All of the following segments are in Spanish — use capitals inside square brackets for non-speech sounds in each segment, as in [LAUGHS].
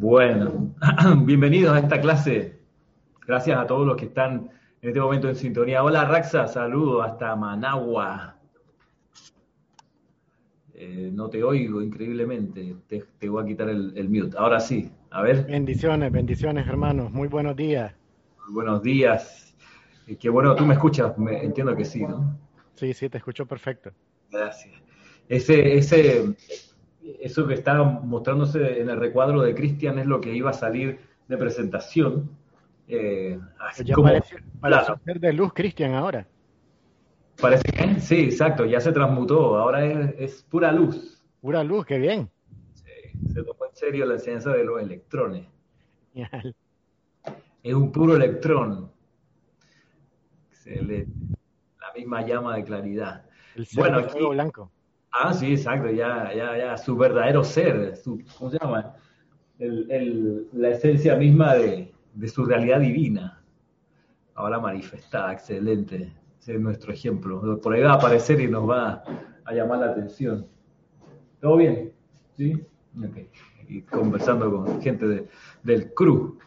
Bueno, [CLEARS THROAT] bienvenidos a esta clase. Gracias a todos los que están en este momento en sintonía. Hola Raxa, saludo hasta Managua. Eh, no te oigo increíblemente. Te, voy a quitar el, mute. Ahora sí, a ver. Bendiciones, bendiciones hermanos. Muy buenos días. buenos días. Eh, qué bueno, tú me escuchas. Me, entiendo que sí, ¿no? Sí, sí, te escucho perfecto. Gracias. Ese, ese, eso que está mostrándose en el recuadro de Cristian es lo que iba a salir de presentación. Eh, así ya como, parece, ser de luz Cristian ahora. Parece que sí, exacto, ya se transmutó, ahora es, pura luz. Pura luz, qué bien. Sí, se tomó en serio la enseñanza de los electrones. Es un puro electrón. la misma llama de claridad. El bueno, aquí, blanco. Ah, sí, exacto, ya, ya, ya, su verdadero ser, su, ¿cómo se llama? El, la esencia misma de, su realidad divina, ahora manifestada, excelente, ese es nuestro ejemplo. Por ahí va a aparecer y nos va a llamar la atención. ¿Todo bien? ¿Sí? Ok. Y conversando con gente del CRU.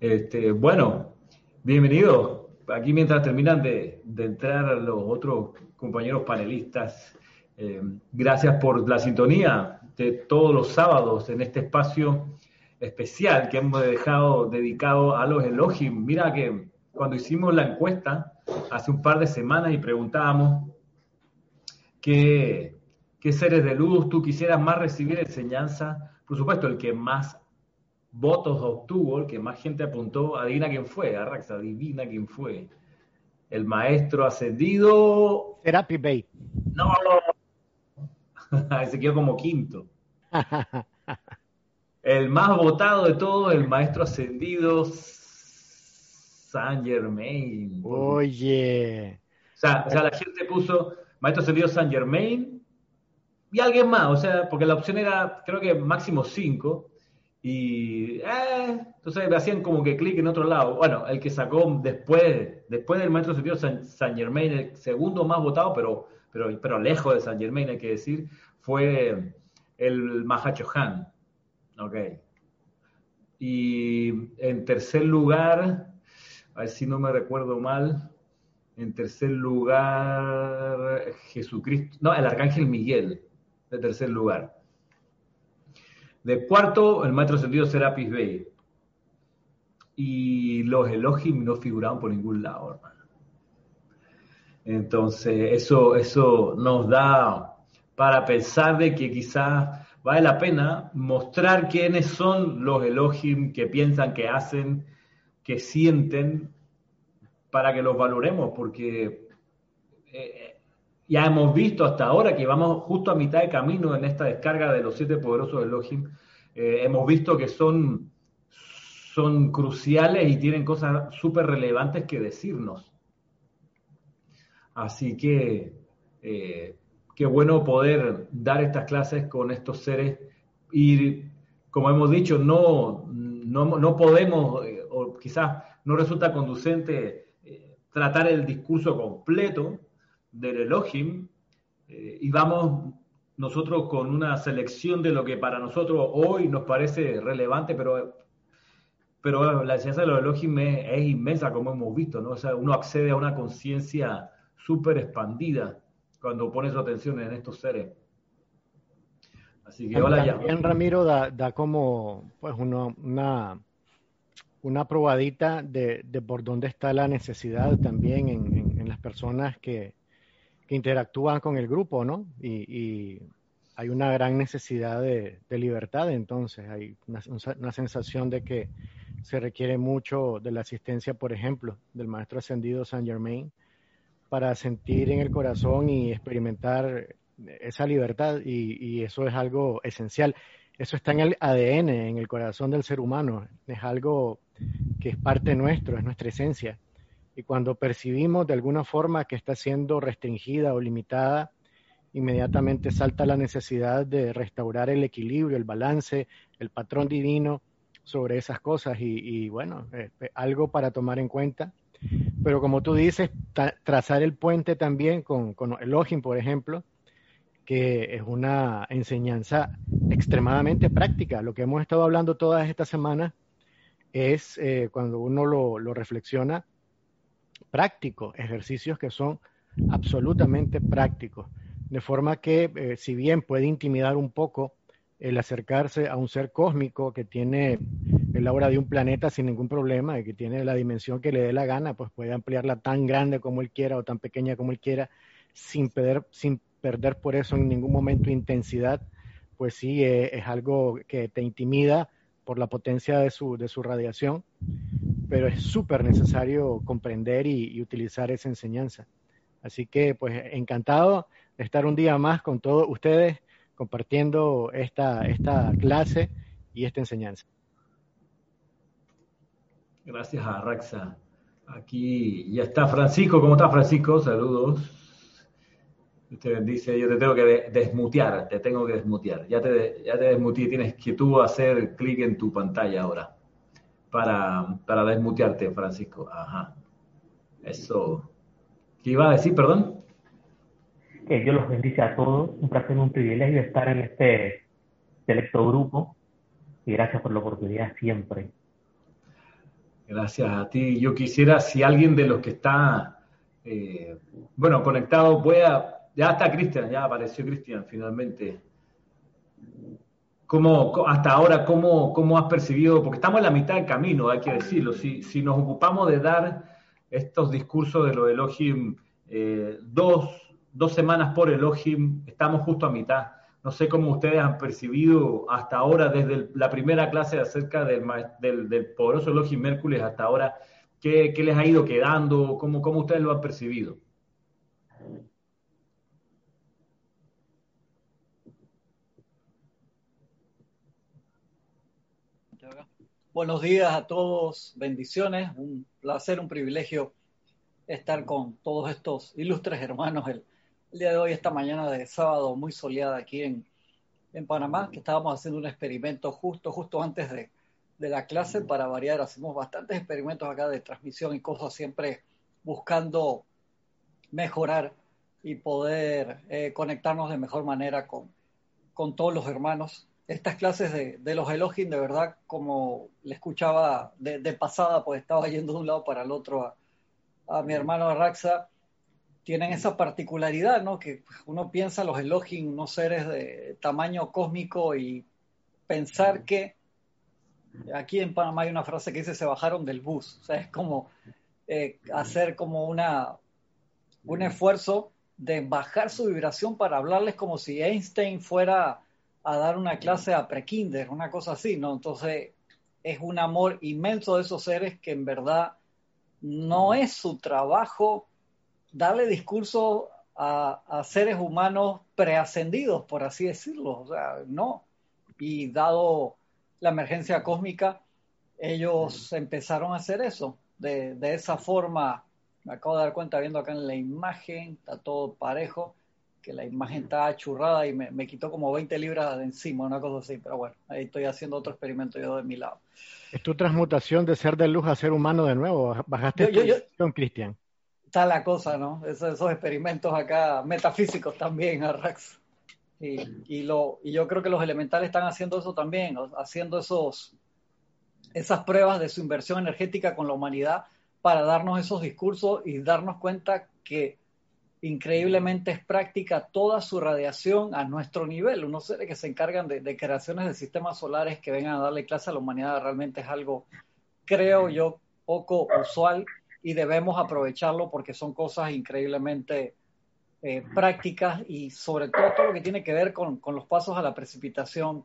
Este, bueno, bienvenidos. Aquí mientras terminan de, entrar los otros compañeros panelistas. Eh, gracias por la sintonía de todos los sábados en este espacio especial que hemos dejado dedicado a los Elohim. Mira que cuando hicimos la encuesta hace un par de semanas y preguntábamos qué, qué seres de luz tú quisieras más recibir enseñanza, por supuesto el que más votos obtuvo, el que más gente apuntó, adivina quién fue, Arrax, adivina quién fue el maestro ascendido. Therapy Bay. No, [LAUGHS] se quedó como quinto. [LAUGHS] el más votado de todos, el maestro ascendido Saint Germain. Oye. O sea, o sea, la gente puso maestro ascendido Saint Germain y alguien más, o sea, porque la opción era, creo que máximo cinco. Y eh, entonces hacían como que clic en otro lado. Bueno, el que sacó después, después del maestro sentido San, San, Germain, el segundo más votado, pero, pero, pero lejos de San Germain, hay que decir, fue el Mahacho Han. Ok. Y en tercer lugar, a ver si no me recuerdo mal, en tercer lugar, Jesucristo, no, el Arcángel Miguel, de tercer lugar. De cuarto, el maestro sentido Serapis Bey. Y los Elohim no figuraban por ningún lado, hermano. Entonces, eso, eso nos da para pensar de que quizás vale la pena mostrar quiénes son los Elohim que piensan, que hacen, que sienten, para que los valoremos, porque eh, ya hemos visto hasta ahora que vamos justo a mitad de camino en esta descarga de los siete poderosos Elohim. Eh, hemos visto que son, son cruciales y tienen cosas súper relevantes que decirnos. Así que eh, qué bueno poder dar estas clases con estos seres y, como hemos dicho, no, no, podemos, eh, o quizás no resulta conducente tratar el discurso completo, del Elohim eh, y vamos nosotros con una selección de lo que para nosotros hoy nos parece relevante, pero, pero la enseñanza de los Elohim es, inmensa, como hemos visto, ¿no? O sea, uno accede a una conciencia súper expandida cuando pone su atención en estos seres. Así que hola ya. También Ramiro da, da como pues una, una probadita de, de, por dónde está la necesidad también en las personas que, que interactúan con el grupo, ¿no? Y, hay una gran necesidad de, libertad, entonces hay una, sensación de que se requiere mucho de la asistencia, por ejemplo, del maestro ascendido Saint Germain para sentir en el corazón y experimentar esa libertad y, y eso es algo esencial. Eso está en el ADN, en el corazón del ser humano, es algo que es parte nuestro, es nuestra esencia. Y cuando percibimos de alguna forma que está siendo restringida o limitada, inmediatamente salta la necesidad de restaurar el equilibrio, el balance, el patrón divino sobre esas cosas y, bueno, algo para tomar en cuenta. Pero como tú dices, trazar el puente también con, con Elohim, por ejemplo, que es una enseñanza extremadamente práctica. Lo que hemos estado hablando todas estas semanas es, eh, cuando uno lo, reflexiona, práctico, ejercicios que son absolutamente prácticos. De forma que, eh, si bien puede intimidar un poco el acercarse a un ser cósmico que tiene el aura de un planeta sin ningún problema y que tiene la dimensión que le dé la gana, pues puede ampliarla tan grande como él quiera o tan pequeña como él quiera, sin perder, por eso en ningún momento intensidad, pues sí, eh, es algo que te intimida por la potencia de su radiación, pero es súper necesario comprender y, utilizar esa enseñanza. Así que, pues, encantado de estar un día más con todos ustedes compartiendo esta, esta clase y esta enseñanza. Gracias a Raxa. Aquí ya está Francisco. ¿Cómo está Francisco? Saludos. Usted dice, yo te tengo que desmutear, te tengo que desmutear. Ya te, ya te desmuteé, tienes que tú hacer clic en tu pantalla ahora para, para desmutearte, Francisco. Ajá. Eso. ¿Qué iba a decir, perdón? Que Dios los bendice a todos. Un placer, un privilegio estar en este selecto grupo. Y gracias por la oportunidad siempre. Gracias a ti. Yo quisiera, si alguien de los que está, eh, bueno, conectado, pueda, ya está Cristian, ya apareció Cristian finalmente. ¿Cómo, hasta ahora, cómo, cómo has percibido? Porque estamos en la mitad del camino, hay que decirlo. Si, si nos ocupamos de dar estos discursos de lo Elohim, eh, dos, dos semanas por Elohim, estamos justo a mitad. No sé cómo ustedes han percibido hasta ahora, desde la primera clase acerca del, del, del poderoso Elohim Hércules hasta ahora, ¿qué, ¿qué, les ha ido quedando? ¿Cómo, ¿Cómo ustedes lo han percibido? Buenos días a todos, bendiciones, un placer, un privilegio estar con todos estos ilustres hermanos el, día de hoy, esta mañana de sábado muy soleada aquí en, en Panamá, que estábamos haciendo un experimento justo, justo antes de, de la clase para variar. Hacemos bastantes experimentos acá de transmisión y cosas siempre buscando mejorar y poder eh, conectarnos de mejor manera con, con todos los hermanos estas clases de, de, los Elohim, de verdad, como le escuchaba de, pasada, pues estaba yendo de un lado para el otro a, mi hermano Raxa, tienen esa particularidad, ¿no? Que uno piensa los Elohim, unos seres de tamaño cósmico y pensar que aquí en Panamá hay una frase que dice se bajaron del bus, o sea, es como eh, hacer como una, un esfuerzo de bajar su vibración para hablarles como si Einstein fuera a dar una clase a prekinder, una cosa así, ¿no? Entonces es un amor inmenso de esos seres que en verdad no es su trabajo darle discurso a, seres humanos preascendidos, por así decirlo, o sea, no. Y dado la emergencia cósmica, ellos empezaron a hacer eso, de, de esa forma, me acabo de dar cuenta viendo acá en la imagen, está todo parejo, que la imagen está churrada y me, quitó como 20 libras de encima, una cosa así, pero bueno, ahí estoy haciendo otro experimento yo de mi lado. ¿Es tu transmutación de ser de luz a ser humano de nuevo? ¿Bajaste con Cristian? Está la cosa, ¿no? Esos, experimentos acá metafísicos también, [LAUGHS] Arrax. Y, y, lo, y yo creo que los elementales están haciendo eso también, haciendo esos, esas pruebas de su inversión energética con la humanidad para darnos esos discursos y darnos cuenta que increíblemente es práctica toda su radiación a nuestro nivel. Unos seres que se encargan de, creaciones de sistemas solares que vengan a darle clase a la humanidad realmente es algo, creo yo, poco usual y debemos aprovecharlo porque son cosas increíblemente eh, prácticas y sobre todo todo lo que tiene que ver con, los pasos a la precipitación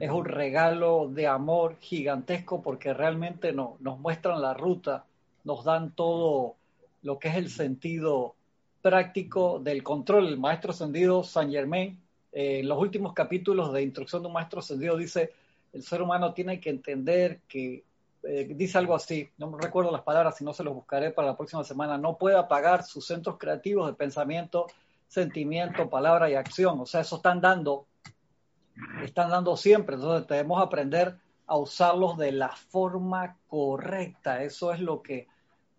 es un regalo de amor gigantesco porque realmente no, nos muestran la ruta, nos dan todo lo que es el sentido práctico del control. El maestro ascendido San Germain, eh, en los últimos capítulos de Instrucción de un maestro ascendido, dice, el ser humano tiene que entender que, eh, dice algo así, no me recuerdo las palabras, si no se los buscaré para la próxima semana, no puede apagar sus centros creativos de pensamiento, sentimiento, palabra y acción. O sea, eso están dando, están dando siempre. Entonces debemos aprender a usarlos de la forma correcta. Eso es lo que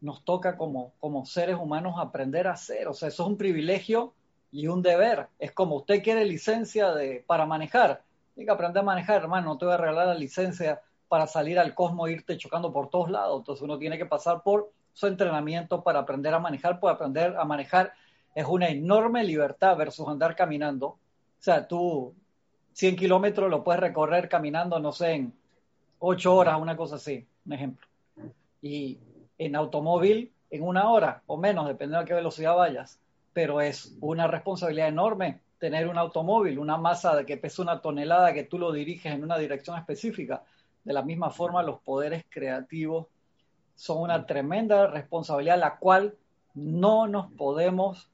nos toca como, como seres humanos aprender a hacer. O sea, eso es un privilegio y un deber. Es como usted quiere licencia de, para manejar, Tienes que aprender a manejar, hermano, no te voy a regalar la licencia para salir al cosmos e irte chocando por todos lados. Entonces uno tiene que pasar por su entrenamiento para aprender a manejar, pues aprender a manejar es una enorme libertad versus andar caminando. O sea, tú 100 kilómetros lo puedes recorrer caminando, no sé, en 8 horas, una cosa así, un ejemplo. Y en automóvil, en una hora o menos, dependiendo a qué velocidad vayas. Pero es una responsabilidad enorme tener un automóvil, una masa de que pesa una tonelada que tú lo diriges en una dirección específica. De la misma forma, los poderes creativos son una tremenda responsabilidad, la cual no nos podemos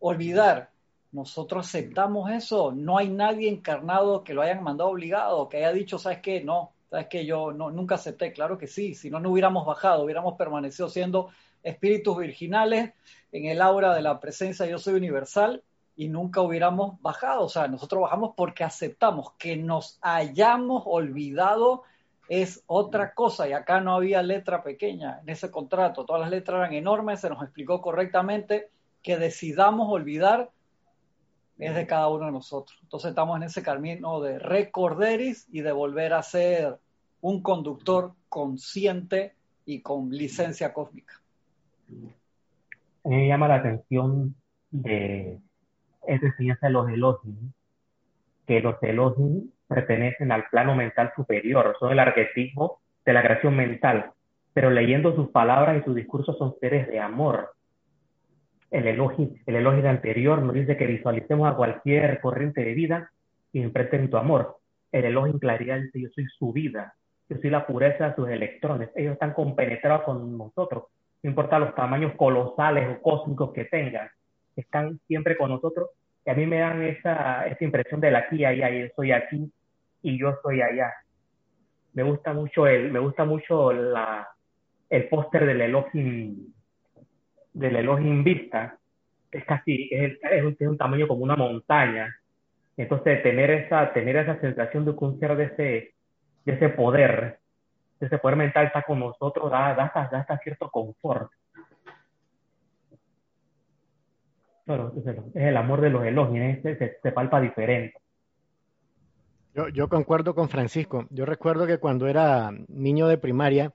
olvidar. Nosotros aceptamos eso. No hay nadie encarnado que lo hayan mandado obligado, que haya dicho, ¿sabes qué? No, ¿sabes qué? Yo no, nunca acepté. Claro que sí. Si no, no hubiéramos bajado, hubiéramos permanecido siendo espíritus virginales en el aura de la presencia yo soy universal y nunca hubiéramos bajado. O sea, nosotros bajamos porque aceptamos que nos hayamos olvidado es otra cosa y acá no había letra pequeña en ese contrato, todas las letras eran enormes, se nos explicó correctamente que decidamos olvidar es de cada uno de nosotros. Entonces estamos en ese camino de recorderis y de volver a ser un conductor consciente y con licencia cósmica. Me llama la atención de esa enseñanza de los Elohim, que los Elohim pertenecen al plano mental superior, son el arquetipo de la creación mental, pero leyendo sus palabras y sus discursos son seres de amor. El elogio, el elogio anterior nos dice que visualicemos a cualquier corriente de vida y enfrenten tu amor. El elogio en claridad dice yo soy su vida, yo soy la pureza de sus electrones, ellos están compenetrados con nosotros, no importa los tamaños colosales o cósmicos que tengan, están siempre con nosotros y a mí me dan esa, esa impresión de la aquí allá, yo soy aquí y yo soy allá. Me gusta mucho el, me gusta mucho la, el póster del Elohim, del Elohim Vista. Es casi, es, es, un, es un tamaño como una montaña. Entonces, tener esa, tener esa sensación de que un ser de ese, de ese poder, de ese poder mental está con nosotros, da, da, da cierto confort. Es el amor de los elogios, se, se palpa diferente. Yo, concuerdo con Francisco. Yo recuerdo que cuando era niño de primaria,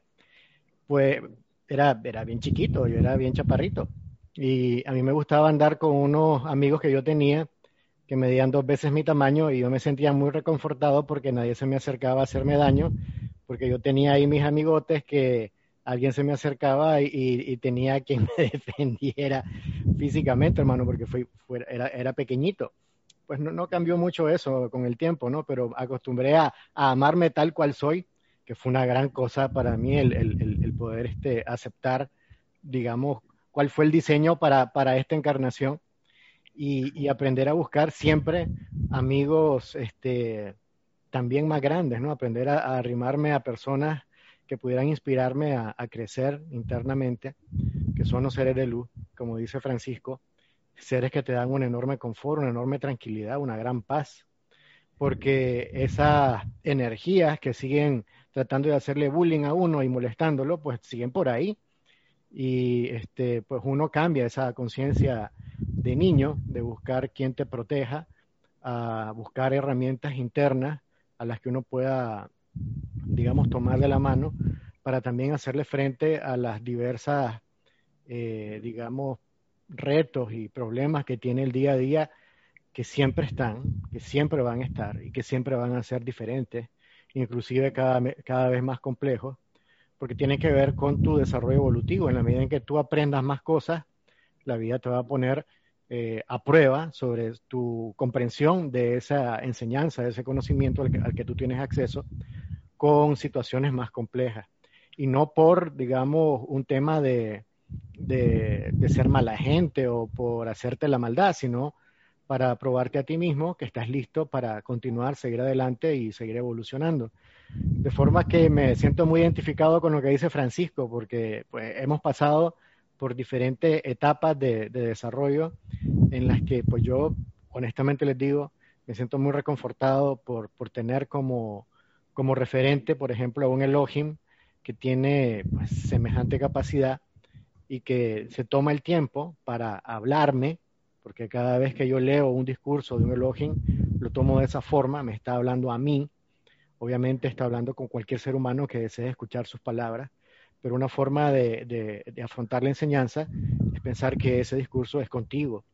pues era, era bien chiquito, yo era bien chaparrito. Y a mí me gustaba andar con unos amigos que yo tenía que medían dos veces mi tamaño y yo me sentía muy reconfortado porque nadie se me acercaba a hacerme daño, porque yo tenía ahí mis amigotes que alguien se me acercaba y, tenía quien [LAUGHS] me defendiera físicamente, hermano, porque fue, era, era pequeñito pues no, cambió mucho eso con el tiempo, ¿no? Pero acostumbré a, amarme tal cual soy, que fue una gran cosa para mí el, poder este, aceptar, digamos, cuál fue el diseño para, esta encarnación y, aprender a buscar siempre amigos este, también más grandes, ¿no? Aprender a, arrimarme a personas que pudieran inspirarme a, a, crecer internamente, que son los seres de luz, como dice Francisco, seres que te dan un enorme confort, una enorme tranquilidad, una gran paz, porque esas energías que siguen tratando de hacerle bullying a uno y molestándolo, pues siguen por ahí. Y este, pues uno cambia esa conciencia de niño, de buscar quien te proteja, a buscar herramientas internas a las que uno pueda, digamos, tomar de la mano para también hacerle frente a las diversas, eh, digamos, retos y problemas que tiene el día a día que siempre están, que siempre van a estar y que siempre van a ser diferentes, inclusive cada, cada vez más complejos, porque tiene que ver con tu desarrollo evolutivo. En la medida en que tú aprendas más cosas, la vida te va a poner eh, a prueba sobre tu comprensión de esa enseñanza, de ese conocimiento al que, tú tienes acceso, con situaciones más complejas. Y no por, digamos, un tema de, de, ser mala gente o por hacerte la maldad, sino para probarte a ti mismo que estás listo para continuar, seguir adelante y seguir evolucionando. De forma que me siento muy identificado con lo que dice Francisco, porque pues, hemos pasado por diferentes etapas de, desarrollo en las que pues yo honestamente les digo, me siento muy reconfortado por, por tener como, como referente, por ejemplo, a un Elohim que tiene pues, semejante capacidad y que se toma el tiempo para hablarme, porque cada vez que yo leo un discurso de un Elohim, lo tomo de esa forma, me está hablando a mí, obviamente está hablando con cualquier ser humano que desee escuchar sus palabras, pero una forma de, afrontar la enseñanza es pensar que ese discurso es contigo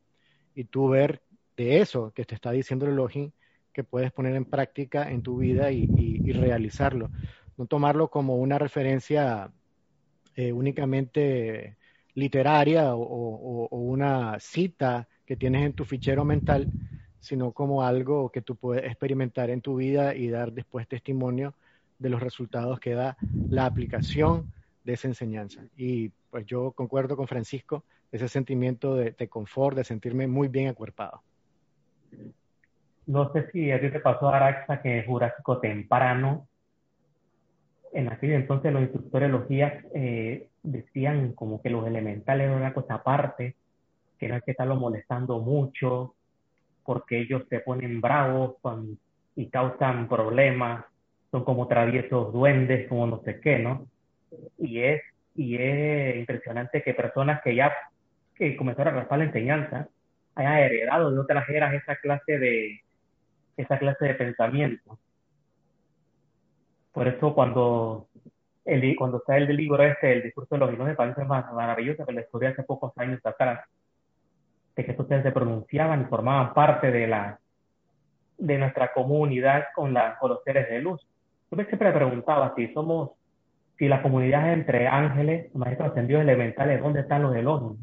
y tú ver de eso que te está diciendo el Elohim que puedes poner en práctica en tu vida y, realizarlo. No tomarlo como una referencia eh, únicamente literaria o, una cita que tienes en tu fichero mental, sino como algo que tú puedes experimentar en tu vida y dar después testimonio de los resultados que da la aplicación de esa enseñanza. Y pues yo concuerdo con Francisco, ese sentimiento de, confort, de sentirme muy bien acuerpado. No sé si a ti te pasó, Araxa, que Jurásico temprano, en aquel entonces los instructores de los guías eh, decían como que los elementales eran una cosa aparte, que no hay que estarlo molestando mucho, porque ellos se ponen bravos y causan problemas, son como traviesos duendes, como no sé qué, ¿no? Y es, y es impresionante que personas que ya que comenzaron a raspar la enseñanza hayan heredado de otras eras esa clase de, esa clase de pensamiento. Por eso cuando, el, cuando está el libro este, el discurso de los vinos, me parece más maravilloso que la historia hace pocos años atrás, de que ustedes se pronunciaban y formaban parte de la de nuestra comunidad con, los seres de luz. Yo me siempre preguntaba si somos, si la comunidad entre ángeles, maestros ascendidos elementales, ¿dónde están los Elohim?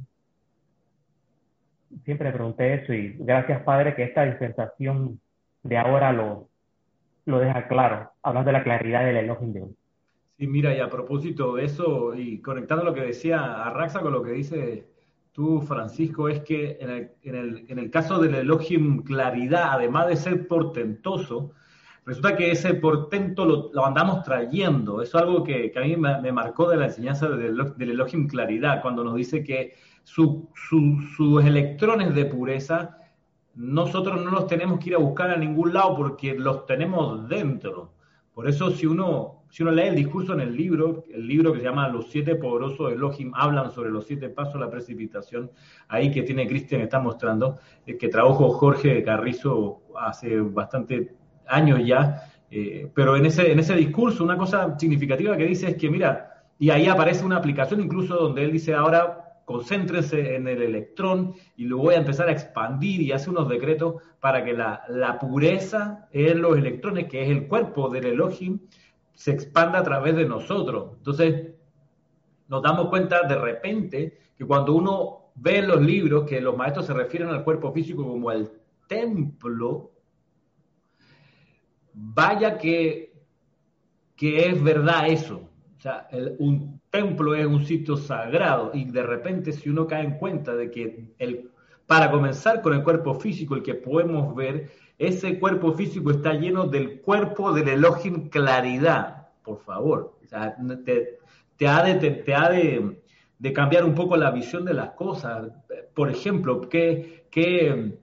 Siempre pregunté eso y gracias Padre que esta dispensación de ahora lo, lo deja claro, hablando de la claridad del Elohim de. Sí, mira, y a propósito de eso, y conectando lo que decía Arraxa con lo que dice tú, Francisco, es que en el, en el, en el caso del Elohim claridad, además de ser portentoso, resulta que ese portento lo, andamos trayendo. Eso es algo que, a mí me, marcó de la enseñanza del, del Elohim claridad, cuando nos dice que sus electrones de pureza, nosotros no los tenemos que ir a buscar a ningún lado porque los tenemos dentro. Por eso si uno si uno lee el discurso en el libro, el libro que se llama Los siete poderosos Elohim hablan sobre los siete pasos de la precipitación, ahí que tiene Cristian está mostrando, eh, que trajo Jorge Carrizo hace bastante años ya, eh, pero en ese, en ese discurso una cosa significativa que dice es que, mira, y ahí aparece una aplicación incluso donde él dice ahora concéntrense en el electrón y lo voy a empezar a expandir y hace unos decretos para que la, la pureza en los electrones, que es el cuerpo del Elohim, se expanda a través de nosotros. Entonces, nos damos cuenta de repente que cuando uno ve los libros que los maestros se refieren al cuerpo físico como el templo, vaya que, que es verdad eso. O sea, un templo es un sitio sagrado y de repente si uno cae en cuenta de que el, para comenzar con el cuerpo físico, el que podemos ver, ese cuerpo físico está lleno del cuerpo del Elohim claridad, por favor. Te, ha, de, te, ha de, cambiar un poco la visión de las cosas. Por ejemplo, ¿qué, qué,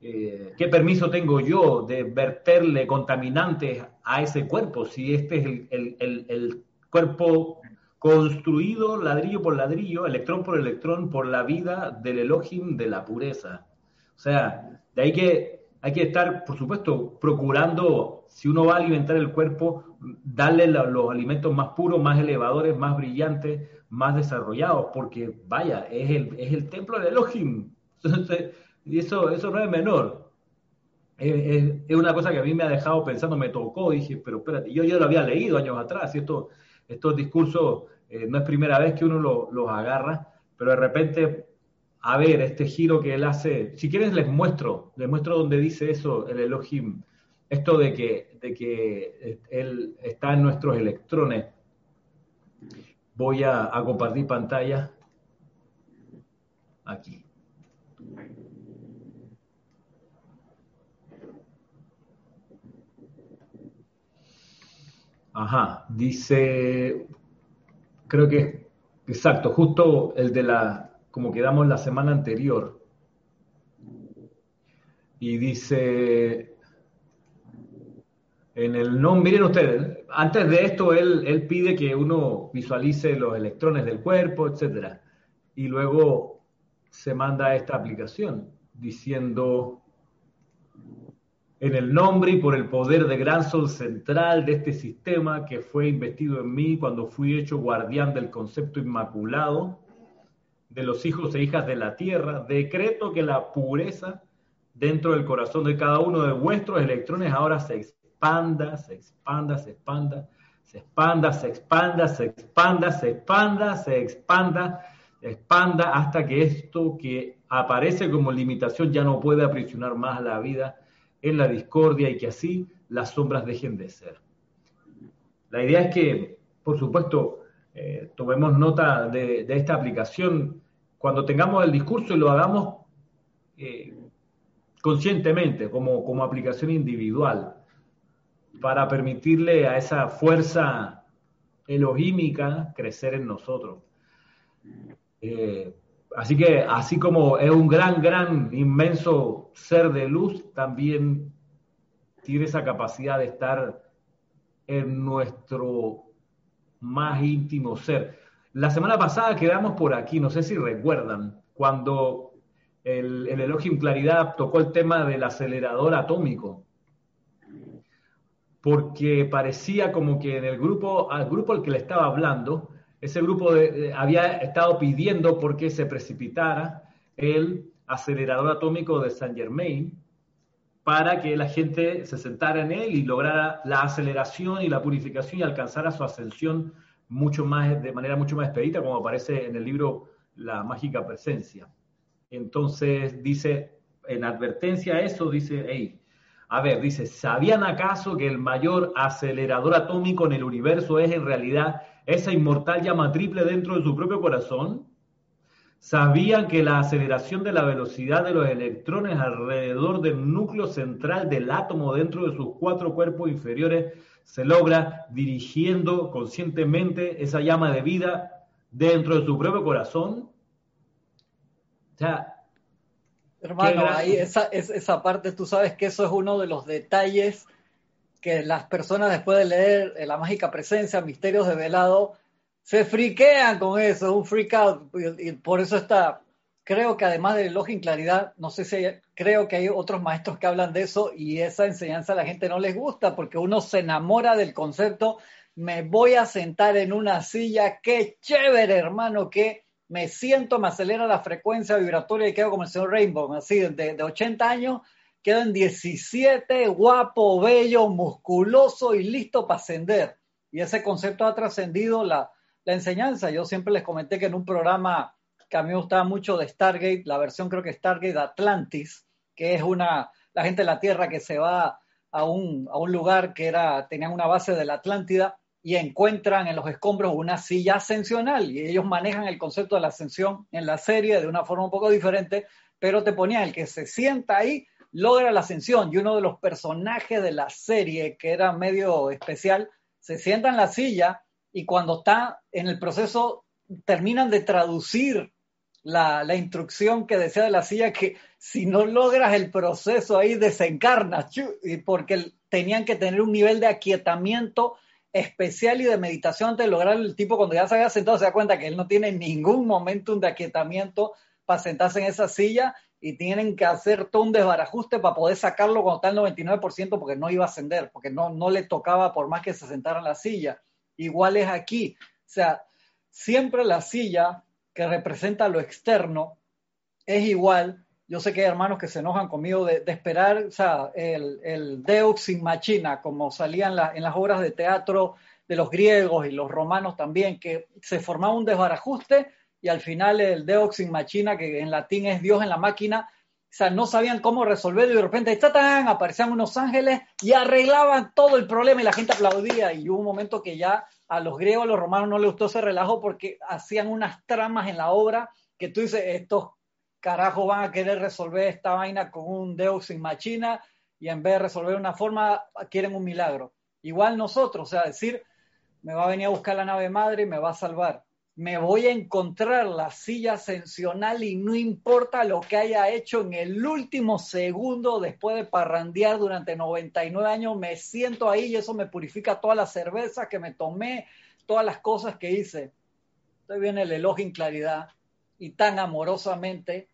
eh, ¿qué permiso tengo yo de verterle contaminantes a ese cuerpo si este es el, el, el cuerpo construido ladrillo por ladrillo, electrón por electrón, por la vida del Elohim de la pureza? O sea, que hay que estar, por supuesto, procurando, si uno va a alimentar el cuerpo, darle los alimentos más puros, más elevadores, más brillantes, más desarrollados, porque vaya, es el, es el templo del Elohim. y eso, eso no es menor. Es, una cosa que a mí me ha dejado pensando, me tocó, dije, pero espérate, yo ya lo había leído años atrás, y esto, estos discursos eh, no es primera vez que uno los agarra, pero de repente a ver este giro que él hace. Si quieres les muestro, les muestro donde dice eso el Elohim, esto de que, de que él está en nuestros electrones. Voy a, a compartir pantalla aquí. Ajá, dice, creo que, exacto, justo el de la, como quedamos la semana anterior. Y dice, en el no, miren ustedes, antes de esto él, él pide que uno visualice los electrones del cuerpo, etcétera, y luego se manda esta aplicación. diciendo, en el nombre y por el poder de gran sol central de este sistema que fue investido en mí cuando fui hecho guardián del concepto inmaculado de los hijos e hijas de la tierra, decreto que la pureza dentro del corazón de cada uno de vuestros electrones ahora se expanda, se expanda, se expanda, se expanda, se expanda, se expanda, se expanda, se expanda, se expanda hasta que esto que aparece como limitación ya no puede aprisionar más la vida en la discordia y que así las sombras dejen de ser. La idea es que, por supuesto, eh, tomemos nota de, esta aplicación cuando tengamos el discurso y lo hagamos eh, conscientemente, como, como aplicación individual, para permitirle a esa fuerza elogímica crecer en nosotros. Eh, así que, así como es un gran, gran, inmenso ser de luz, también tiene esa capacidad de estar en nuestro más íntimo ser. La semana pasada quedamos por aquí, no sé si recuerdan, cuando el, el Elohim Claridad tocó el tema del acelerador atómico, porque parecía como que en el grupo, al grupo al que le estaba hablando, ese grupo había estado pidiendo porque se precipitara el acelerador atómico de Saint Germain para que la gente se sentara en él y lograra la aceleración y la purificación y alcanzara su ascensión mucho más, de manera mucho más expedita, como aparece en el libro La mágica presencia. Entonces dice, en advertencia a eso, dice, hey, a ver, dice, ¿sabían acaso que el mayor acelerador atómico en el universo es en realidad esa inmortal llama triple dentro de su propio corazón? ¿Sabían que la aceleración de la velocidad de los electrones alrededor del núcleo central del átomo dentro de sus cuatro cuerpos inferiores se logra dirigiendo conscientemente esa llama de vida dentro de su propio corazón? O sea, Hermano, ahí esa, esa parte, tú sabes que eso es uno de los detalles que las personas después de leer La mágica presencia, Misterios de Velado, se friquean con eso, es un freak out. Y por eso está, creo que además del elogio en claridad, no sé si creo que hay otros maestros que hablan de eso y esa enseñanza a la gente no les gusta porque uno se enamora del concepto, me voy a sentar en una silla, qué chévere hermano, que me siento, me acelera la frecuencia vibratoria y quedo como el señor Rainbow, así de, de 80 años quedo en 17, guapo, bello, musculoso y listo para ascender. Y ese concepto ha trascendido la, enseñanza. Yo siempre les comenté que en un programa que a mí me gustaba mucho de Stargate, la versión creo que Stargate Atlantis, que es una, la gente de la Tierra que se va a un, a un lugar que era, tenían una base de la Atlántida y encuentran en los escombros una silla ascensional y ellos manejan el concepto de la ascensión en la serie de una forma un poco diferente, pero te ponían el que se sienta ahí logra la ascensión y uno de los personajes de la serie, que era medio especial, se sienta en la silla y cuando está en el proceso terminan de traducir la, instrucción que decía de la silla que si no logras el proceso ahí desencarnas, porque tenían que tener un nivel de aquietamiento especial y de meditación antes de lograr el tipo cuando ya se había sentado se da cuenta que él no tiene ningún momento de aquietamiento para sentarse en esa silla y tienen que hacer todo un desbarajuste para poder sacarlo cuando está el 99% porque no iba a ascender, porque no, no le tocaba por más que se sentara en la silla. Igual es aquí. O sea, siempre la silla que representa lo externo es igual. Yo sé que hay hermanos que se enojan conmigo de, esperar, o sea, el, el Deus in machina, como salían en las obras de teatro de los griegos y los romanos también, que se formaba un desbarajuste y al final el Deus in Machina, que en latín es Dios en la máquina, o sea, no sabían cómo resolverlo y de repente ¡tatán! aparecían unos ángeles y arreglaban todo el problema y la gente aplaudía. Y hubo un momento que ya a los griegos, a los romanos no les gustó ese relajo porque hacían unas tramas en la obra que tú dices, estos carajos van a querer resolver esta vaina con un Deus in Machina y en vez de resolver una forma, quieren un milagro. Igual nosotros, o sea, decir, me va a venir a buscar la nave madre y me va a salvar me voy a encontrar la silla ascensional y no importa lo que haya hecho en el último segundo después de parrandear durante 99 años, me siento ahí y eso me purifica toda la cerveza que me tomé, todas las cosas que hice. Estoy bien el elogio en claridad y tan amorosamente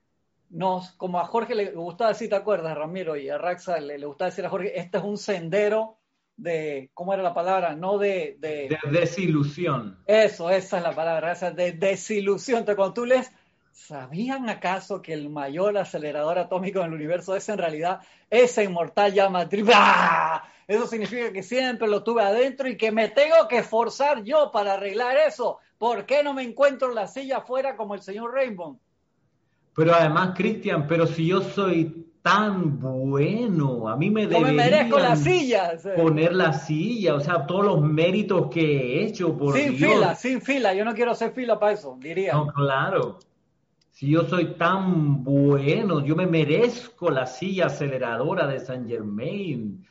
nos, como a Jorge le gustaba decir, ¿te acuerdas, Ramiro? Y a Raxa le, le gustaba decir a Jorge, este es un sendero de, ¿cómo era la palabra? No de... De, desilusión. Eso, esa es la palabra, esa de desilusión. Entonces, cuando tú lees, ¿sabían acaso que el mayor acelerador atómico del universo es en realidad esa inmortal llama triple? ¡Ah! Eso significa que siempre lo tuve adentro y que me tengo que esforzar yo para arreglar eso. ¿Por qué no me encuentro en la silla afuera como el señor Rainbow? Pero además, Cristian, pero si yo soy tan bueno. A mí me no me merezco la silla. Poner la silla, o sea, todos los méritos que he hecho por Sin fila, sin fila. Yo no quiero hacer fila para eso, diría. No, claro. Si yo soy tan bueno, yo me merezco la silla aceleradora de San Germain.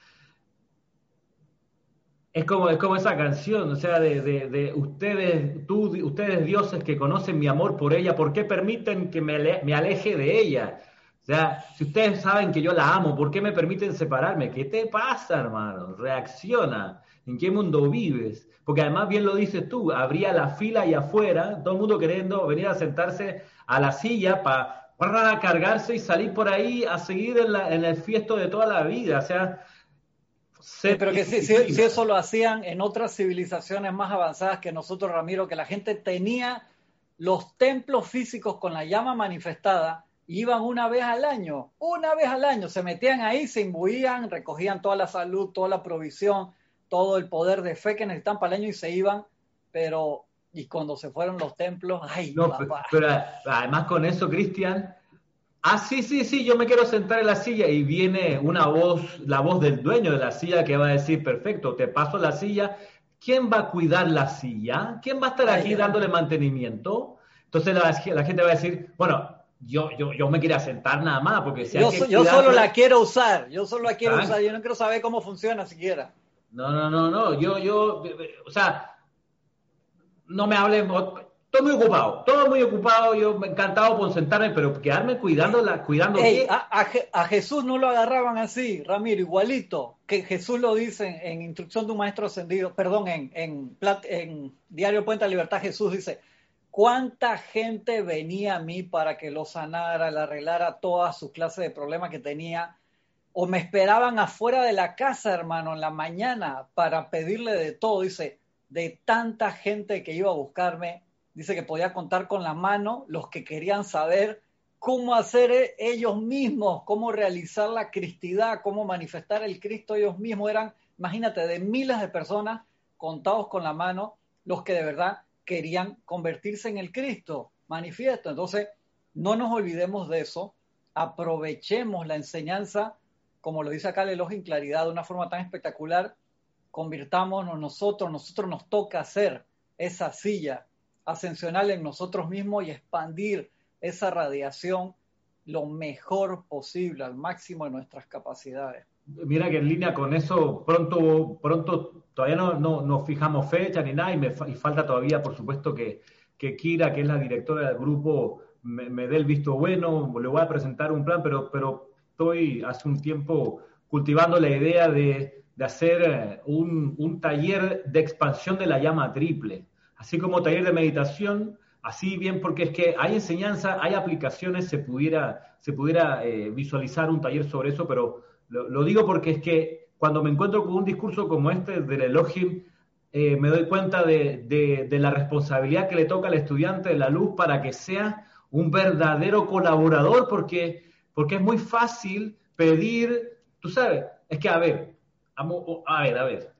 Es como, es como esa canción, o sea, de, de, de, ustedes, tú, ustedes dioses que conocen mi amor por ella, ¿por qué permiten que me, me aleje de ella? O sea, si ustedes saben que yo la amo, ¿por qué me permiten separarme? ¿Qué te pasa, hermano? Reacciona. ¿En qué mundo vives? Porque además, bien lo dices tú, habría la fila ahí afuera, todo el mundo queriendo venir a sentarse a la silla para cargarse y salir por ahí a seguir en, el fiesto de toda la vida. O sea, pero que si, si, eso lo hacían en otras civilizaciones más avanzadas que nosotros, Ramiro, que la gente tenía los templos físicos con la llama manifestada iban una vez al año, una vez al año, se metían ahí, se imbuían, recogían toda la salud, toda la provisión, todo el poder de fe que necesitan para el año y se iban, pero y cuando se fueron los templos, ay, no, Pero, además con eso, Cristian, ah, sí, sí, sí, yo me quiero sentar en la silla y viene una voz, la voz del dueño de la silla que va a decir, perfecto, te paso la silla, ¿quién va a cuidar la silla? ¿Quién va a estar aquí dándole mantenimiento? Entonces la, la gente va a decir, bueno, yo, yo, yo me quería sentar nada más, porque si yo, yo solo la quiero usar, yo solo la quiero usar, yo no quiero saber cómo funciona siquiera. No, no, no, no, yo, yo, o sea, no me hablen, estoy muy ocupado, todo muy ocupado, yo me encantado por sentarme, pero quedarme cuidando la, cuidando a, a, Jesús no lo agarraban así, Ramiro, igualito, que Jesús lo dice en, Instrucción de un Maestro Ascendido, perdón, en, en, en Diario Puente de Libertad, Jesús dice, ¿Cuánta gente venía a mí para que lo sanara, le arreglara todas sus clases de problemas que tenía? O me esperaban afuera de la casa, hermano, en la mañana para pedirle de todo. Dice, de tanta gente que iba a buscarme, dice que podía contar con la mano los que querían saber cómo hacer e-, ellos mismos, cómo realizar la cristidad, cómo manifestar el Cristo ellos mismos. Eran, imagínate, de miles de personas contados con la mano, los que de verdad querían convertirse en el Cristo manifiesto. Entonces, no nos olvidemos de eso, aprovechemos la enseñanza, como lo dice acá el elogio en claridad, de una forma tan espectacular, convirtámonos nosotros, nosotros nos toca hacer esa silla ascensional en nosotros mismos y expandir esa radiación lo mejor posible, al máximo de nuestras capacidades. Mira que en línea con eso, pronto, pronto todavía no, no, fijamos fecha ni nada y me falta todavía, por supuesto, que, que Kira, que es la directora del grupo, me, dé el visto bueno, le voy a presentar un plan, pero, pero estoy hace un tiempo cultivando la idea de, de hacer eh, un, un, taller de expansión de la llama triple, así como taller de meditación, así bien porque es que hay enseñanza, hay aplicaciones, se pudiera, se pudiera eh, visualizar un taller sobre eso, pero lo, digo porque es que cuando me encuentro con un discurso como este del Elohim, eh, me doy cuenta de, la responsabilidad que le toca al estudiante de la luz para que sea un verdadero colaborador, porque, porque es muy fácil pedir, tú sabes, es que a ver, a, a ver, a ver,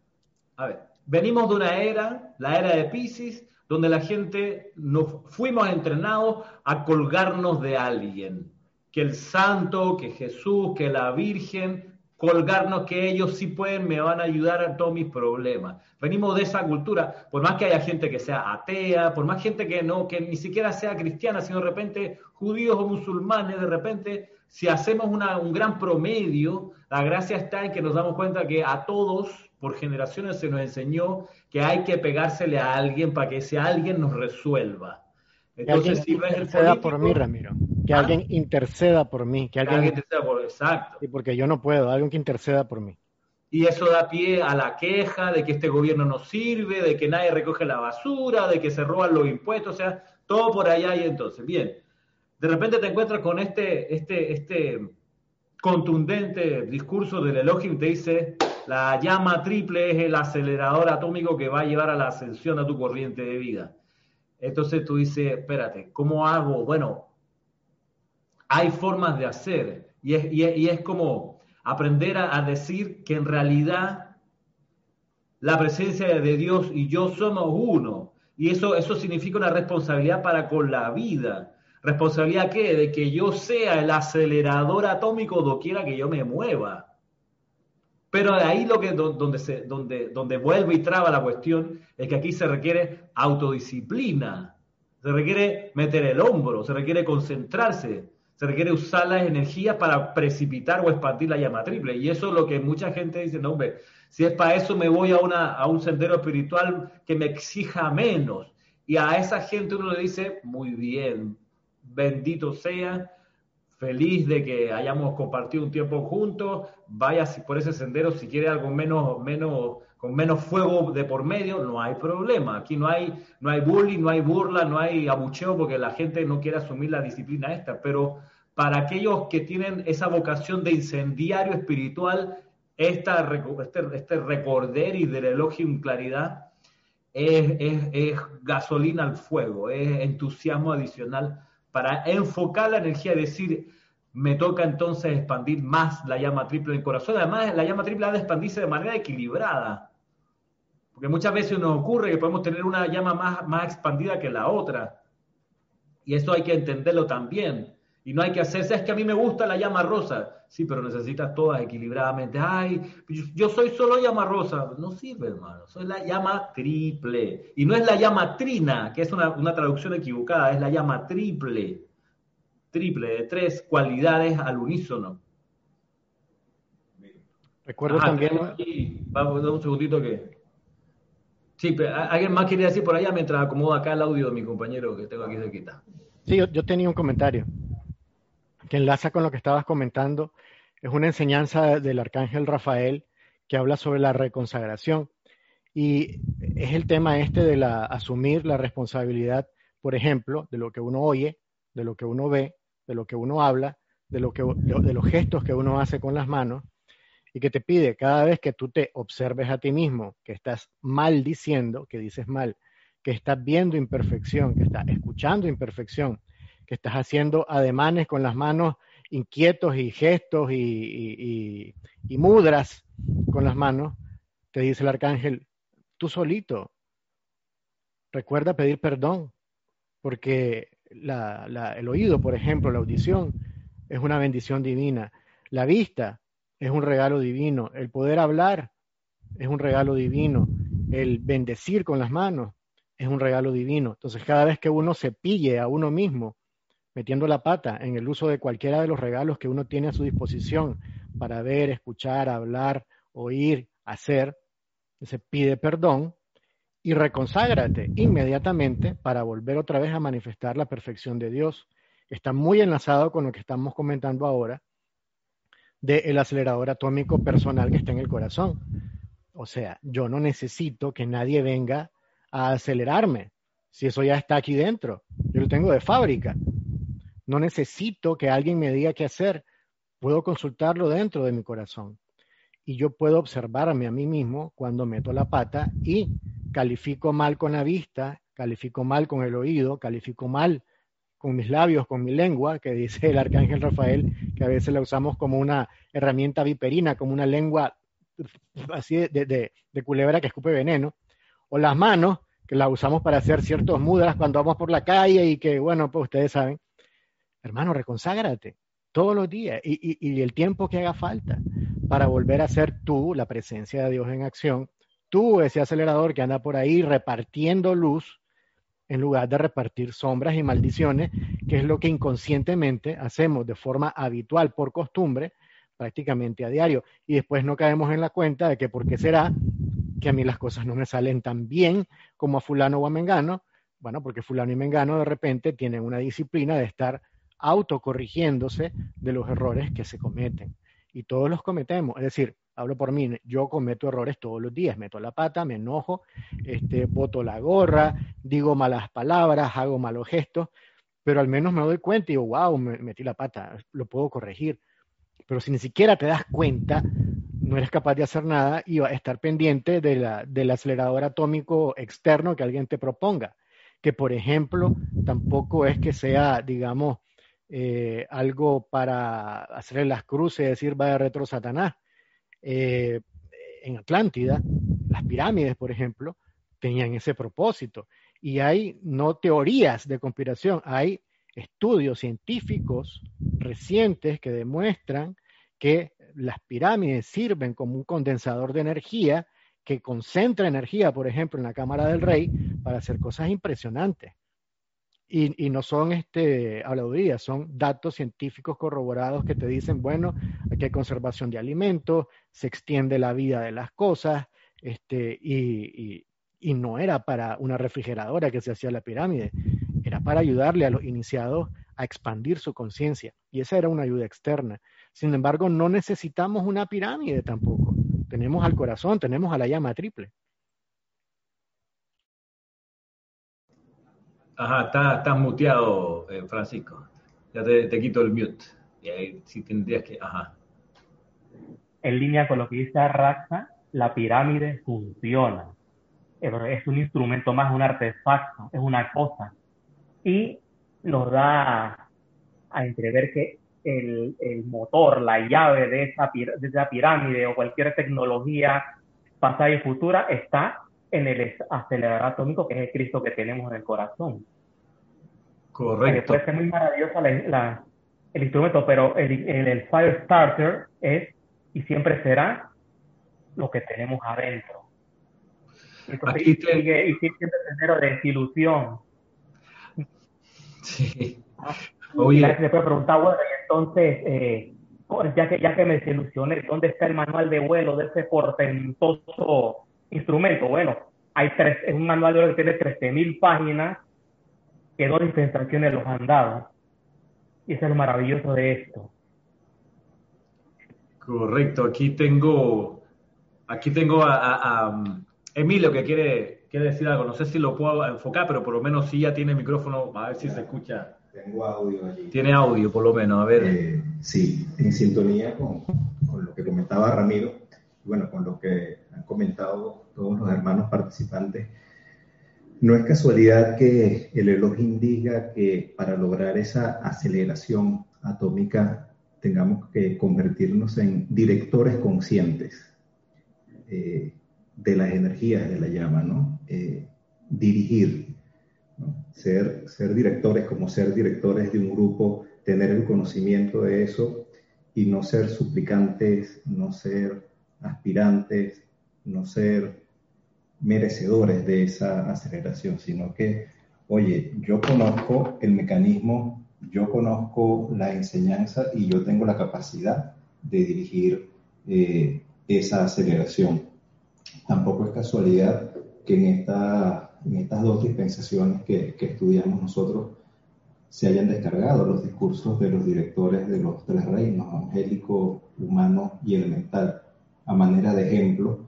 a ver, venimos de una era, la era de Pisces, donde la gente nos fuimos entrenados a colgarnos de alguien que el santo, que Jesús, que la Virgen, colgarnos que ellos sí pueden, me van a ayudar a todos mis problemas. Venimos de esa cultura, por más que haya gente que sea atea, por más gente que no, que ni siquiera sea cristiana, sino de repente judíos o musulmanes, de repente, si hacemos un gran promedio, la gracia está en que nos damos cuenta que a todos, por generaciones, se nos enseñó que hay que pegársele a alguien para que ese alguien nos resuelva. Entonces, si interceda por mí, Ramiro. Que ¿Ah? alguien interceda por mí. Que alguien, interceda por exacto. Y porque yo no puedo, alguien que interceda por mí. Y eso da pie a la queja de que este gobierno no sirve, de que nadie recoge la basura, de que se roban los impuestos, o sea, todo por allá y entonces. Bien, de repente te encuentras con este, este, este contundente discurso del Elohim, te dice, la llama triple es el acelerador atómico que va a llevar a la ascensión a tu corriente de vida. Entonces tú dices, espérate, ¿cómo hago? Bueno, hay formas de hacer y es, como aprender a, decir que en realidad la presencia de Dios y yo somos uno. Y eso, eso significa una responsabilidad para con la vida. ¿Responsabilidad qué? De que yo sea el acelerador atómico doquiera que yo me mueva. Pero ahí lo que donde se donde donde vuelve y traba la cuestión es que aquí se requiere autodisciplina, se requiere meter el hombro, se requiere concentrarse, se requiere usar las energías para precipitar o expandir la llama triple. Y eso es lo que mucha gente dice, no, hombre, si es para eso me voy a, una, a un sendero espiritual que me exija menos. Y a esa gente uno le dice, muy bien, bendito sea, feliz de que hayamos compartido un tiempo juntos, vaya por ese sendero si quiere algo menos, menos, con menos fuego de por medio, no hay problema. Aquí no hay, no hay bullying, no hay burla, no hay abucheo porque la gente no quiere asumir la disciplina esta, pero para aquellos que tienen esa vocación de incendiario espiritual, esta, este, este recorder y del elogio claridad es, es, gasolina al fuego, es entusiasmo adicional para enfocar la energía y decir, me toca entonces expandir más la llama triple en corazón. Además, la llama triple ha de expandirse de manera equilibrada. Porque muchas veces nos ocurre que podemos tener una llama más, más expandida que la otra. Y eso hay que entenderlo también. Y no hay que hacerse, es que a mí me gusta la llama rosa. Sí, pero necesitas todas equilibradamente. Ay, yo soy solo llama rosa. No sirve, hermano. Soy la llama triple. Y no es la llama trina, que es una, una traducción equivocada, es la llama triple. Triple, de tres cualidades al unísono. Recuerdo también. vamos, un segundito que. Sí, alguien más quería decir por allá mientras acomodo acá el audio de mi compañero que tengo aquí cerquita. Sí, yo tenía un comentario que enlaza con lo que estabas comentando, es una enseñanza del arcángel Rafael que habla sobre la reconsagración. Y es el tema este de asumir la responsabilidad, por ejemplo, de lo que uno oye, de lo que uno ve, de lo que uno habla, de los gestos que uno hace con las manos, y que te pide cada vez que tú te observes a ti mismo, que estás mal diciendo, que dices mal, que estás viendo imperfección, que estás escuchando imperfección, que estás haciendo ademanes con las manos inquietos y gestos y, mudras con las manos, te dice el arcángel, tú solito, recuerda pedir perdón, porque el oído, por ejemplo, la audición, es una bendición divina. La vista es un regalo divino. El poder hablar es un regalo divino. El bendecir con las manos es un regalo divino. Entonces, cada vez que uno se pille a uno mismo metiendo la pata en el uso de cualquiera de los regalos que uno tiene a su disposición para ver, escuchar, hablar, oír, hacer, se pide perdón y reconságrate inmediatamente para volver otra vez a manifestar la perfección de Dios. Está muy enlazado con lo que estamos comentando ahora del acelerador atómico personal que está en el corazón. O sea, yo no necesito que nadie venga a acelerarme, si eso ya está aquí dentro. Yo lo tengo de fábrica. No necesito que alguien me diga qué hacer. Puedo consultarlo dentro de mi corazón. Y yo puedo observarme a mí mismo cuando meto la pata y califico mal con la vista, califico mal con el oído, califico mal con mis labios, con mi lengua, que dice el arcángel Rafael, que a veces la usamos como una herramienta viperina, como una lengua así de, culebra que escupe veneno, o las manos, que la usamos para hacer ciertos mudras cuando vamos por la calle y que, bueno, pues ustedes saben, hermano, reconságrate todos los días y, el tiempo que haga falta para volver a ser tú la presencia de Dios en acción, tú ese acelerador que anda por ahí repartiendo luz en lugar de repartir sombras y maldiciones, que es lo que inconscientemente hacemos de forma habitual, por costumbre, prácticamente a diario. Y después no caemos en la cuenta de que por qué será que a mí las cosas no me salen tan bien como a fulano o a mengano. Bueno, porque fulano y mengano de repente tienen una disciplina de estar autocorrigiéndose de los errores que se cometen. Y todos los cometemos. Es decir, hablo por mí, yo cometo errores todos los días. Meto la pata, me enojo, este, boto la gorra, digo malas palabras, hago malos gestos. pero al menos me doy cuenta y digo, wow, me metí la pata, lo puedo corregir. Pero si ni siquiera te das cuenta, no eres capaz de hacer nada y a estar pendiente del acelerador atómico externo que alguien te proponga. Que, por ejemplo, tampoco es que sea, digamos, eh, algo para hacer las cruces y decir va de retro Satanás. Eh, en Atlántida, las pirámides, por ejemplo, tenían ese propósito. Y hay no teorías de conspiración, hay estudios científicos recientes que demuestran que las pirámides sirven como un condensador de energía que concentra energía, por ejemplo, en la Cámara del Rey para hacer cosas impresionantes. Y, no son este, habladurías, son datos científicos corroborados que te dicen, bueno, aquí hay conservación de alimentos, se extiende la vida de las cosas, este, y, y no era para una refrigeradora que se hacía la pirámide, era para ayudarle a los iniciados a expandir su conciencia. Y esa era una ayuda externa. Sin embargo, no necesitamos una pirámide tampoco. Tenemos al corazón, tenemos a la llama triple. Ajá, estás está muteado, eh, Francisco. Ya te, quito el mute. Y ahí sí tendrías que. Ajá. En línea con lo que dice Raxa, la pirámide funciona. Es un instrumento más, un artefacto, es una cosa. Y nos da a entrever que el, el motor, la llave de esa pirámide o cualquier tecnología pasada y futura está en el acelerador atómico, que es el Cristo que tenemos en el corazón. Correcto. puede ser muy maravilloso la, el instrumento, pero el, el, Fire Starter es y siempre será lo que tenemos adentro. Entonces, Aquí te... sigue, y siempre tener de desilusión. Sí. Ah, Oye. Y se puede preguntar, bueno, y entonces, eh, ya, que, ya que me desilusioné, ¿dónde está el manual de vuelo de ese portentoso instrumento? Bueno, hay tres, es un manual de vuelo que tiene 13.000 páginas, que dos dispensaciones los han dado. Y eso es lo maravilloso de esto. Correcto, aquí tengo, aquí tengo a, a Emilio que quiere, quiere decir algo. No sé si lo puedo enfocar, pero por lo menos sí ya tiene micrófono, a ver si se escucha. Tengo audio allí. Tiene audio, por lo menos, a ver. Eh, sí, en sintonía con, con, lo que comentaba Ramiro, bueno, con lo que han comentado todos los hermanos participantes. No es casualidad que el Elohim diga que para lograr esa aceleración atómica tengamos que convertirnos en directores conscientes eh, de las energías de la llama, ¿no? Eh, dirigir, ser, ser directores como ser directores de un grupo, tener el conocimiento de eso y no ser suplicantes, no ser aspirantes, no ser merecedores de esa aceleración, sino que, oye, yo conozco el mecanismo, yo conozco la enseñanza y yo tengo la capacidad de dirigir eh, esa aceleración. Tampoco es casualidad que en esta en estas dos dispensaciones que, estudiamos nosotros se hayan descargado los discursos de los directores de los tres reinos, angélico, humano y elemental, a manera de ejemplo,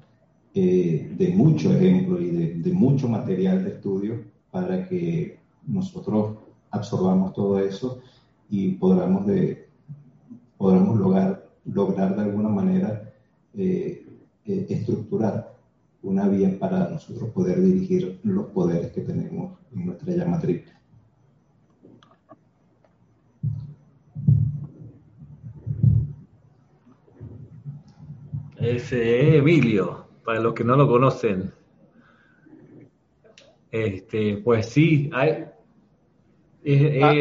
eh, de mucho ejemplo y de, mucho material de estudio para que nosotros absorbamos todo eso y podamos, de, podamos lograr, lograr de alguna manera eh, eh, estructurar una vía para nosotros poder dirigir los poderes que tenemos en nuestra llama triple. Ese es Emilio, para los que no lo conocen. Este, pues sí, hay,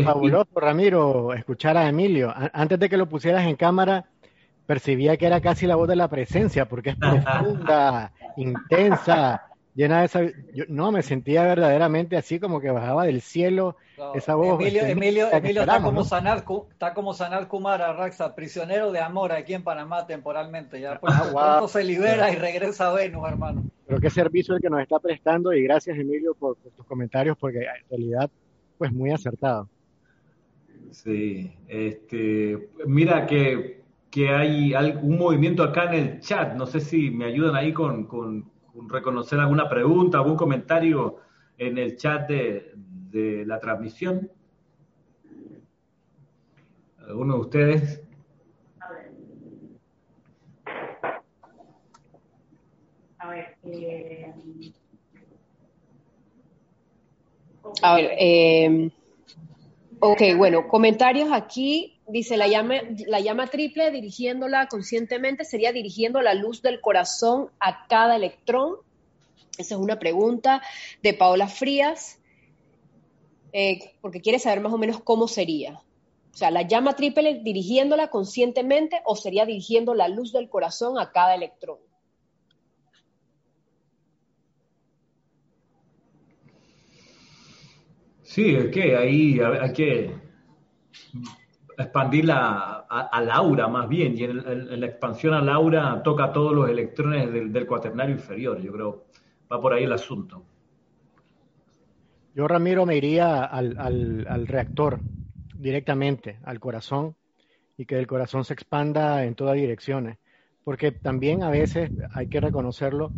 fabuloso, Ramiro, escuchar a Emilio. Antes de que lo pusieras en cámara, percibía que era casi la voz de la presencia, porque es profunda, [LAUGHS] intensa, llena de esa... no, me sentía verdaderamente así como que bajaba del cielo esa voz. Emilio, Emilio, Emilio está, como sanar, está como Sanar Kumara, Raxa, prisionero de amor aquí en Panamá temporalmente. Ya pues, ah, se libera y regresa a Venus, hermano. Pero qué servicio el que nos está prestando y gracias, Emilio, por, por tus comentarios, porque en realidad, pues muy acertado. Sí, este, mira que que hay un movimiento acá en el chat. No sé si me ayudan ahí con, con, reconocer alguna pregunta, algún comentario en el chat de, de la transmisión. alguno de ustedes. A ver. A ver. Eh... A ver, eh, ok, bueno, comentarios aquí. Dice, la llama, la llama triple, dirigiéndola conscientemente, sería dirigiendo la luz del corazón a cada electrón. Esa es una pregunta de Paola Frías, eh, porque quiere saber más o menos cómo sería. O sea, la llama triple dirigiéndola conscientemente o sería dirigiendo la luz del corazón a cada electrón. Sí, que ahí hay que expandir la, al aura más bien, y en, la expansión al aura toca todos los electrones del, cuaternario inferior, yo creo, va por ahí el asunto. Yo, Ramiro, me iría al, al, reactor directamente, al corazón, y que el corazón se expanda en todas direcciones, porque también a veces, hay que reconocerlo,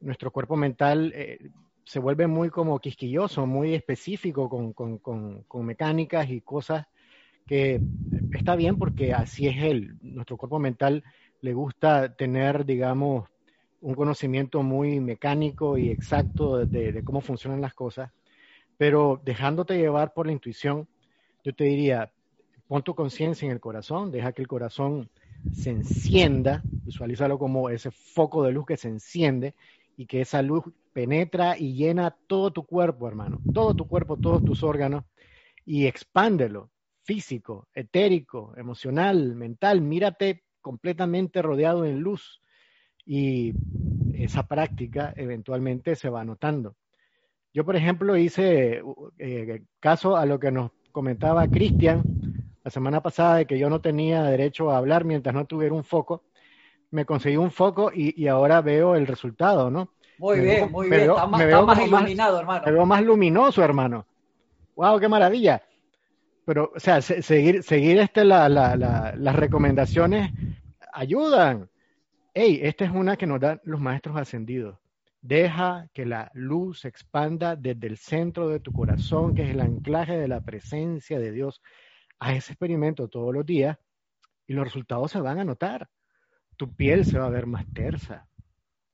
nuestro cuerpo mental eh, se vuelve muy como quisquilloso, muy específico con, con, con, mecánicas y cosas que está bien porque así es él. Nuestro cuerpo mental le gusta tener, digamos, un conocimiento muy mecánico y exacto de, cómo funcionan las cosas, pero dejándote llevar por la intuición, yo te diría, pon tu conciencia en el corazón, deja que el corazón se encienda, visualízalo como ese foco de luz que se enciende y que esa luz penetra y llena todo tu cuerpo, hermano, todo tu cuerpo, todos tus órganos, y expándelo, físico, etérico, emocional, mental, mírate completamente rodeado en luz y esa práctica eventualmente se va notando. Yo, por ejemplo, hice eh, caso a lo que nos comentaba Cristian la semana pasada de que yo no tenía derecho a hablar mientras no tuviera un foco me conseguí un foco y, ahora veo el resultado, ¿no? Muy bien, muy bien. está, más, iluminado, hermano. Me veo más luminoso, hermano. ¡Wow, qué maravilla! Pero, o sea, seguir, seguir este, las recomendaciones ayudan. Hey, esta es una que nos dan los maestros ascendidos. Deja que la luz se expanda desde el centro de tu corazón, que es el anclaje de la presencia de Dios. Haz ese experimento todos los días y los resultados se van a notar tu piel se va a ver más tersa,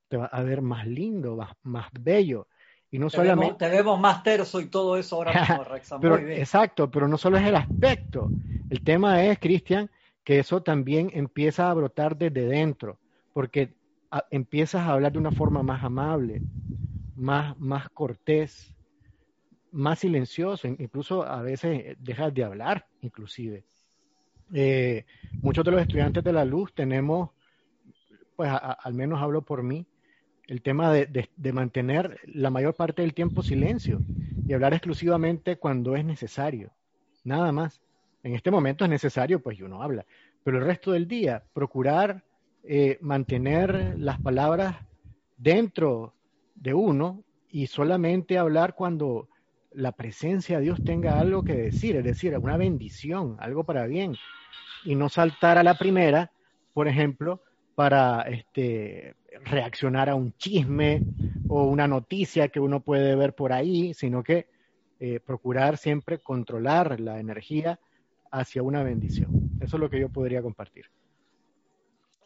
te va a ver más lindo, más, bello. Y no solamente... te vemos más terso y todo eso ahora mismo, [LAUGHS] pero, Exacto, pero no solo es el aspecto. El tema es, Cristian, que eso también empieza a brotar desde dentro, porque empiezas a hablar de una forma más amable, más, más cortés, más silencioso, incluso a veces dejas de hablar, inclusive. Eh, muchos de los estudiantes de la luz tenemos pues al menos hablo por mí, el tema de, mantener la mayor parte del tiempo silencio y hablar exclusivamente cuando es necesario, nada más. En este momento es necesario, pues uno habla, pero el resto del día procurar eh, mantener las palabras dentro de uno y solamente hablar cuando la presencia de Dios tenga algo que decir, es decir, una bendición, algo para bien, y no saltar a la primera, por ejemplo, para este, reaccionar a un chisme o una noticia que uno puede ver por ahí, sino que eh, procurar siempre controlar la energía hacia una bendición. Eso es lo que yo podría compartir.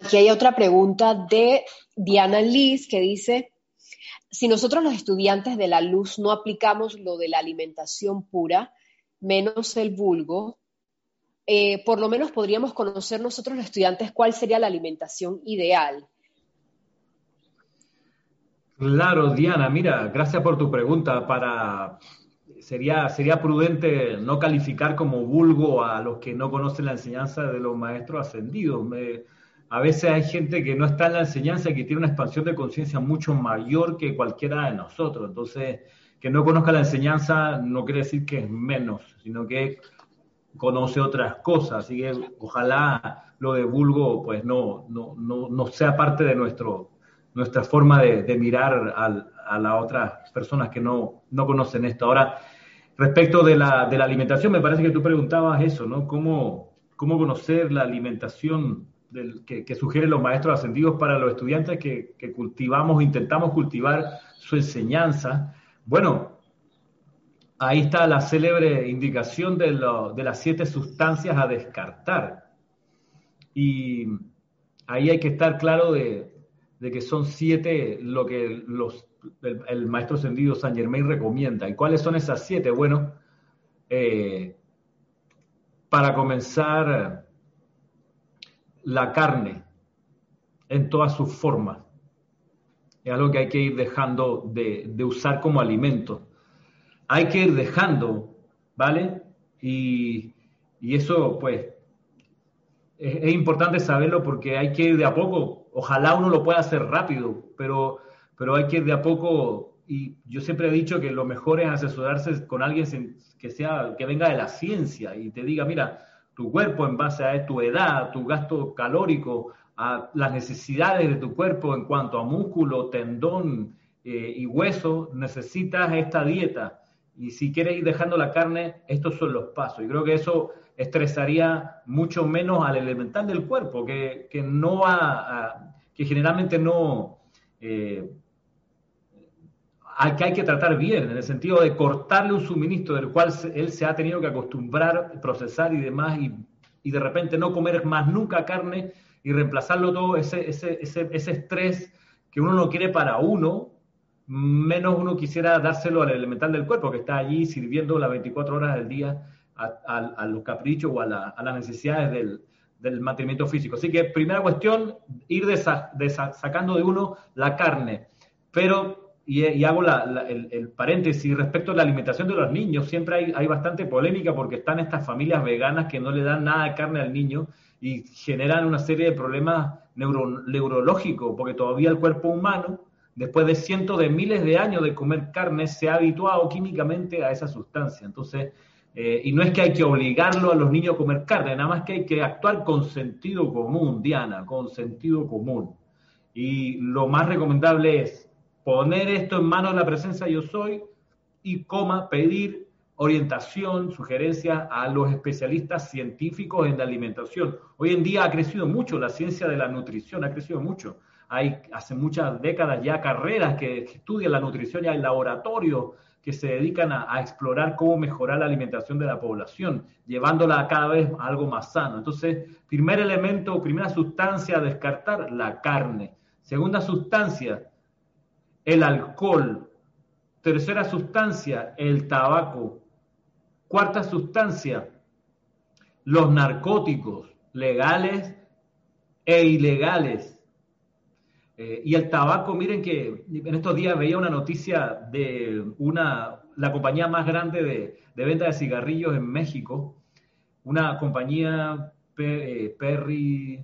Aquí hay otra pregunta de Diana Liz que dice, si nosotros los estudiantes de la luz no aplicamos lo de la alimentación pura, menos el vulgo, eh, por lo menos podríamos conocer nosotros los estudiantes cuál sería la alimentación ideal. Claro, Diana, mira, gracias por tu pregunta. Para sería sería prudente no calificar como vulgo a los que no conocen la enseñanza de los maestros ascendidos. a veces hay gente que no está en la enseñanza y que tiene una expansión de conciencia mucho mayor que cualquiera de nosotros. Entonces, que no conozca la enseñanza no quiere decir que es menos, sino que conoce otras cosas, así que ojalá lo de vulgo pues no, no, no, no sea parte de nuestro, nuestra forma de, mirar a las otras personas que no, no conocen esto. Ahora, respecto de la, de la alimentación, me parece que tú preguntabas eso, ¿no? ¿Cómo, cómo conocer la alimentación del, que, que, sugieren los maestros ascendidos para los estudiantes que, que cultivamos, intentamos cultivar su enseñanza? Bueno, ahí está la célebre indicación de, de las siete sustancias a descartar. Y ahí hay que estar claro de, que son siete lo que los, el, maestro ascendido San Germain recomienda. ¿Y cuáles son esas siete? Bueno, eh, para comenzar, la carne en todas sus formas. Es algo que hay que ir dejando de, usar como alimento. Hay que ir dejando, ¿vale? Y, eso, pues, es, importante saberlo porque hay que ir de a poco. Ojalá uno lo pueda hacer rápido, pero, pero hay que ir de a poco. Y yo siempre he dicho que lo mejor es asesorarse con alguien que, sea, que venga de la ciencia y te diga, mira, tu cuerpo en base a tu edad, tu gasto calórico, a las necesidades de tu cuerpo en cuanto a músculo, tendón eh, y hueso, necesitas esta dieta. Y si quieres ir dejando la carne, estos son los pasos. Y creo que eso estresaría mucho menos al elemental del cuerpo, que, no va que generalmente no eh, que hay que tratar bien, en el sentido de cortarle un suministro del cual él se ha tenido que acostumbrar, procesar y demás, y, y de repente no comer más nunca carne y reemplazarlo todo, ese, ese, ese, ese estrés que uno no quiere para uno, menos uno quisiera dárselo al elemental del cuerpo que está allí sirviendo las 24 horas del día a, los caprichos o a, las necesidades del, mantenimiento físico. Así que primera cuestión, ir sacando de uno la carne. Pero, y, hago el, paréntesis, respecto a la alimentación de los niños, siempre hay, hay bastante polémica porque están estas familias veganas que no le dan nada de carne al niño y generan una serie de problemas neurológicos, porque todavía el cuerpo humano, después de cientos de miles de años de comer carne, se ha habituado químicamente a esa sustancia. Entonces, eh, y no es que hay que obligarlo a los niños a comer carne, nada más que hay que actuar con sentido común, Diana, con sentido común. Y lo más recomendable es poner esto en manos de la presencia yo soy y coma, pedir orientación, sugerencia a los especialistas científicos en la alimentación. Hoy en día ha crecido mucho la ciencia de la nutrición, ha crecido mucho. Hay hace muchas décadas ya carreras que, estudian la nutrición, ya hay laboratorios que se dedican a, a, explorar cómo mejorar la alimentación de la población, llevándola cada vez a algo más sano. Entonces, primer elemento, primera sustancia a descartar, la carne. Segunda sustancia, el alcohol. Tercera sustancia, el tabaco. Cuarta sustancia, los narcóticos legales e ilegales. Eh, y el tabaco, miren que en estos días veía una noticia de una, la compañía más grande de, venta de cigarrillos en México, una compañía eh, Perry,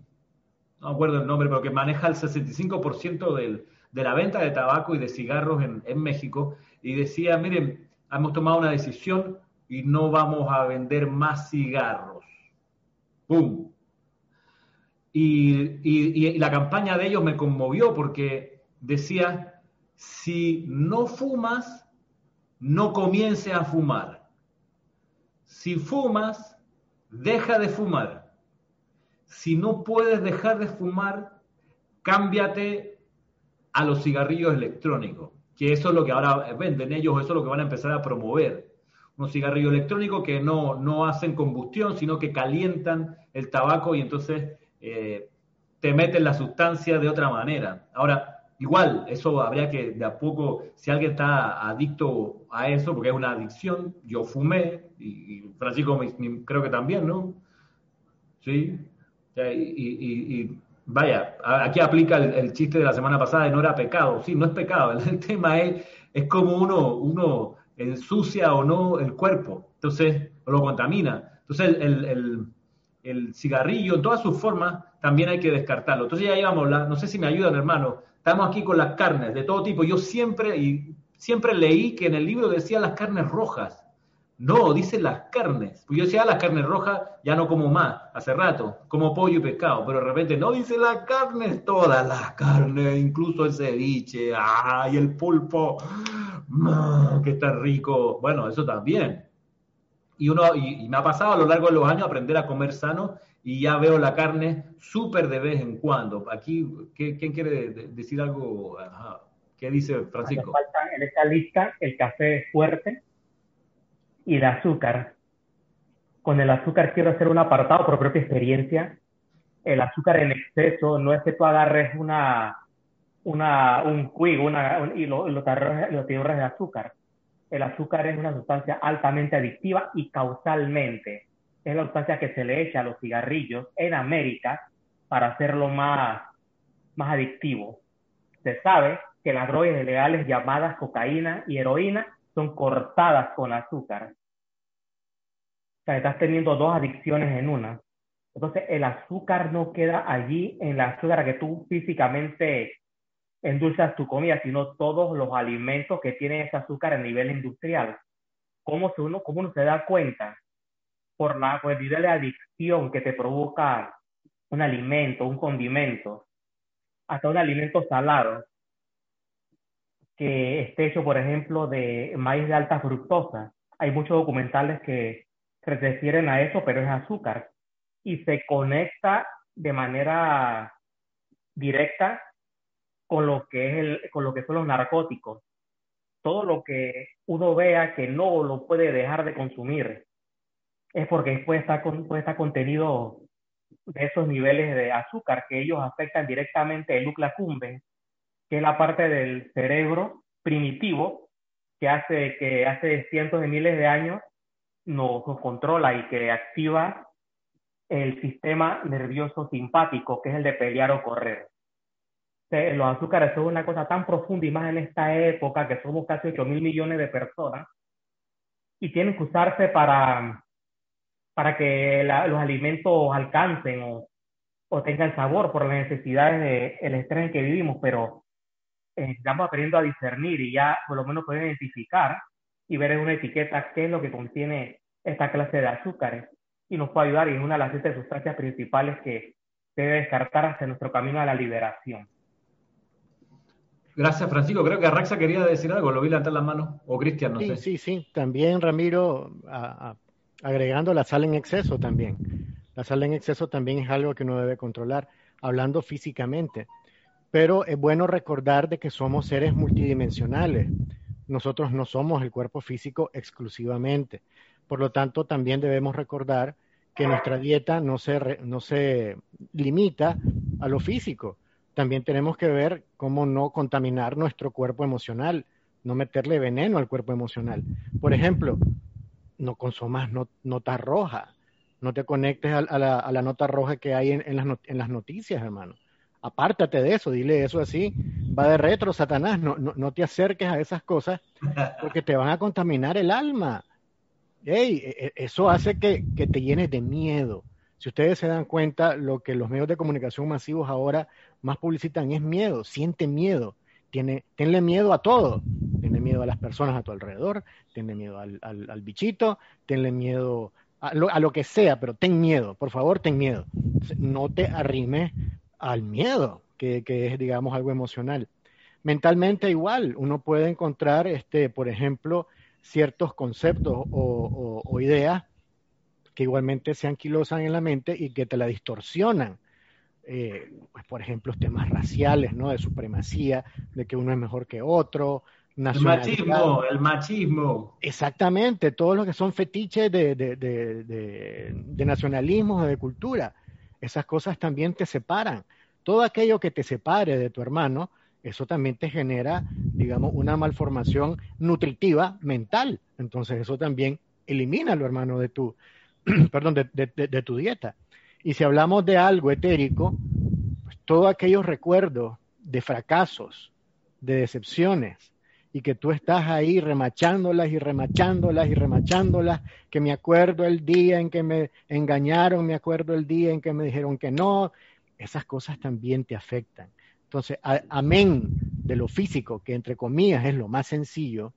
no acuerdo el nombre, pero que maneja el 65% del, de la venta de tabaco y de cigarros en, en México, y decía, miren, hemos tomado una decisión y no vamos a vender más cigarros. ¡Pum! Y, la campaña de ellos me conmovió porque decía, si no fumas, no comiences a fumar. Si fumas, deja de fumar. Si no puedes dejar de fumar, cámbiate a los cigarrillos electrónicos, que eso es lo que ahora venden ellos, eso es lo que van a empezar a promover unos cigarrillos electrónicos que no, no hacen combustión, sino que calientan el tabaco y entonces eh, te meten la sustancia de otra manera. Ahora, igual, eso habría que de a poco, si alguien está adicto a eso, porque es una adicción, yo fumé, y, Francisco creo que también, ¿no? Sí. Y, vaya, aquí aplica el, chiste de la semana pasada de no era pecado. Sí, no es pecado. [LAUGHS] El, tema es, es como uno, uno ensucia o no el cuerpo, entonces lo contamina. Entonces el, cigarrillo en todas sus formas también hay que descartarlo. Entonces ya llevamos no sé si me ayudan hermano, estamos aquí con las carnes de todo tipo. Yo siempre, y siempre leí que en el libro decía las carnes rojas. No, dice las carnes. Pues yo decía ah, las carnes rojas, ya no como más, hace rato, como pollo y pescado, pero de repente no dice las carnes, todas las carnes, incluso el ceviche, ay, el pulpo, mm, que está rico. Bueno, eso también. Y uno, y, me ha pasado a lo largo de los años aprender a comer sano y ya veo la carne súper de vez en cuando. Aquí, ¿quién quiere decir algo? ¿Qué dice Francisco? Falta en esta lista el café fuerte y de azúcar. Con el azúcar quiero hacer un apartado por propia experiencia. El azúcar en exceso no es que tú agarres una, una, un cuig una, y lo, lo, lo de azúcar. El azúcar es una sustancia altamente adictiva y causalmente es la sustancia que se le echa a los cigarrillos en América para hacerlo más, más adictivo. Se sabe que las drogas ilegales llamadas cocaína y heroína son cortadas con azúcar. O sea, estás teniendo dos adicciones en una. Entonces, el azúcar no queda allí en la azúcar que tú físicamente endulzas tu comida, sino todos los alimentos que tienen ese azúcar a nivel industrial. ¿Cómo, uno, cómo uno se da cuenta? Por la cantidad de adicción que te provoca un alimento, un condimento, hasta un alimento salado, que esté hecho, por ejemplo, de maíz de alta fructosa. Hay muchos documentales que se refieren a eso, pero es azúcar. Y se conecta de manera directa con lo que, es el, con lo que son los narcóticos. Todo lo que uno vea que no lo puede dejar de consumir es porque puede estar, puede estar contenido de esos niveles de azúcar que ellos afectan directamente el núcleo accumbens, que es la parte del cerebro primitivo que hace que hace cientos de miles de años nos, controla y que activa el sistema nervioso simpático, que es el de pelear o correr. Los azúcares son una cosa tan profunda y más en esta época que somos casi 8 mil millones de personas y tienen que usarse para, para que los alimentos alcancen o, o tengan sabor por las necesidades del estrés en que vivimos, pero eh, estamos aprendiendo a discernir y ya por lo menos pueden identificar y ver en una etiqueta qué es lo que contiene esta clase de azúcares y nos puede ayudar en una de las siete sustancias principales que debe descartar hacia nuestro camino a la liberación. Gracias, Francisco. Creo que Raxa quería decir algo, lo vi levantar la mano, o Cristian, no sé. Sí, sí, también Ramiro, agregando la sal en exceso también. La sal en exceso también es algo que uno debe controlar, hablando físicamente pero es bueno recordar de que somos seres multidimensionales. Nosotros no somos el cuerpo físico exclusivamente. Por lo tanto, también debemos recordar que nuestra dieta no se, no se limita a lo físico. También tenemos que ver cómo no contaminar nuestro cuerpo emocional, no meterle veneno al cuerpo emocional. Por ejemplo, no consumas nota roja, no te conectes a, la, nota roja que hay en, las, en las noticias, hermano apártate de eso, dile eso así, va de retro, Satanás, no, no, no te acerques a esas cosas porque te van a contaminar el alma. Hey, e, e, eso hace que, que, te llenes de miedo. Si ustedes se dan cuenta, lo que los medios de comunicación masivos ahora más publicitan es miedo, siente miedo. Tiene, tenle miedo a todo. Tenle miedo a las personas a tu alrededor, tenle miedo al, al, al bichito, tenle miedo a lo, a lo, que sea, pero ten miedo, por favor, ten miedo. No te arrimes al miedo, que, es, digamos, algo emocional. Mentalmente igual, uno puede encontrar, este, por ejemplo, ciertos conceptos o, ideas que igualmente se anquilosan en la mente y que te la distorsionan. Eh, pues, por ejemplo, temas raciales, ¿no? De supremacía, de que uno es mejor que otro, el machismo, el machismo. Exactamente, todo lo que son fetiches de, de, de, de, de nacionalismo, de cultura esas cosas también te separan. Todo aquello que te separe de tu hermano, eso también te genera, digamos, una malformación nutritiva mental. Entonces eso también elimina lo hermano de tu, [CLEARS THROAT] perdón, de, tu dieta. Y si hablamos de algo etérico, pues todos aquellos recuerdos de fracasos, de decepciones, y que tú estás ahí remachándolas y remachándolas y remachándolas, que me acuerdo el día en que me engañaron, me acuerdo el día en que me dijeron que no, esas cosas también te afectan. Entonces, amén de lo físico, que entre comillas es lo más sencillo,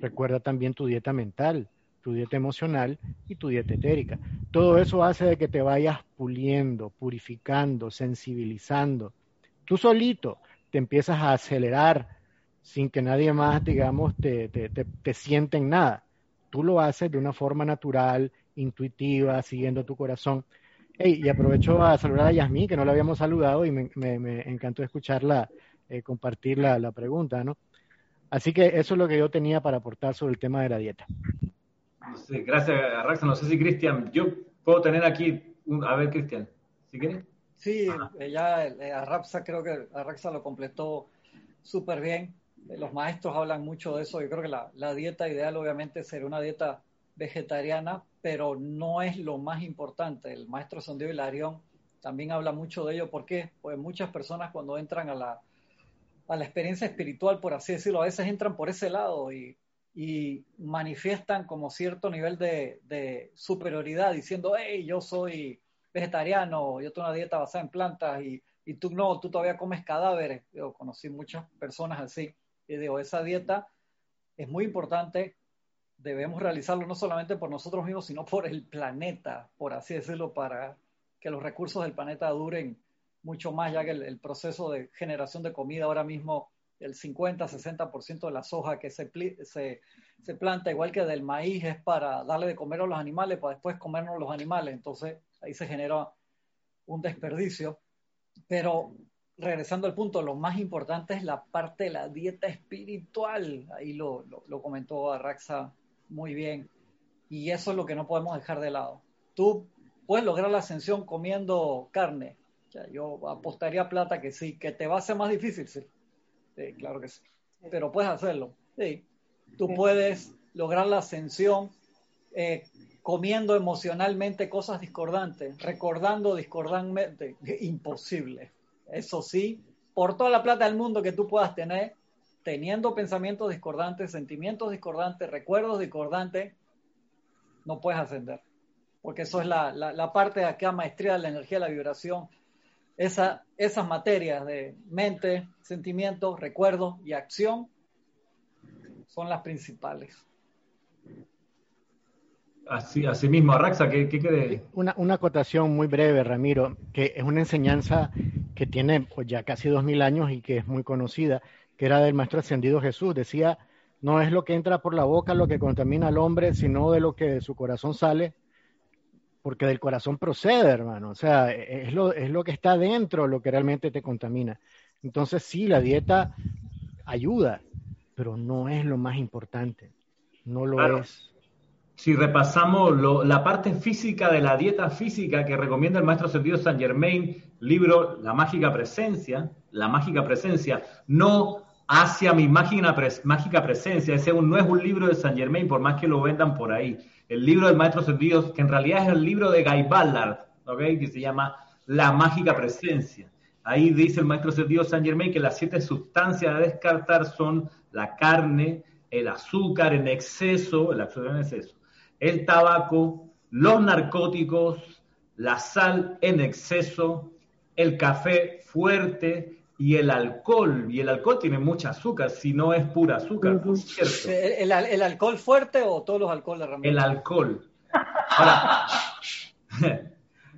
recuerda también tu dieta mental, tu dieta emocional y tu dieta etérica. Todo eso hace de que te vayas puliendo, purificando, sensibilizando. Tú solito te empiezas a acelerar sin que nadie más, digamos, te, te, te, siente en nada. Tú lo haces de una forma natural, intuitiva, siguiendo tu corazón. y aprovecho a saludar a Yasmín, que no la habíamos saludado y me, encantó escucharla, eh, compartir la, pregunta, ¿no? Así que eso es lo que yo tenía para aportar sobre el tema de la dieta. Gracias, Raxa. No sé si Cristian, yo puedo tener aquí, un, a ver, Cristian, si quieres. Sí, ya eh, Arraxa creo que Arraxa lo completó súper bien. Eh, los maestros hablan mucho de eso. Yo creo que la, la dieta ideal obviamente sería una dieta vegetariana, pero no es lo más importante. El maestro Sondeo Hilarión también habla mucho de ello. ¿Por qué? Pues muchas personas cuando entran a la, a la experiencia espiritual, por así decirlo, a veces entran por ese lado y, y manifiestan como cierto nivel de, de, superioridad, diciendo, hey, yo soy vegetariano, yo tengo una dieta basada en plantas y, y tú no, tú todavía comes cadáveres. Yo conocí muchas personas así y digo, esa dieta es muy importante, debemos realizarlo no solamente por nosotros mismos, sino por el planeta, por así decirlo, para que los recursos del planeta duren mucho más, ya que el, proceso de generación de comida ahora mismo, el 50-60% de la soja que se, se, se, planta, igual que del maíz, es para darle de comer a los animales, para después comernos los animales. Entonces ahí se genera un desperdicio. Pero regresando al punto, lo más importante es la parte de la dieta espiritual. Ahí lo, lo, lo comentó Arraxa muy bien. Y eso es lo que no podemos dejar de lado. Tú puedes lograr la ascensión comiendo carne. yo apostaría plata que sí, que te va a ser más difícil, sí. Claro que sí. Pero puedes hacerlo. Sí. Tú puedes lograr la ascensión eh, comiendo emocionalmente cosas discordantes, recordando discordantemente. Imposible. Eso sí, por toda la plata del mundo que tú puedas tener, teniendo pensamientos discordantes, sentimientos discordantes, recuerdos discordantes, no puedes ascender. Porque eso es la, la, parte de acá, maestría de la energía la vibración. Esa, esas materias de mente, sentimientos, recuerdos y acción son las principales. Así, así mismo, Arraxa, ¿qué, qué Una, una acotación muy breve, Ramiro, que es una enseñanza que tiene pues, ya casi dos mil años y que es muy conocida, que era del Maestro Ascendido Jesús. Decía, no es lo que entra por la boca lo que contamina al hombre, sino de lo que de su corazón sale, porque del corazón procede, hermano. O sea, es lo, es lo que está dentro lo que realmente te contamina. Entonces, sí, la dieta ayuda, pero no es lo más importante. No lo es. Si repasamos la parte física de la dieta física que recomienda el maestro Ascendido San Germain, libro La mágica presencia, la mágica presencia, no hacia mi mágica, mágica presencia. Ese no es un libro de Saint Germain, por más que lo vendan por ahí. El libro del Maestro Sentidos, que en realidad es el libro de Guy Ballard, ¿okay? que se llama La mágica presencia. Ahí dice el Maestro Sentidos Saint Germain que las siete sustancias a descartar son la carne, el azúcar en exceso, el azúcar en exceso, el tabaco, los narcóticos, la sal en exceso, el café fuerte y el alcohol. Y el alcohol tiene mucha azúcar, si no es pura azúcar, cierto. ¿El, alcohol fuerte o todos los alcoholes, El alcohol. Ahora,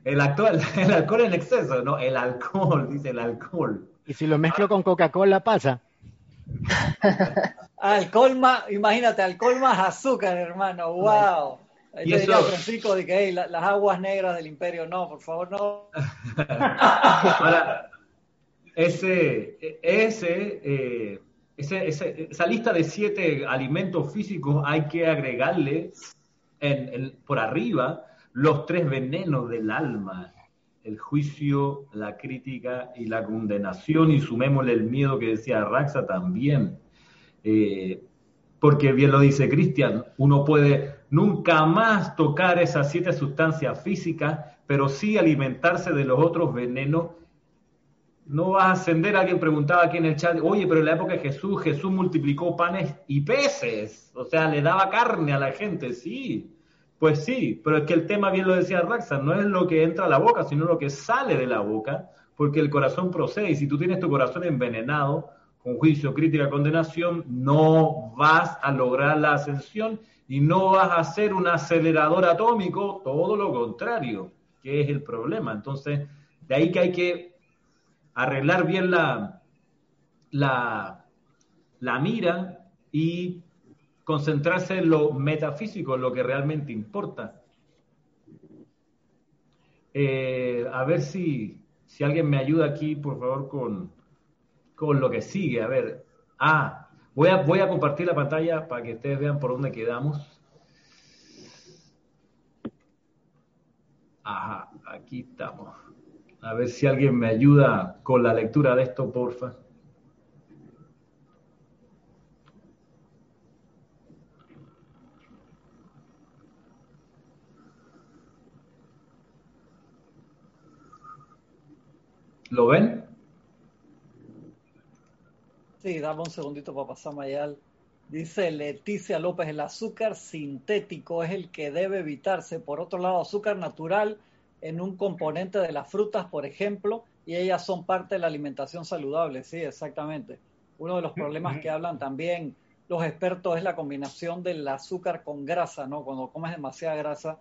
el, actual, el alcohol en exceso, no, el alcohol, dice el alcohol. ¿Y si lo mezclo con Coca-Cola pasa? [LAUGHS] alcohol más, imagínate, alcohol más azúcar, hermano, wow. y eso... Francisco de que las aguas negras del imperio, no, por favor, no. [LAUGHS] Ahora, ese, ese, eh, ese, esa lista de siete alimentos físicos hay que agregarle por arriba los tres venenos del alma, el juicio, la crítica y la condenación, y sumémosle el miedo que decía Raxa también. Eh, porque bien lo dice Cristian, uno puede nunca más tocar esas siete sustancias físicas, pero sí alimentarse de los otros venenos no vas a ascender. Alguien preguntaba aquí en el chat, oye, pero en la época de Jesús, Jesús multiplicó panes y peces, o sea, le daba carne a la gente, sí. Pues sí, pero es que el tema, bien lo decía Raxa, no es lo que entra a la boca, sino lo que sale de la boca, porque el corazón procede. Y si tú tienes tu corazón envenenado, con juicio, crítica, condenación, no vas a lograr la ascensión y no vas a ser un acelerador atómico, todo lo contrario, que es el problema. Entonces, de ahí que hay que arreglar bien la, la, la mira y concentrarse en lo metafísico, en lo que realmente importa. Eh, a ver si, si alguien me ayuda aquí, por favor, con, con lo que sigue. A ver, ah, voy a, voy a compartir la pantalla para que ustedes vean por dónde quedamos. Ajá, aquí estamos. A ver si alguien me ayuda con la lectura de esto, porfa. ¿Lo ven? Sí, dame un segundito para pasarme allá. Dice Leticia López, el azúcar sintético es el que debe evitarse. Por otro lado, azúcar natural en un componente de las frutas, por ejemplo, y ellas son parte de la alimentación saludable. Sí, exactamente. Uno de los problemas que hablan también los expertos es la combinación del azúcar con grasa, ¿no? Cuando comes demasiada grasa,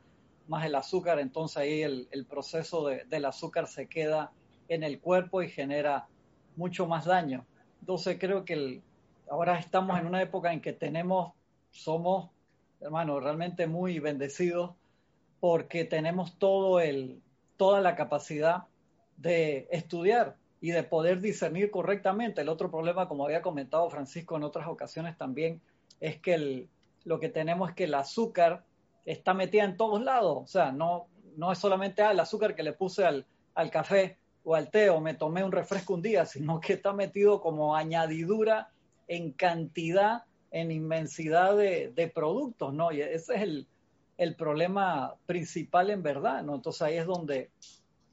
más el azúcar, entonces ahí el, proceso del azúcar se queda en el cuerpo y genera mucho más daño. Entonces creo que ahora estamos en una época en que tenemos, somos, hermano, realmente muy bendecidos porque tenemos toda la capacidad de estudiar y de poder discernir correctamente. El otro problema, como había comentado Francisco en otras ocasiones también, es que lo que tenemos es que el azúcar está metida en todos lados. O sea, no, no es solamente ah, el azúcar que le puse al, café, o al té o me tomé un refresco un día, sino que está metido como añadidura en cantidad, en inmensidad de, productos, ¿no? Y ese es el, problema principal en verdad, ¿no? Entonces ahí es donde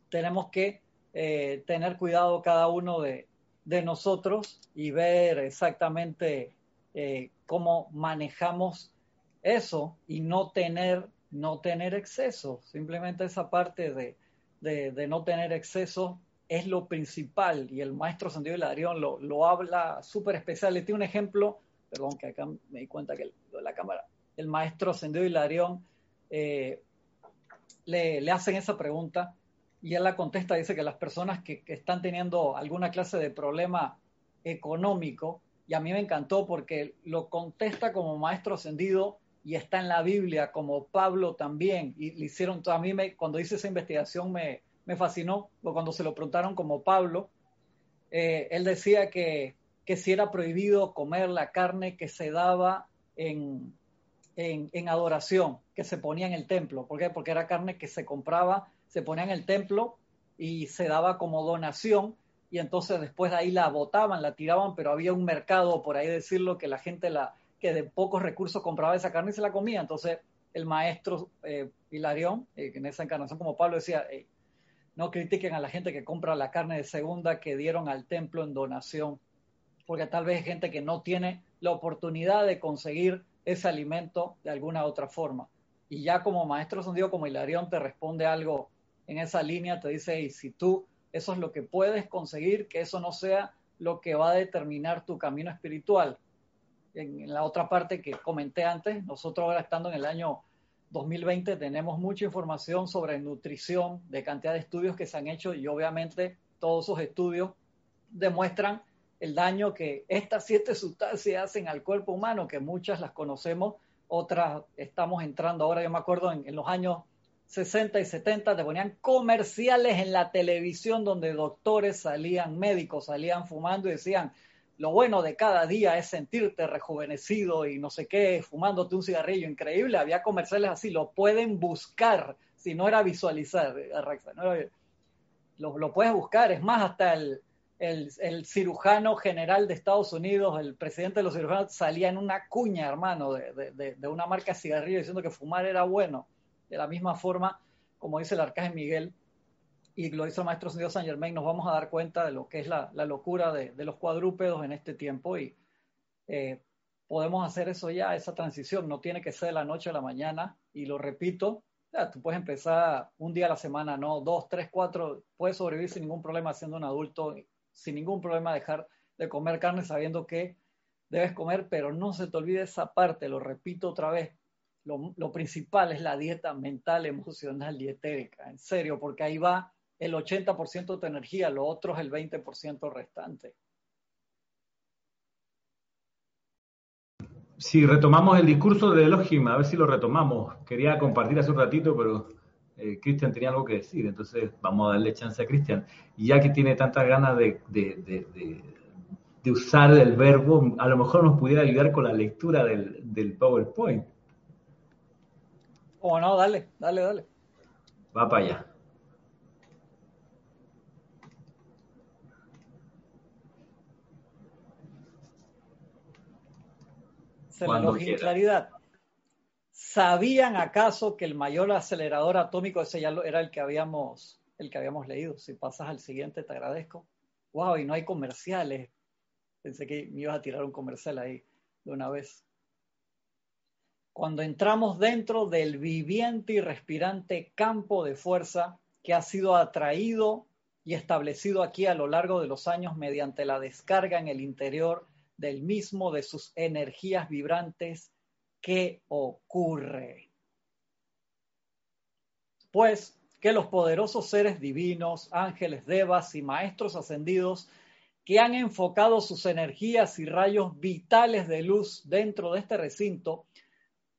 tenemos que eh, tener cuidado cada uno de, nosotros y ver exactamente eh, cómo manejamos eso y no tener, no tener exceso, simplemente esa parte de, de, no tener exceso es lo principal y el maestro Santiago Hilarión lo, lo habla súper especial. Le tengo un ejemplo, perdón que acá me di cuenta que lo de la cámara, el maestro Santiago Hilarión eh, le, hacen esa pregunta y él la contesta, dice que las personas que, que están teniendo alguna clase de problema económico, y a mí me encantó porque lo contesta como maestro ascendido y está en la Biblia, como Pablo también, y le hicieron, a mí me, cuando hice esa investigación me, me fascinó, cuando se lo preguntaron como Pablo, eh, él decía que, que, si era prohibido comer la carne que se daba en, en, adoración, que se ponía en el templo, ¿por qué? Porque era carne que se compraba, se ponía en el templo y se daba como donación, y entonces después de ahí la botaban, la tiraban, pero había un mercado, por ahí decirlo, que la gente la, que de pocos recursos compraba esa carne y se la comía. Entonces el maestro eh, Hilarión, eh, en esa encarnación como Pablo decía, no critiquen a la gente que compra la carne de segunda que dieron al templo en donación, porque tal vez hay gente que no tiene la oportunidad de conseguir ese alimento de alguna otra forma. Y ya como maestro sondido como Hilarión te responde algo en esa línea, te dice, y si tú eso es lo que puedes conseguir, que eso no sea lo que va a determinar tu camino espiritual en, la otra parte que comenté antes, nosotros ahora estando en el año 2020 tenemos mucha información sobre nutrición, de cantidad de estudios que se han hecho y obviamente todos esos estudios demuestran el daño que estas siete sustancias hacen al cuerpo humano, que muchas las conocemos, otras estamos entrando ahora, yo me acuerdo en, los años 60 y 70 te ponían comerciales en la televisión donde doctores salían, médicos salían fumando y decían, lo bueno de cada día es sentirte rejuvenecido y no sé qué, fumándote un cigarrillo increíble. Había comerciales así, lo pueden buscar, si no era visualizar, eh, lo, puedes buscar. Es más, hasta el, el, cirujano general de Estados Unidos, el presidente de los cirujanos, salía en una cuña, hermano, de, una marca cigarrillo diciendo que fumar era bueno. De la misma forma, como dice el arcángel Miguel, y lo hizo el maestro Dios San Germain, nos vamos a dar cuenta de lo que es la, locura de, los cuadrúpedos en este tiempo y eh, podemos hacer eso ya, esa transición, no tiene que ser de la noche a la mañana. Y lo repito, tú puedes empezar un día a la semana, no, dos, tres, cuatro, puedes sobrevivir sin ningún problema siendo un adulto, sin ningún problema dejar de comer carne sabiendo que debes comer, pero no se te olvide esa parte, lo repito otra vez, lo, lo, principal es la dieta mental, emocional y en serio, porque ahí va el 80% de tu energía, lo otro es el 20% restante. Si retomamos el discurso de Elohim, a ver si lo retomamos. Quería compartir hace un ratito, pero eh, Cristian tenía algo que decir, entonces vamos a darle chance a Cristian. Y ya que tiene tantas ganas de, de, usar el verbo, a lo mejor nos pudiera ayudar con la lectura del, del PowerPoint. Oh, no, dale, dale, dale. va para allá. Cuando claridad. ¿Sabían acaso que el mayor acelerador atómico, ese ya era el que habíamos, el que habíamos leído? Si pasas al siguiente, te agradezco. Wow, y no hay comerciales. Pensé que me ibas a tirar un comercial ahí de una vez. Cuando entramos dentro del viviente y respirante campo de fuerza que ha sido atraído y establecido aquí a lo largo de los años mediante la descarga en el interior del mismo de sus energías vibrantes, ¿qué ocurre? Pues que los poderosos seres divinos, ángeles, devas y maestros ascendidos que han enfocado sus energías y rayos vitales de luz dentro de este recinto,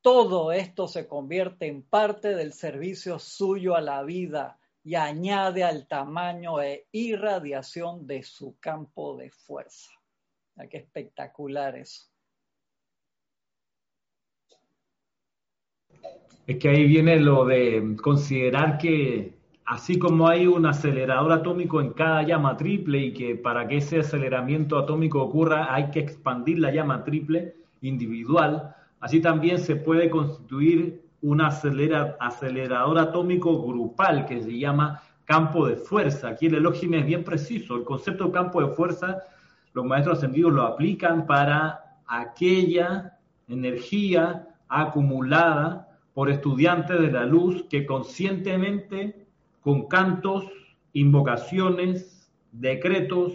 todo esto se convierte en parte del servicio suyo a la vida y añade al tamaño e irradiación de su campo de fuerza. Qué espectacular eso. Es que ahí viene lo de considerar que así como hay un acelerador atómico en cada llama triple y que para que ese aceleramiento atómico ocurra hay que expandir la llama triple individual, así también se puede constituir un acelerador atómico grupal que se llama campo de fuerza. Aquí el elogio es bien preciso. El concepto de campo de fuerza los maestros ascendidos lo aplican para aquella energía acumulada por estudiantes de la luz que conscientemente, con cantos, invocaciones, decretos,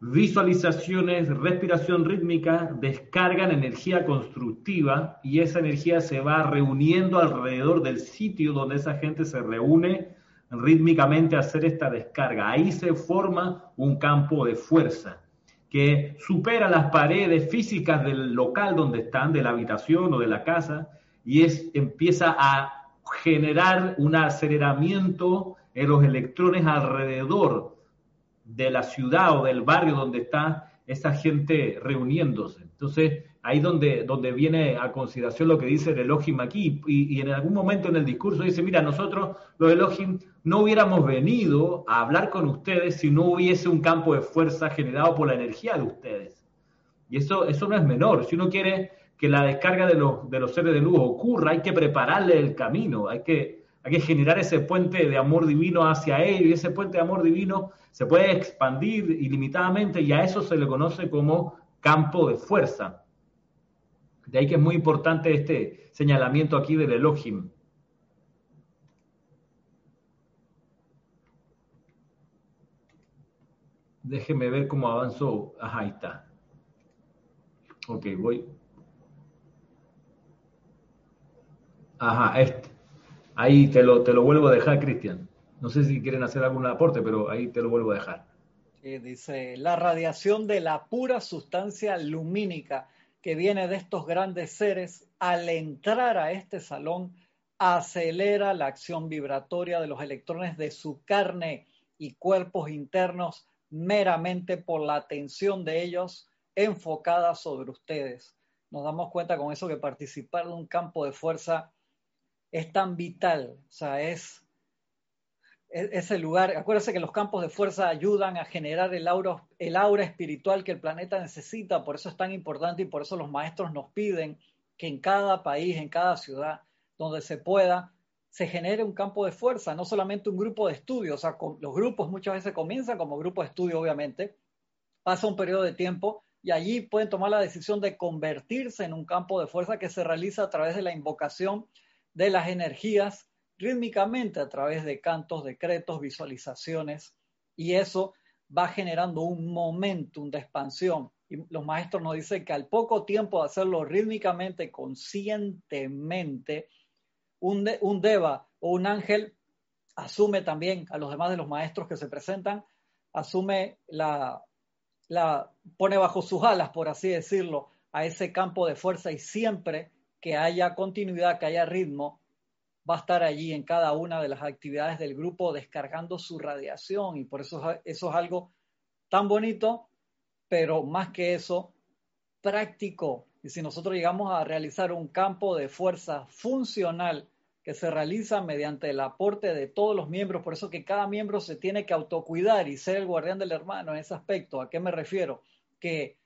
visualizaciones, respiración rítmica, descargan energía constructiva y esa energía se va reuniendo alrededor del sitio donde esa gente se reúne rítmicamente hacer esta descarga. Ahí se forma un campo de fuerza que supera las paredes físicas del local donde están, de la habitación o de la casa, y es, empieza a generar un aceleramiento en los electrones alrededor de la ciudad o del barrio donde está esa gente reuniéndose. Entonces, ahí donde, donde viene a consideración lo que dice el Elohim aquí, y, en algún momento en el discurso dice, mira, nosotros los Elohim no hubiéramos venido a hablar con ustedes si no hubiese un campo de fuerza generado por la energía de ustedes. Y eso, eso no es menor. Si uno quiere que la descarga de los, de los seres de luz ocurra, hay que prepararle el camino, hay que, hay que generar ese puente de amor divino hacia ellos, y ese puente de amor divino se puede expandir ilimitadamente y a eso se le conoce como campo de fuerza. De ahí que es muy importante este señalamiento aquí del Elohim. Déjeme ver cómo avanzó. Ajá, ahí está. Ok, voy. Ajá, este. Ahí te lo, te lo vuelvo a dejar, Cristian. No sé si quieren hacer algún aporte, pero ahí te lo vuelvo a dejar. dice, la radiación de la pura sustancia lumínica que viene de estos grandes seres, al entrar a este salón, acelera la acción vibratoria de los electrones de su carne y cuerpos internos meramente por la atención de ellos enfocada sobre ustedes. Nos damos cuenta con eso que participar de un campo de fuerza es tan vital, o sea, es e-, ese lugar, acuérdense que los campos de fuerza ayudan a generar el aura, el aura espiritual que el planeta necesita, por eso es tan importante y por eso los maestros nos piden que en cada país, en cada ciudad, donde se pueda, se genere un campo de fuerza, no solamente un grupo de estudio, o sea, los grupos muchas veces comienzan como grupo de estudio, obviamente, pasa un periodo de tiempo y allí pueden tomar la decisión de convertirse en un campo de fuerza que se realiza a través de la invocación de las energías rítmicamente a través de cantos, decretos, visualizaciones, y eso va generando un momentum de expansión. Y los maestros nos dicen que al poco tiempo de hacerlo rítmicamente, conscientemente, un, un deva o un ángel asume también a los demás de los maestros que se presentan, asume la, la, pone bajo sus alas, por así decirlo, a ese campo de fuerza y siempre que haya continuidad, que haya ritmo, va a estar allí en cada una de las actividades del grupo descargando su radiación y por eso eso es algo tan bonito, pero más que eso, práctico. Y si nosotros llegamos a realizar un campo de fuerza funcional, que se realiza mediante el aporte de todos los miembros, por eso que cada miembro se tiene que autocuidar y ser el guardián del hermano en ese aspecto. ¿A qué me refiero? Que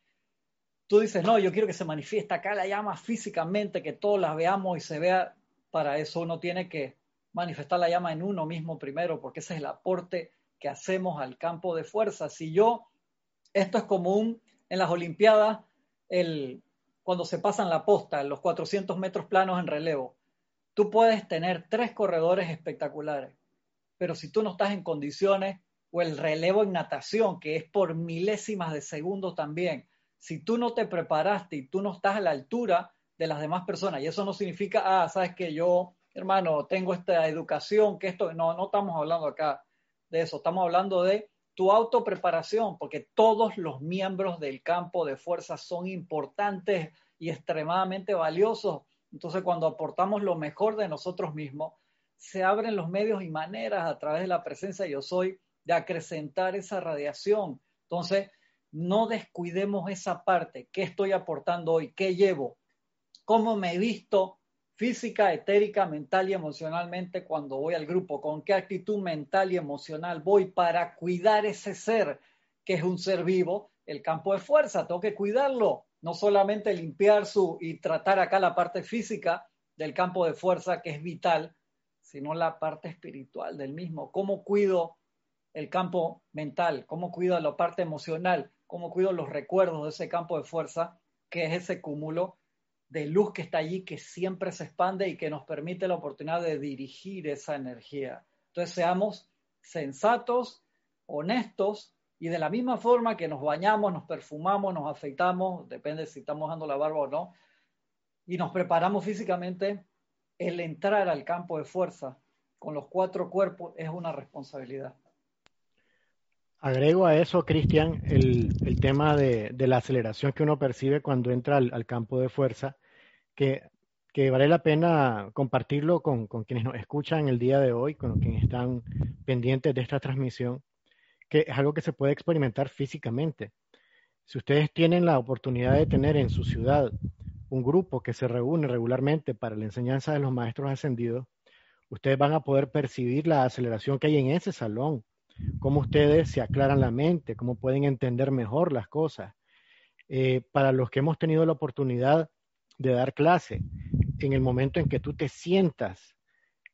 tú dices, no, yo quiero que se manifieste acá la llama físicamente, que todos la veamos y se vea, para eso uno tiene que manifestar la llama en uno mismo primero, porque ese es el aporte que hacemos al campo de fuerza. Si yo, esto es común en las Olimpiadas, el, cuando se pasan la posta, los 400 metros planos en relevo Tú puedes tener tres corredores espectaculares, pero si tú no estás en condiciones, o el relevo en natación, que es por milésimas de segundo también, si tú no te preparaste y tú no estás a la altura de las demás personas, y eso no significa, ah, sabes que yo, hermano, tengo esta educación, que esto, no, no estamos hablando acá de eso, estamos hablando de tu autopreparación, porque todos los miembros del campo de fuerza son importantes y extremadamente valiosos. Entonces, cuando aportamos lo mejor de nosotros mismos, se abren los medios y maneras a través de la presencia yo soy de acrecentar esa radiación. Entonces, no descuidemos esa parte. ¿Qué estoy aportando hoy? ¿Qué llevo? ¿Cómo me he visto física, etérica, mental y emocionalmente cuando voy al grupo? ¿Con qué actitud mental y emocional voy para cuidar ese ser que es un ser vivo? El campo de fuerza, tengo que cuidarlo no solamente limpiar su y tratar acá la parte física del campo de fuerza que es vital, sino la parte espiritual del mismo. ¿Cómo cuido el campo mental? ¿Cómo cuido la parte emocional? ¿Cómo cuido los recuerdos de ese campo de fuerza que es ese cúmulo de luz que está allí, que siempre se expande y que nos permite la oportunidad de dirigir esa energía? Entonces seamos sensatos, honestos y de la misma forma que nos bañamos, nos perfumamos, nos afeitamos, depende si estamos dando la barba o no, y nos preparamos físicamente, el entrar al campo de fuerza con los cuatro cuerpos es una responsabilidad. Agrego a eso, Cristian, el, tema de, la aceleración que uno percibe cuando entra al, campo de fuerza, que, vale la pena compartirlo con, con, quienes nos escuchan el día de hoy, con quienes están pendientes de esta transmisión, que es algo que se puede experimentar físicamente. Si ustedes tienen la oportunidad de tener en su ciudad un grupo que se reúne regularmente para la enseñanza de los maestros ascendidos, ustedes van a poder percibir la aceleración que hay en ese salón, cómo ustedes se aclaran la mente, cómo pueden entender mejor las cosas. Eh, para los que hemos tenido la oportunidad de dar clase, en el momento en que tú te sientas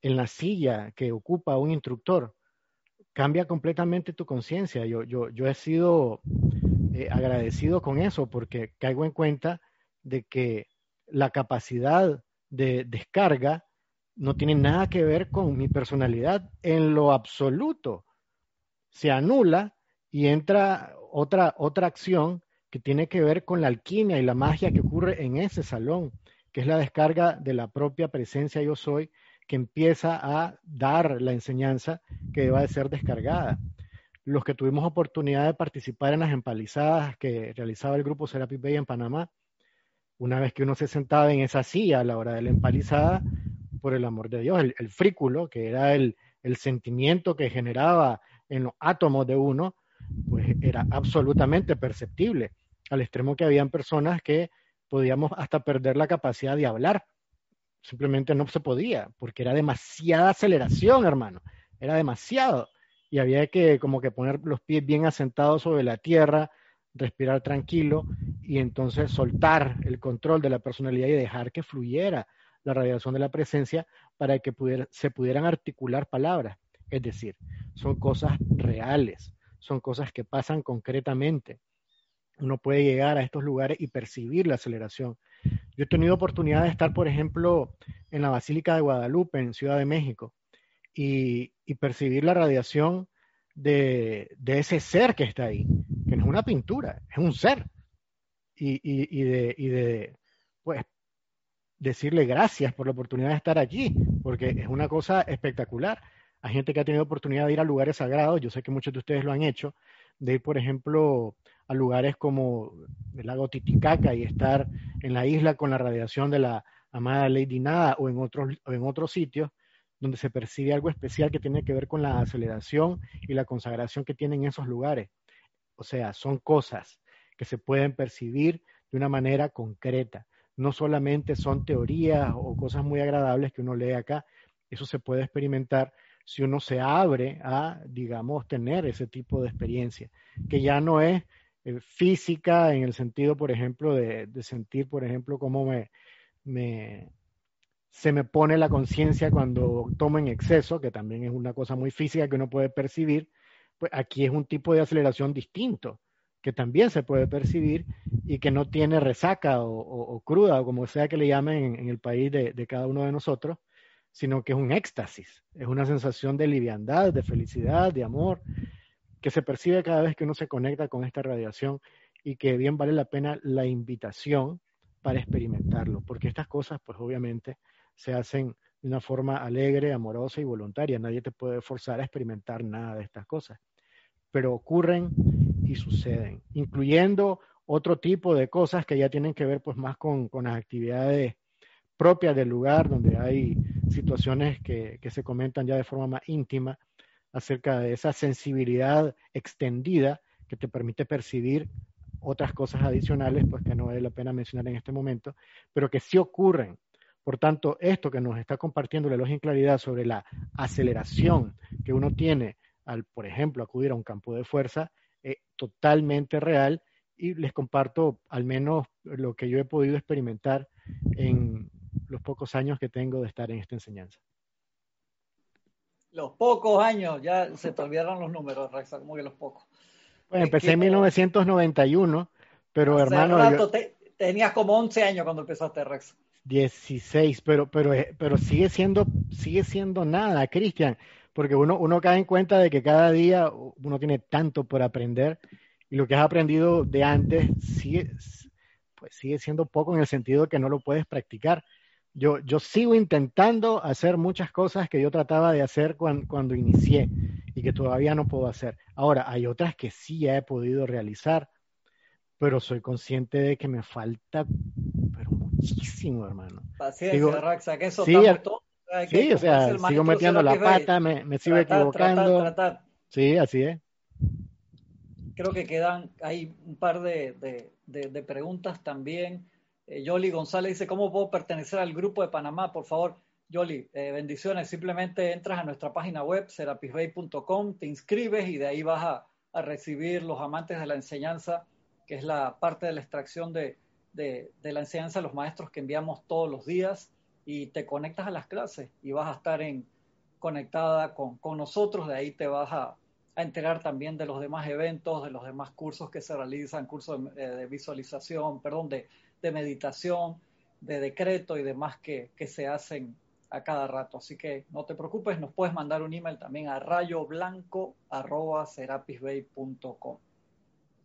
en la silla que ocupa un instructor, cambia completamente tu conciencia. Yo, yo, yo he sido eh, agradecido con eso porque caigo en cuenta de que la capacidad de descarga no tiene nada que ver con mi personalidad en lo absoluto. Se anula y entra otra, otra acción que tiene que ver con la alquimia y la magia que ocurre en ese salón, que es la descarga de la propia presencia yo soy que empieza a dar la enseñanza que deba de ser descargada. Los que tuvimos oportunidad de participar en las empalizadas que realizaba el grupo Serapis Bay en Panamá, una vez que uno se sentaba en esa silla a la hora de la empalizada, por el amor de Dios, el, frículo, que era el, el sentimiento que generaba en los átomos de uno, pues era absolutamente perceptible, al extremo que habían personas que podíamos hasta perder la capacidad de hablar simplemente no se podía, porque era demasiada aceleración, hermano, era demasiado. Y había que como que poner los pies bien asentados sobre la tierra, respirar tranquilo y entonces soltar el control de la personalidad y dejar que fluyera la radiación de la presencia para que se pudieran articular palabras. Es decir, son cosas reales, son cosas que pasan concretamente. Uno puede llegar a estos lugares y percibir la aceleración. Yo he tenido oportunidad de estar, por ejemplo, en la Basílica de Guadalupe, en Ciudad de México, y, percibir la radiación de, ese ser que está ahí, que no es una pintura, es un ser. Y, de, de, pues, decirle gracias por la oportunidad de estar allí, porque es una cosa espectacular. Hay gente que ha tenido oportunidad de ir a lugares sagrados, yo sé que muchos de ustedes lo han hecho, de ir, por ejemplo, a lugares como el lago Titicaca y estar en la isla con la radiación de la amada Lady Nada o en otros, en otros sitios donde se percibe algo especial que tiene que ver con la aceleración y la consagración que tienen esos lugares. O sea, son cosas que se pueden percibir de una manera concreta. No solamente son teorías o cosas muy agradables que uno lee acá, Eso se puede experimentar si uno se abre a, digamos, tener ese tipo de experiencia, que ya no es eh, física en el sentido, por ejemplo, de, sentir, por ejemplo, cómo me, se me pone la conciencia cuando tomo en exceso, que también es una cosa muy física que uno puede percibir, pues aquí es un tipo de aceleración distinto, que también se puede percibir y que no tiene resaca o, cruda, o como sea que le llamen en, el país de, cada uno de nosotros, sino que es un éxtasis, es una sensación de liviandad, de felicidad, de amor, que se percibe cada vez que uno se conecta con esta radiación y que bien vale la pena la invitación para experimentarlo, porque estas cosas, pues obviamente, se hacen de una forma alegre, amorosa y voluntaria. Nadie te puede forzar a experimentar nada de estas cosas, pero ocurren y suceden, incluyendo otro tipo de cosas que ya tienen que ver pues más con, con las actividades propias del lugar, donde hay situaciones que, que se comentan ya de forma más íntima acerca de esa sensibilidad extendida que te permite percibir otras cosas adicionales, pues que no vale la pena mencionar en este momento, pero que sí ocurren. Por tanto, esto que nos está compartiendo el elogio en claridad sobre la aceleración que uno tiene al, por ejemplo, acudir a un campo de fuerza, es totalmente real y les comparto al menos lo que yo he podido experimentar en los pocos años que tengo de estar en esta enseñanza. Los pocos años, ya se te olvidaron los números, Rexa, como que los pocos. Bueno, empecé en 1991, pero hermano... tenías como 11 años cuando empezaste, Rex. 16, pero, pero, eh, pero sigue siendo, sigue siendo nada, Cristian, porque uno, uno cae en cuenta de que cada día uno tiene tanto por aprender y lo que has aprendido de antes sigue, pues sigue siendo poco en el sentido de que no lo puedes practicar. Yo, yo sigo intentando hacer muchas cosas que yo trataba de hacer cuando, cuando inicié y que todavía no puedo hacer. Ahora, hay otras que sí ya he podido realizar, pero soy consciente de que me falta muchísimo, hermano. Paciencia, Raxa, que eso sí, sí o sea, sigo metiendo la pata, me, me sigo equivocando. Sí, así es. Creo que quedan, hay un par de, preguntas también. Eh, Yoli González dice, ¿cómo puedo pertenecer al grupo de Panamá? Por favor, Yoli, eh, bendiciones. Simplemente entras a nuestra página web, serapisbay.com, te inscribes y de ahí vas a, recibir los amantes de la enseñanza, que es la parte de la extracción de, de, la enseñanza los maestros que enviamos todos los días y te conectas a las clases y vas a estar conectada con, nosotros, de ahí te vas a, enterar también de los demás eventos, de los demás cursos que se realizan, cursos de, visualización, perdón, de, meditación, de decreto y demás que, se hacen a cada rato. Así que no te preocupes, nos puedes mandar un email también a rayoblanco.com.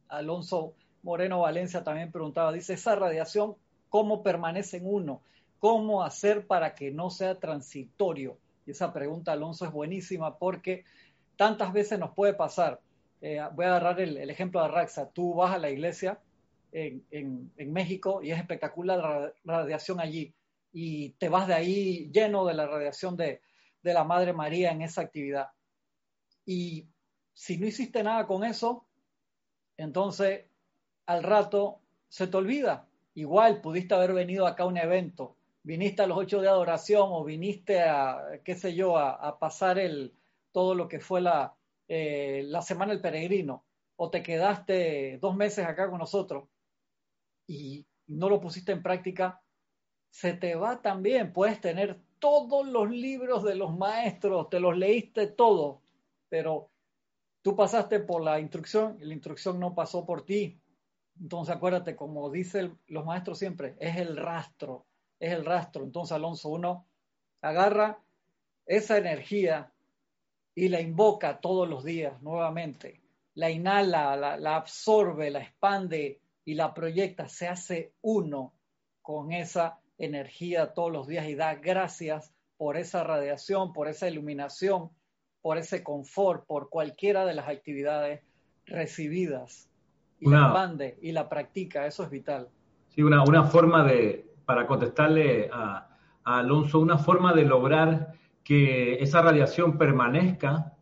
Alonso Moreno Valencia también preguntaba, dice, esa radiación, ¿cómo permanece en uno? ¿Cómo hacer para que no sea transitorio? Y esa pregunta, Alonso, es buenísima porque tantas veces nos puede pasar. Eh, voy a agarrar el, ejemplo de Raxa. Tú vas a la iglesia en, México y es espectacular la radiación allí. Y te vas de ahí lleno de la radiación de, de la Madre María en esa actividad. Y si no hiciste nada con eso, entonces al rato se te olvida. Igual pudiste haber venido acá a un evento, viniste a los ocho de adoración o viniste a, qué sé yo, a, pasar el, todo lo que fue la, eh, la semana del peregrino, o te quedaste dos meses acá con nosotros y no lo pusiste en práctica, se te va también. Puedes tener todos los libros de los maestros, te los leíste todos, pero tú pasaste por la instrucción y la instrucción no pasó por ti. Entonces acuérdate, como dicen los maestros siempre, es el rastro, es el rastro. Entonces Alonso uno agarra esa energía y la invoca todos los días nuevamente, la inhala, la, absorbe, la expande y la proyecta, se hace uno con esa energía todos los días y da gracias por esa radiación, por esa iluminación, por ese confort, por cualquiera de las actividades recibidas. Y la y la practica, eso es vital. Sí, una, una forma de, para contestarle a, Alonso, una forma de lograr que esa radiación permanezca,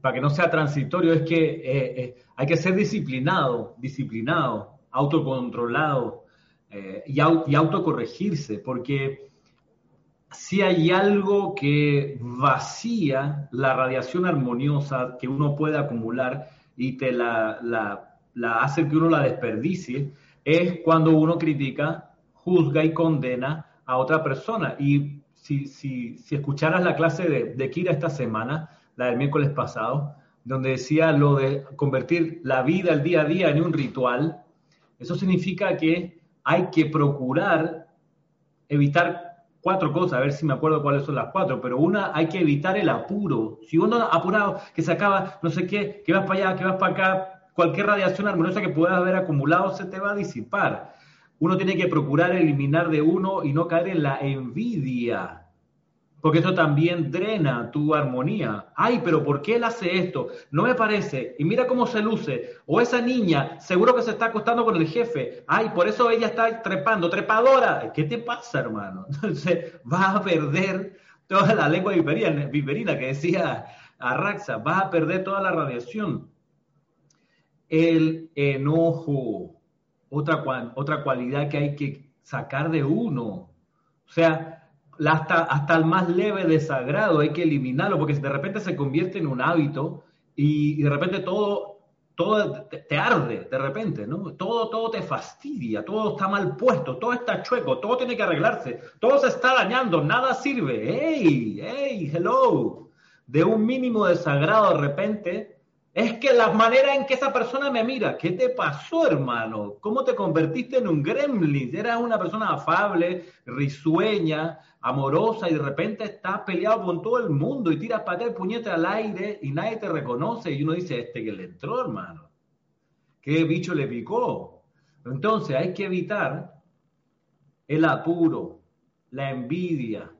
para que no sea transitorio, es que eh, eh, hay que ser disciplinado, disciplinado, autocontrolado eh, y, y autocorregirse, porque si hay algo que vacía la radiación armoniosa que uno puede acumular y te la, la hace que uno la desperdicie, es cuando uno critica, juzga y condena a otra persona. Y si, si, si escucharas la clase de, de Kira esta semana, la del miércoles pasado, donde decía lo de convertir la vida, el día a día en un ritual, eso significa que hay que procurar evitar cuatro cosas, a ver si me acuerdo cuáles son las cuatro, pero una, hay que evitar el apuro. Si uno apurado, que se acaba, no sé qué, que vas para allá, que vas para acá, cualquier radiación armoniosa que puedas haber acumulado se te va a disipar. Uno tiene que procurar eliminar de uno y no caer en la envidia, porque eso también drena tu armonía. Ay, pero ¿por qué él hace esto? No me parece. Y mira cómo se luce. O esa niña, seguro que se está acostando con el jefe. Ay, por eso ella está trepando, trepadora. ¿Qué te pasa, hermano? [LAUGHS] Entonces vas a perder toda la lengua viperina, que decía Arraxa. Vas a perder toda la radiación. El enojo, otra, otra cualidad que hay que sacar de uno. O sea, hasta, hasta el más leve desagrado hay que eliminarlo, porque de repente se convierte en un hábito y, de repente todo, todo te, arde, de repente, ¿no? Todo, todo te fastidia, todo está mal puesto, todo está chueco, todo tiene que arreglarse, todo se está dañando, nada sirve. ¡Hey! ¡Hey! ¡Hello! De un mínimo desagrado de repente es que la manera en que esa persona me mira, ¿qué te pasó, hermano? ¿Cómo te convertiste en un gremlin? Eras una persona afable, risueña, amorosa y de repente estás peleado con todo el mundo y tiras para el puñete al aire y nadie te reconoce y uno dice, este que le entró, hermano. ¿Qué bicho le picó? Entonces hay que evitar el apuro, la envidia,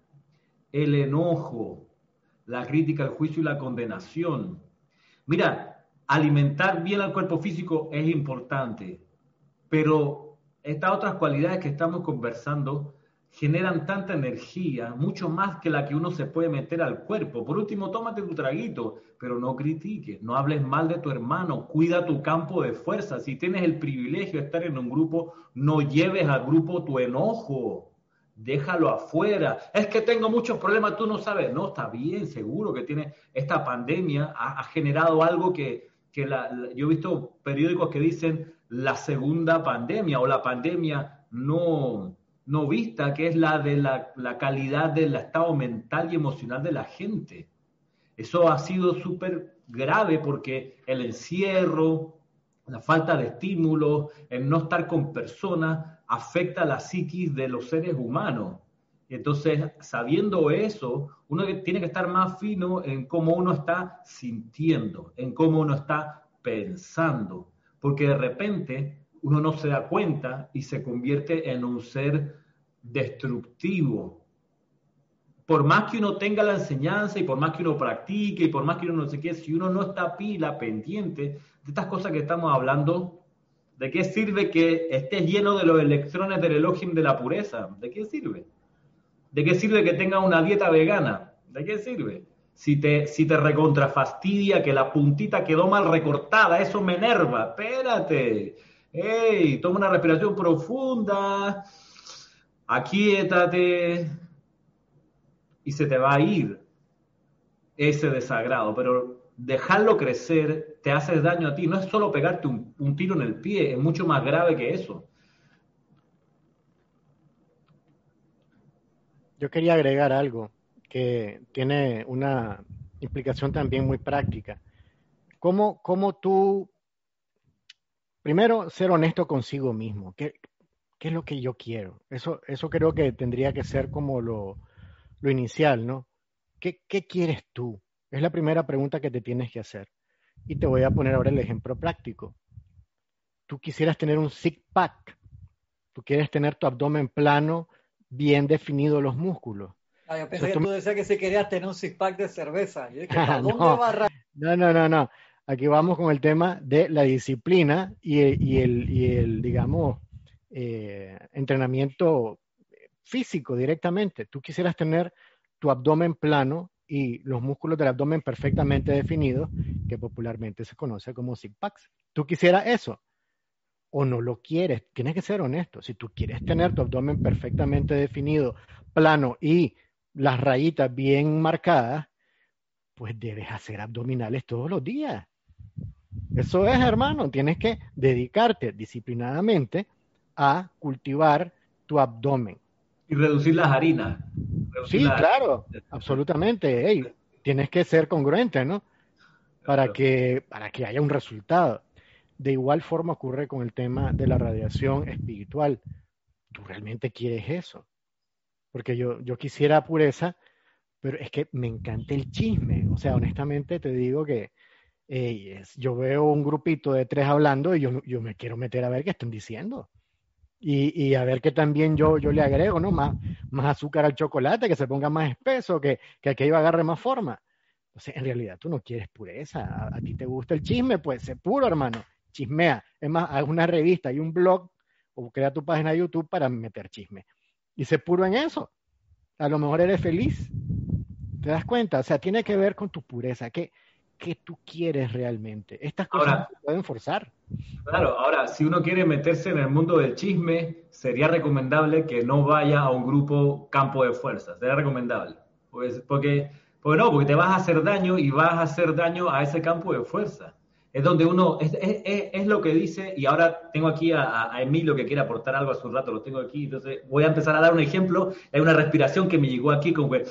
el enojo, la crítica, el juicio y la condenación Mira, alimentar bien al cuerpo físico es importante, pero estas otras cualidades que estamos conversando generan tanta energía, mucho más que la que uno se puede meter al cuerpo. Por último, tómate tu traguito, pero no critiques, no hables mal de tu hermano, cuida tu campo de fuerza. Si tienes el privilegio de estar en un grupo, no lleves al grupo tu enojo déjalo afuera. Es que tengo muchos problemas, tú no sabes. No, está bien, seguro que tiene esta pandemia, ha, generado algo que, que la, yo he visto periódicos que dicen la segunda pandemia o la pandemia no, no vista, que es la de la, la calidad del estado mental y emocional de la gente. Eso ha sido súper grave porque el encierro, la falta de estímulos, el no estar con personas, afecta la psiquis de los seres humanos. Entonces, sabiendo eso, uno tiene que estar más fino en cómo uno está sintiendo, en cómo uno está pensando, porque de repente uno no se da cuenta y se convierte en un ser destructivo. Por más que uno tenga la enseñanza y por más que uno practique y por más que uno no sé qué, si uno no está pila, pendiente de estas cosas que estamos hablando, ¿De qué sirve que estés lleno de los electrones del Elohim de la pureza? ¿De qué sirve? ¿De qué sirve que tengas una dieta vegana? ¿De qué sirve? Si te, si te recontrafastidia que la puntita quedó mal recortada, eso me enerva. Espérate. ¡Ey! Toma una respiración profunda. Aquíétate. Y se te va a ir ese desagrado. Pero dejarlo crecer te hace daño a ti. No es solo pegarte un, tiro en el pie, es mucho más grave que eso. Yo quería agregar algo que tiene una implicación también muy práctica. ¿Cómo, cómo tú, primero, ser honesto consigo mismo? ¿Qué, qué es lo que yo quiero? Eso, eso creo que tendría que ser como lo, lo inicial, ¿no? ¿Qué, ¿Qué quieres tú? Es la primera pregunta que te tienes que hacer. Y te voy a poner ahora el ejemplo práctico. Tú quisieras tener un six pack. Tú quieres tener tu abdomen plano, bien definido los músculos. Ah, yo pensé que tú... decías que si querías tener un six pack de cerveza. [LAUGHS] no, no, no, no, Aquí vamos con el tema de la disciplina y el, digamos, eh, entrenamiento físico directamente. Tú quisieras tener tu abdomen plano y los músculos del abdomen perfectamente definidos, que popularmente se conoce como six packs. ¿Tú quisieras eso? ¿O no lo quieres? Tienes que ser honesto. Si tú quieres tener tu abdomen perfectamente definido, plano y las rayitas bien marcadas, pues debes hacer abdominales todos los días. Eso es, hermano, tienes que dedicarte disciplinadamente a cultivar tu abdomen. Y reducir las harinas. Sí, claro, absolutamente. tienes que ser congruente, ¿no? Para que, para que haya un resultado. De igual forma ocurre con el tema de la radiación espiritual. ¿Tú realmente quieres eso? Porque yo, yo quisiera pureza, pero es que me encanta el chisme. O sea, honestamente te digo que yo veo un grupito de tres hablando y yo, yo me quiero meter a ver qué están diciendo. Y, a ver qué también yo, yo le agrego, ¿no? Más, más azúcar al chocolate, que se ponga más espeso, que, que aquello agarre más forma. Entonces, en realidad tú no quieres pureza. A, ti te gusta el chisme, pues sé puro, hermano. Chismea. Es más, haz una revista y un blog o crea tu página de YouTube para meter chisme. Y sé puro en eso. A lo mejor eres feliz. ¿Te das cuenta? O sea, tiene que ver con tu pureza. ¿Qué, qué tú quieres realmente? Estas cosas se pueden forzar. Claro, ahora, si uno quiere meterse en el mundo del chisme, sería recomendable que no vaya a un grupo campo de fuerza. Sería recomendable. Pues, porque, porque no, porque te vas a hacer daño y vas a hacer daño a ese campo de fuerza. Es donde uno, es, es, es lo que dice, y ahora tengo aquí a, a, Emilio que quiere aportar algo a su rato, lo tengo aquí, entonces voy a empezar a dar un ejemplo. Hay una respiración que me llegó aquí como que,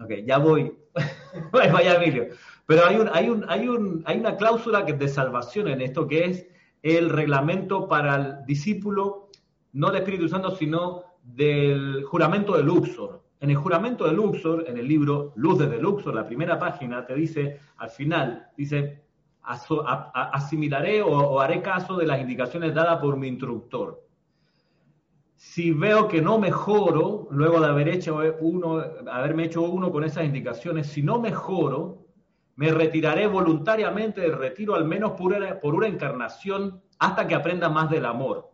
ok, ya voy. [LAUGHS] Vaya Emilio. Pero hay, un, hay, un, hay, un, hay una cláusula de salvación en esto que es el reglamento para el discípulo, no del Espíritu Santo, sino del juramento de Luxor. En el juramento de Luxor, en el libro Luz de Luxor, la primera página, te dice, al final, dice, asimilaré o, o haré caso de las indicaciones dadas por mi instructor. Si veo que no mejoro, luego de haber hecho uno, haberme hecho uno con esas indicaciones, si no mejoro, me retiraré voluntariamente del retiro, al menos por una, encarnación, hasta que aprenda más del amor.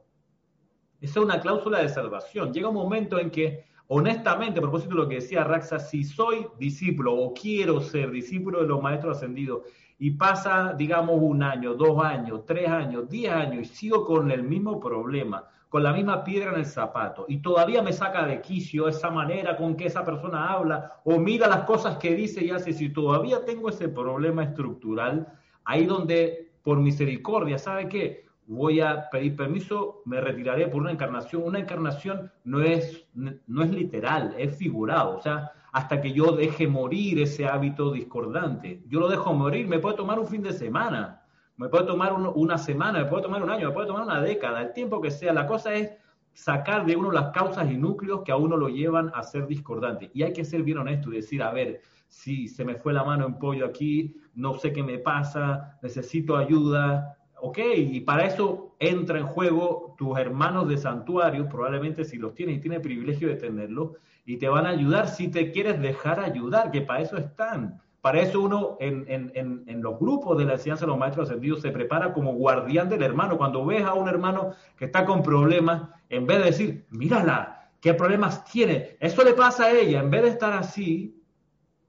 Esa es una cláusula de salvación. Llega un momento en que, honestamente, a propósito de lo que decía Raxa, si soy discípulo o quiero ser discípulo de los maestros ascendidos y pasa, digamos, un año, dos años, tres años, diez años y sigo con el mismo problema, con la misma piedra en el zapato y todavía me saca de quicio esa manera con que esa persona habla o mira las cosas que dice y hace, si todavía tengo ese problema estructural, ahí donde por misericordia, ¿sabe qué? Voy a pedir permiso, me retiraré por una encarnación. Una encarnación no es, no es literal, es figurado, o sea, hasta que yo deje morir ese hábito discordante. Yo lo dejo morir, me puede tomar un fin de semana, me puede tomar una semana, me puede tomar un año, me puede tomar una década, el tiempo que sea. La cosa es sacar de uno las causas y núcleos que a uno lo llevan a ser discordante. Y hay que ser bien honesto y decir, a ver, si se me fue la mano en pollo aquí, no sé qué me pasa, necesito ayuda. Ok, y para eso entra en juego tus hermanos de santuario, probablemente si los tienes y tienes privilegio de tenerlos, y te van a ayudar si te quieres dejar ayudar, que para eso están. Para eso uno en, los grupos de la enseñanza de los maestros ascendidos se prepara como guardián del hermano. Cuando ves a un hermano que está con problemas, en vez de decir, mírala, qué problemas tiene, eso le pasa a ella, en vez de estar así,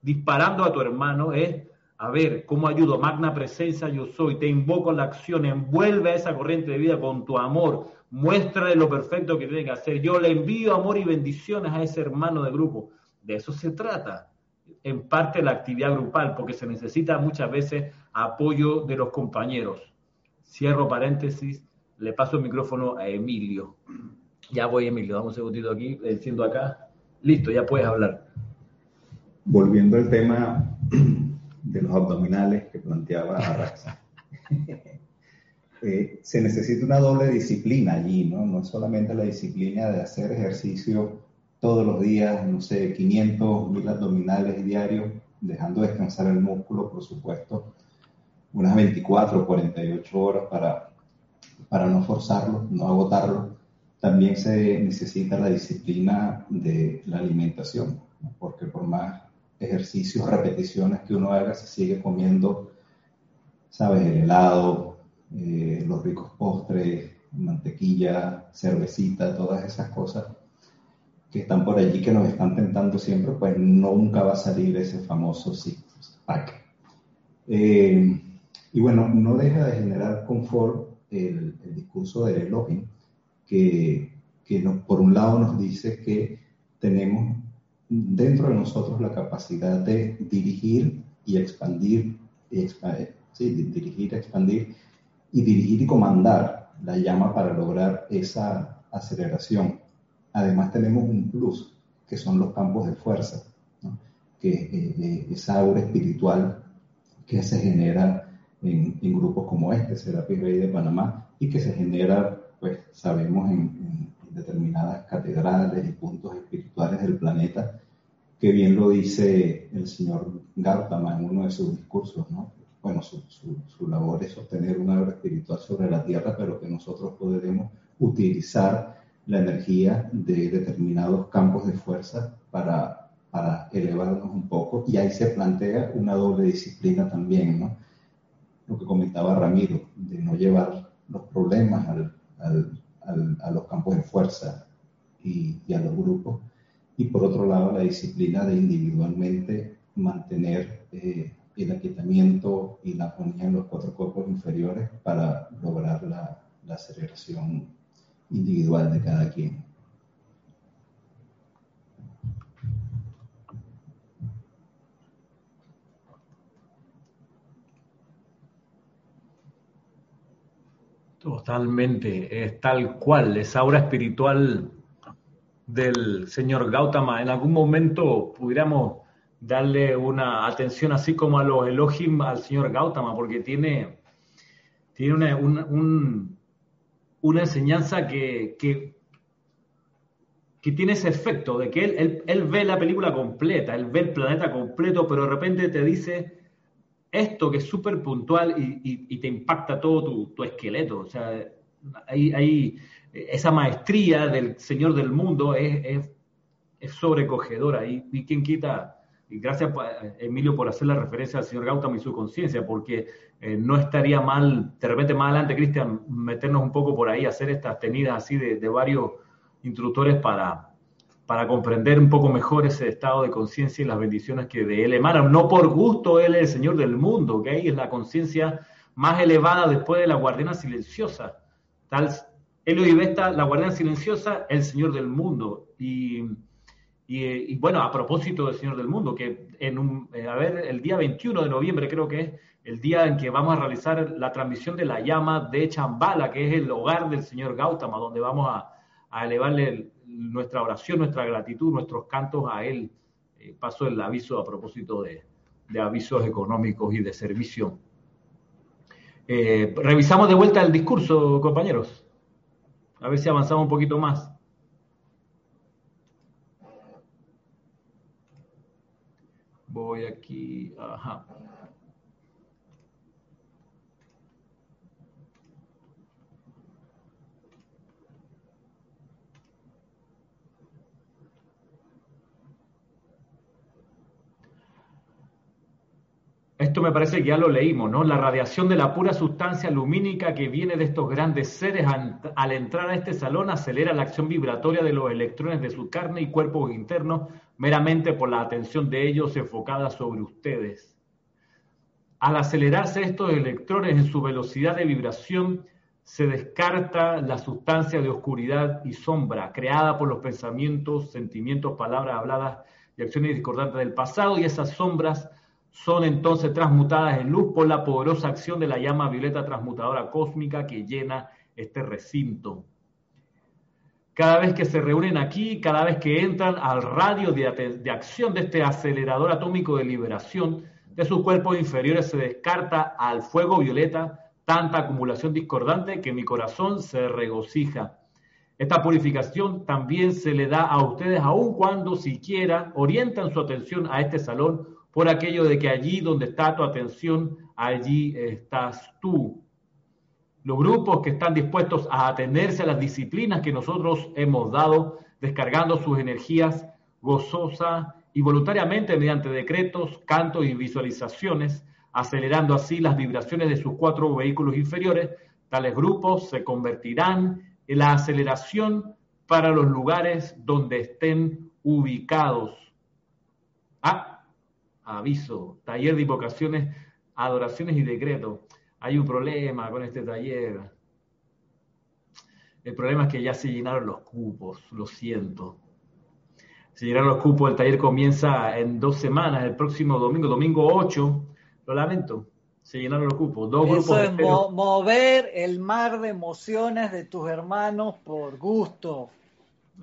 disparando a tu hermano, es, a ver, ¿cómo ayudo? Magna presencia yo soy, te invoco a la acción, envuelve a esa corriente de vida con tu amor, muéstrale lo perfecto que tiene que hacer. Yo le envío amor y bendiciones a ese hermano de grupo. De eso se trata en parte la actividad grupal, porque se necesita muchas veces apoyo de los compañeros. Cierro paréntesis, le paso el micrófono a Emilio. Ya voy, Emilio, damos un segundito aquí, diciendo acá. Listo, ya puedes hablar. Volviendo al tema de los abdominales que planteaba Arraxa. eh, se necesita una doble disciplina allí, ¿no? No solamente la disciplina de hacer ejercicio todos los días, no sé, 500, 1000 abdominales diarios, dejando descansar el músculo, por supuesto, unas 24 o 48 horas para, para no forzarlo, no agotarlo. También se necesita la disciplina de la alimentación, porque por más ejercicios, repeticiones que uno haga, se sigue comiendo, sabes, el helado, eh, los ricos postres, mantequilla, cervecita, todas esas cosas que están por allí, que nos están tentando siempre, pues nunca va a salir ese famoso six pack. Eh, y bueno, no deja de generar confort el, discurso de Elohim, que, que por un lado nos dice que tenemos dentro de nosotros la capacidad de dirigir y expandir, y sí, dirigir, expandir y dirigir y comandar la llama para lograr esa aceleración. Además tenemos un plus, que son los campos de fuerza, que eh, esa aura espiritual que se genera en, grupos como este, Serapis Bay de Panamá, y que se genera, pues sabemos, en, determinadas catedrales y puntos espirituales del planeta, que bien lo dice el señor Gautama en uno de sus discursos, ¿no? Bueno, su, su, labor es sostener una obra espiritual sobre la tierra, pero que nosotros podremos utilizar la energía de determinados campos de fuerza para, para elevarnos un poco. Y ahí se plantea una doble disciplina también, ¿no? Lo que comentaba Ramiro, de no llevar los problemas al, al, a los campos de fuerza y, y, a los grupos. Y por otro lado, la disciplina de individualmente mantener eh, el aquietamiento y la armonía en los cuatro cuerpos inferiores para lograr la, la aceleración individual de cada quien. Totalmente, es tal cual, esa aura espiritual del señor Gautama. En algún momento pudiéramos darle una atención así como a los Elohim al señor Gautama, porque tiene, tiene una, una enseñanza que, que, tiene ese efecto de que él, él, ve la película completa, él ve el planeta completo, pero de repente te dice esto que es súper puntual y, te impacta todo tu, esqueleto. O sea, hay, esa maestría del Señor del mundo es, es, sobrecogedora. Y, y quien quita, y gracias Emilio por hacer la referencia al señor Gautama y su conciencia, porque eh, no estaría mal, de repente más adelante, Cristian, meternos un poco por ahí, hacer estas tenidas así de, de varios instructores para, para comprender un poco mejor ese estado de conciencia y las bendiciones que de él emanan. No por gusto él es el Señor del mundo, ahí es la conciencia más elevada después de la guardiana silenciosa. Tal Elio Vesta, la guardiana silenciosa, el Señor del mundo. Y, y, bueno, a propósito del Señor del mundo, que en un, eh, a ver, el día 21 de noviembre creo que es el día en que vamos a realizar la transmisión de la llama de Chambala, que es el hogar del Señor Gautama, donde vamos a, elevarle el, nuestra oración, nuestra gratitud, nuestros cantos a Él. Eh, paso el aviso a propósito de, avisos económicos y de servicio. Eh, revisamos de vuelta el discurso, compañeros. A ver si avanzamos un poquito más. Voy aquí. Ajá. Esto me parece que ya lo leímos, ¿no? La radiación de la pura sustancia lumínica que viene de estos grandes seres al entrar a este salón acelera la acción vibratoria de los electrones de su carne y cuerpos internos meramente por la atención de ellos enfocada sobre ustedes. Al acelerarse estos electrones en su velocidad de vibración, se descarta la sustancia de oscuridad y sombra creada por los pensamientos, sentimientos, palabras habladas y acciones discordantes del pasado y esas sombras son entonces transmutadas en luz por la poderosa acción de la llama violeta transmutadora cósmica que llena este recinto. Cada vez que se reúnen aquí, cada vez que entran al radio de, acción de este acelerador atómico de liberación, de sus cuerpos inferiores se descarta al fuego violeta tanta acumulación discordante que mi corazón se regocija. Esta purificación también se le da a ustedes aun cuando siquiera orientan su atención a este salón por aquello de que allí donde está tu atención, allí estás tú. Los grupos que están dispuestos a atenderse a las disciplinas que nosotros hemos dado, descargando sus energías gozosa y voluntariamente mediante decretos, cantos y visualizaciones, acelerando así las vibraciones de sus cuatro vehículos inferiores, tales grupos se convertirán en la aceleración para los lugares donde estén ubicados. Ah, aviso, taller de invocaciones, adoraciones y decretos. Hay un problema con este taller. El problema es que ya se llenaron los cupos, lo siento. se llenaron los cupos, el taller comienza en dos semanas, el próximo domingo, domingo 8, lo lamento, se llenaron los cupos. Dos Eso es mover el mar de emociones de tus hermanos por gusto.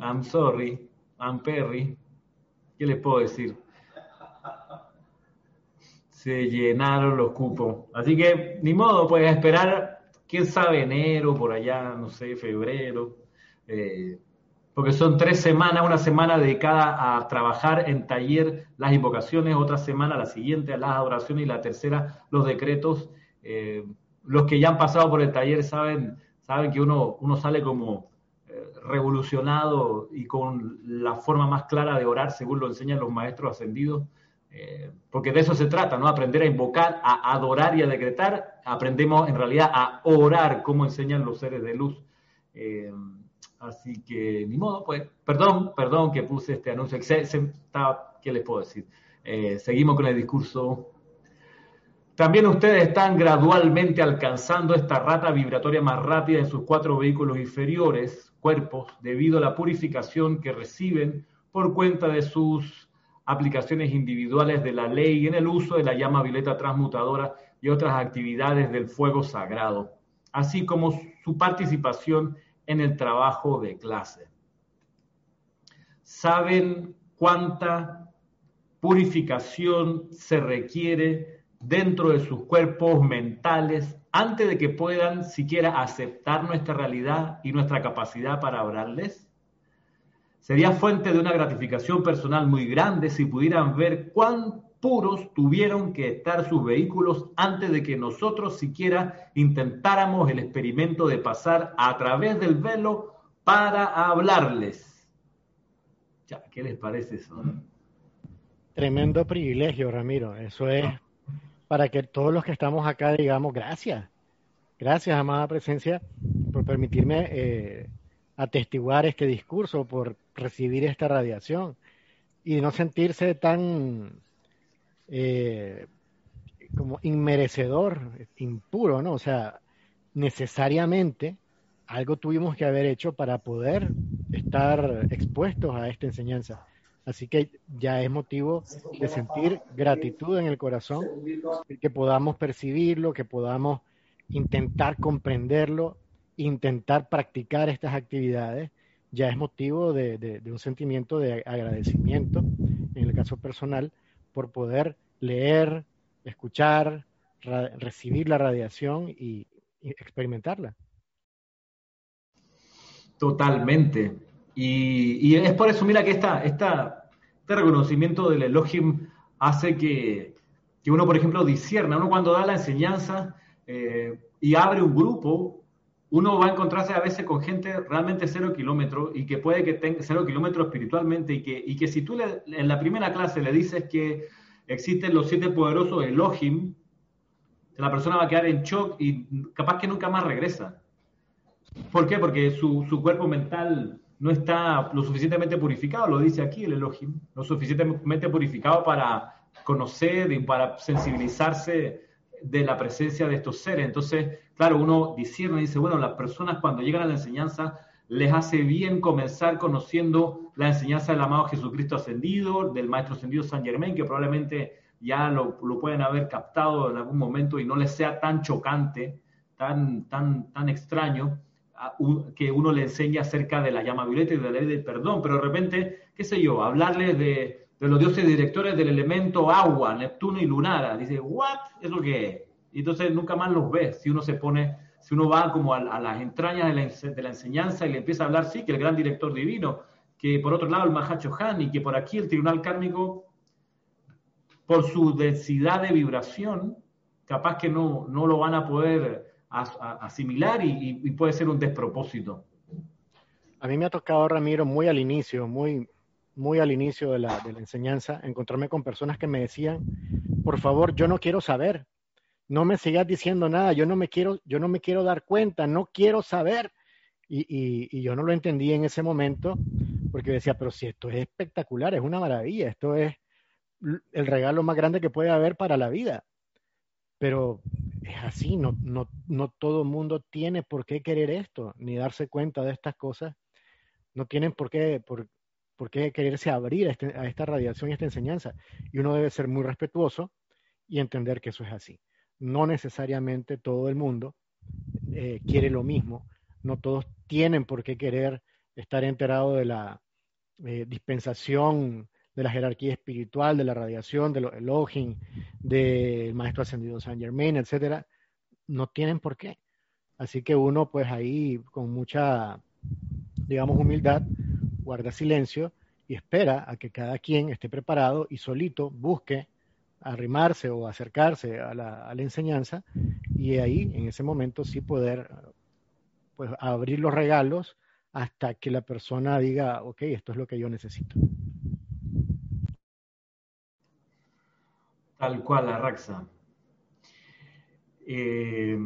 I'm sorry, I'm Perry. ¿Qué les puedo decir? Se llenaron los cupos. Así que, ni modo, puedes esperar, quién sabe, enero, por allá, no sé, febrero. Eh, porque son tres semanas, una semana dedicada a trabajar en taller las invocaciones, otra semana la siguiente a las adoraciones y la tercera los decretos. Eh, los que ya han pasado por el taller saben, saben que uno, uno sale como eh, revolucionado y con la forma más clara de orar, según lo enseñan los maestros ascendidos, eh, porque de eso se trata, ¿no? Aprender a invocar, a adorar y a decretar. Aprendemos en realidad a orar, como enseñan los seres de luz. Así que, ni modo, pues, perdón, perdón que puse este anuncio. ¿Qué les puedo decir? Eh, seguimos con el discurso. También ustedes están gradualmente alcanzando esta rata vibratoria más rápida en sus cuatro vehículos inferiores, cuerpos, debido a la purificación que reciben por cuenta de sus aplicaciones individuales de la ley en el uso de la llama violeta transmutadora y otras actividades del fuego sagrado, así como su participación en el trabajo de clase. Saben cuánta purificación se requiere dentro de sus cuerpos mentales antes de que puedan siquiera aceptar nuestra realidad y nuestra capacidad para hablarles? Sería fuente de una gratificación personal muy grande si pudieran ver cuán puros tuvieron que estar sus vehículos antes de que nosotros siquiera intentáramos el experimento de pasar a través del velo para hablarles. ¿Qué les parece eso? Tremendo privilegio, Ramiro. Eso es para que todos los que estamos acá digamos gracias. Gracias, amada presencia, por permitirme eh, atestiguar este discurso, por recibir esta radiación y no sentirse tan eh, como inmerecedor, impuro, ¿no? O sea, necesariamente algo tuvimos que haber hecho para poder estar expuestos a esta enseñanza. Así que ya es motivo de sentir gratitud en el corazón, que podamos percibirlo, que podamos intentar comprenderlo, intentar practicar estas actividades, ya es motivo de, un sentimiento de agradecimiento, en el caso personal, por poder leer, escuchar, recibir la radiación y, experimentarla. Totalmente. Y, es por eso, mira, que esta, esta, este reconocimiento del Elohim hace que, que, uno, por ejemplo, discierna. Uno cuando da la enseñanza eh, y abre un grupo, uno va a encontrarse a veces con gente realmente cero kilómetros y que puede que tenga cero kilómetros espiritualmente y que, y que si tú le, en la primera clase le dices que existen los siete poderosos Elohim, la persona va a quedar en shock y capaz que nunca más regresa. ¿Por qué? Porque su, su cuerpo mental no está lo suficientemente purificado, lo dice aquí el Elohim, lo suficientemente purificado para conocer y para sensibilizarse de la presencia de estos seres. Entonces, claro, uno discierne y dice, bueno, las personas cuando llegan a la enseñanza les hace bien comenzar conociendo la enseñanza del amado Jesucristo ascendido, del Maestro ascendido San Germain, que probablemente ya lo, pueden haber captado en algún momento y no les sea tan chocante, tan, tan, tan extraño, que uno le enseña acerca de la llama violeta y de la ley del perdón, pero de repente, qué sé yo, hablarles de, de los dioses directores del elemento agua, Neptuno y Lunara. Dice, ¿what? ¿Es lo que es? Y entonces nunca más los ves si uno se pone, si uno va como a, las entrañas de la, enseñanza y le empieza a hablar, sí, que el gran director divino, que por otro lado el Mahacho Han y que por aquí el tribunal kármico, por su densidad de vibración, capaz que no, no lo van a poder asimilar y, puede ser un despropósito. A mí me ha tocado, Ramiro, muy al inicio, muy, muy al inicio de la, enseñanza, encontrarme con personas que me decían, por favor, yo no quiero saber, no me sigas diciendo nada, yo no me quiero, yo no me quiero dar cuenta, no quiero saber. Y, yo no lo entendí en ese momento, porque decía, pero si esto es espectacular, es una maravilla, esto es el regalo más grande que puede haber para la vida. Pero es así, no, no, no todo el mundo tiene por qué querer esto, ni darse cuenta de estas cosas. No tienen por qué, por, por qué quererse abrir a, este, esta radiación y esta enseñanza. Y uno debe ser muy respetuoso y entender que eso es así. No necesariamente todo el mundo eh, quiere lo mismo, no todos tienen por qué querer estar enterado de la eh, dispensación de la jerarquía espiritual, de la radiación, de los del maestro ascendido Saint Germain, etcétera, no tienen por qué. Así que uno, pues ahí, con mucha, digamos, humildad, guarda silencio y espera a que cada quien esté preparado y solito busque arrimarse o acercarse a la, a enseñanza y ahí, en ese momento, sí poder pues, abrir los regalos hasta que la persona diga, ok, esto es lo que yo necesito. Tal cual, la Raxa. Eh,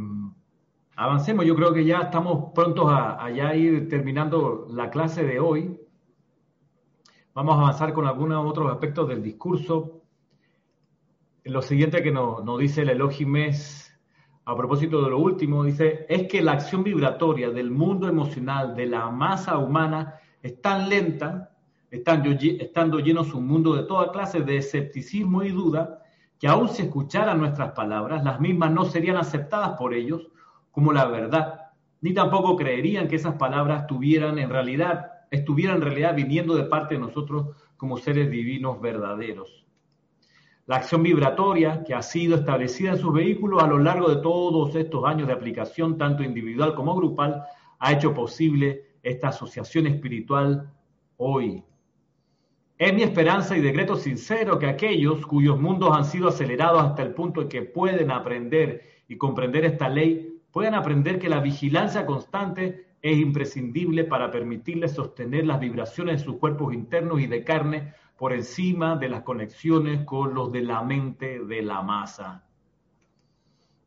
avancemos, yo creo que ya estamos prontos a, ya ir terminando la clase de hoy. Vamos a avanzar con algunos otros aspectos del discurso. Lo siguiente que nos, nos dice el Elohim es, a propósito de lo último, dice, es que la acción vibratoria del mundo emocional de la masa humana es tan lenta, estando, estando lleno su mundo de toda clase de escepticismo y duda, que aun si escucharan nuestras palabras, las mismas no serían aceptadas por ellos como la verdad, ni tampoco creerían que esas palabras tuvieran en realidad, estuvieran en realidad viniendo de parte de nosotros como seres divinos verdaderos. La acción vibratoria que ha sido establecida en sus vehículos a lo largo de todos estos años de aplicación, tanto individual como grupal, ha hecho posible esta asociación espiritual hoy. Es mi esperanza y decreto sincero que aquellos cuyos mundos han sido acelerados hasta el punto de que pueden aprender y comprender esta ley, puedan aprender que la vigilancia constante es imprescindible para permitirles sostener las vibraciones de sus cuerpos internos y de carne por encima de las conexiones con los de la mente de la masa.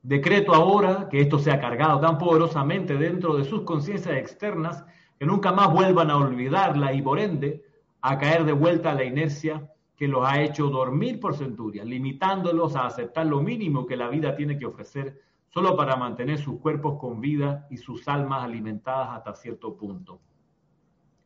Decreto ahora que esto sea cargado tan poderosamente dentro de sus conciencias externas que nunca más vuelvan a olvidarla y por ende a caer de vuelta a la inercia que los ha hecho dormir por centurias, limitándolos a aceptar lo mínimo que la vida tiene que ofrecer solo para mantener sus cuerpos con vida y sus almas alimentadas hasta cierto punto.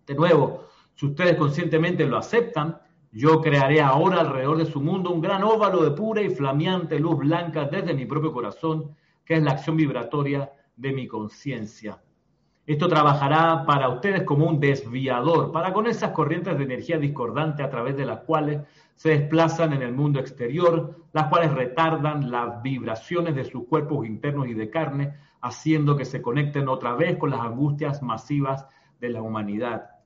De nuevo, si ustedes conscientemente lo aceptan, yo crearé ahora alrededor de su mundo un gran óvalo de pura y flameante luz blanca desde mi propio corazón, que es la acción vibratoria de mi conciencia. Esto trabajará para ustedes como un desviador, para con esas corrientes de energía discordante a través de las cuales se desplazan en el mundo exterior, las cuales retardan las vibraciones de sus cuerpos internos y de carne, haciendo que se conecten otra vez con las angustias masivas de la humanidad.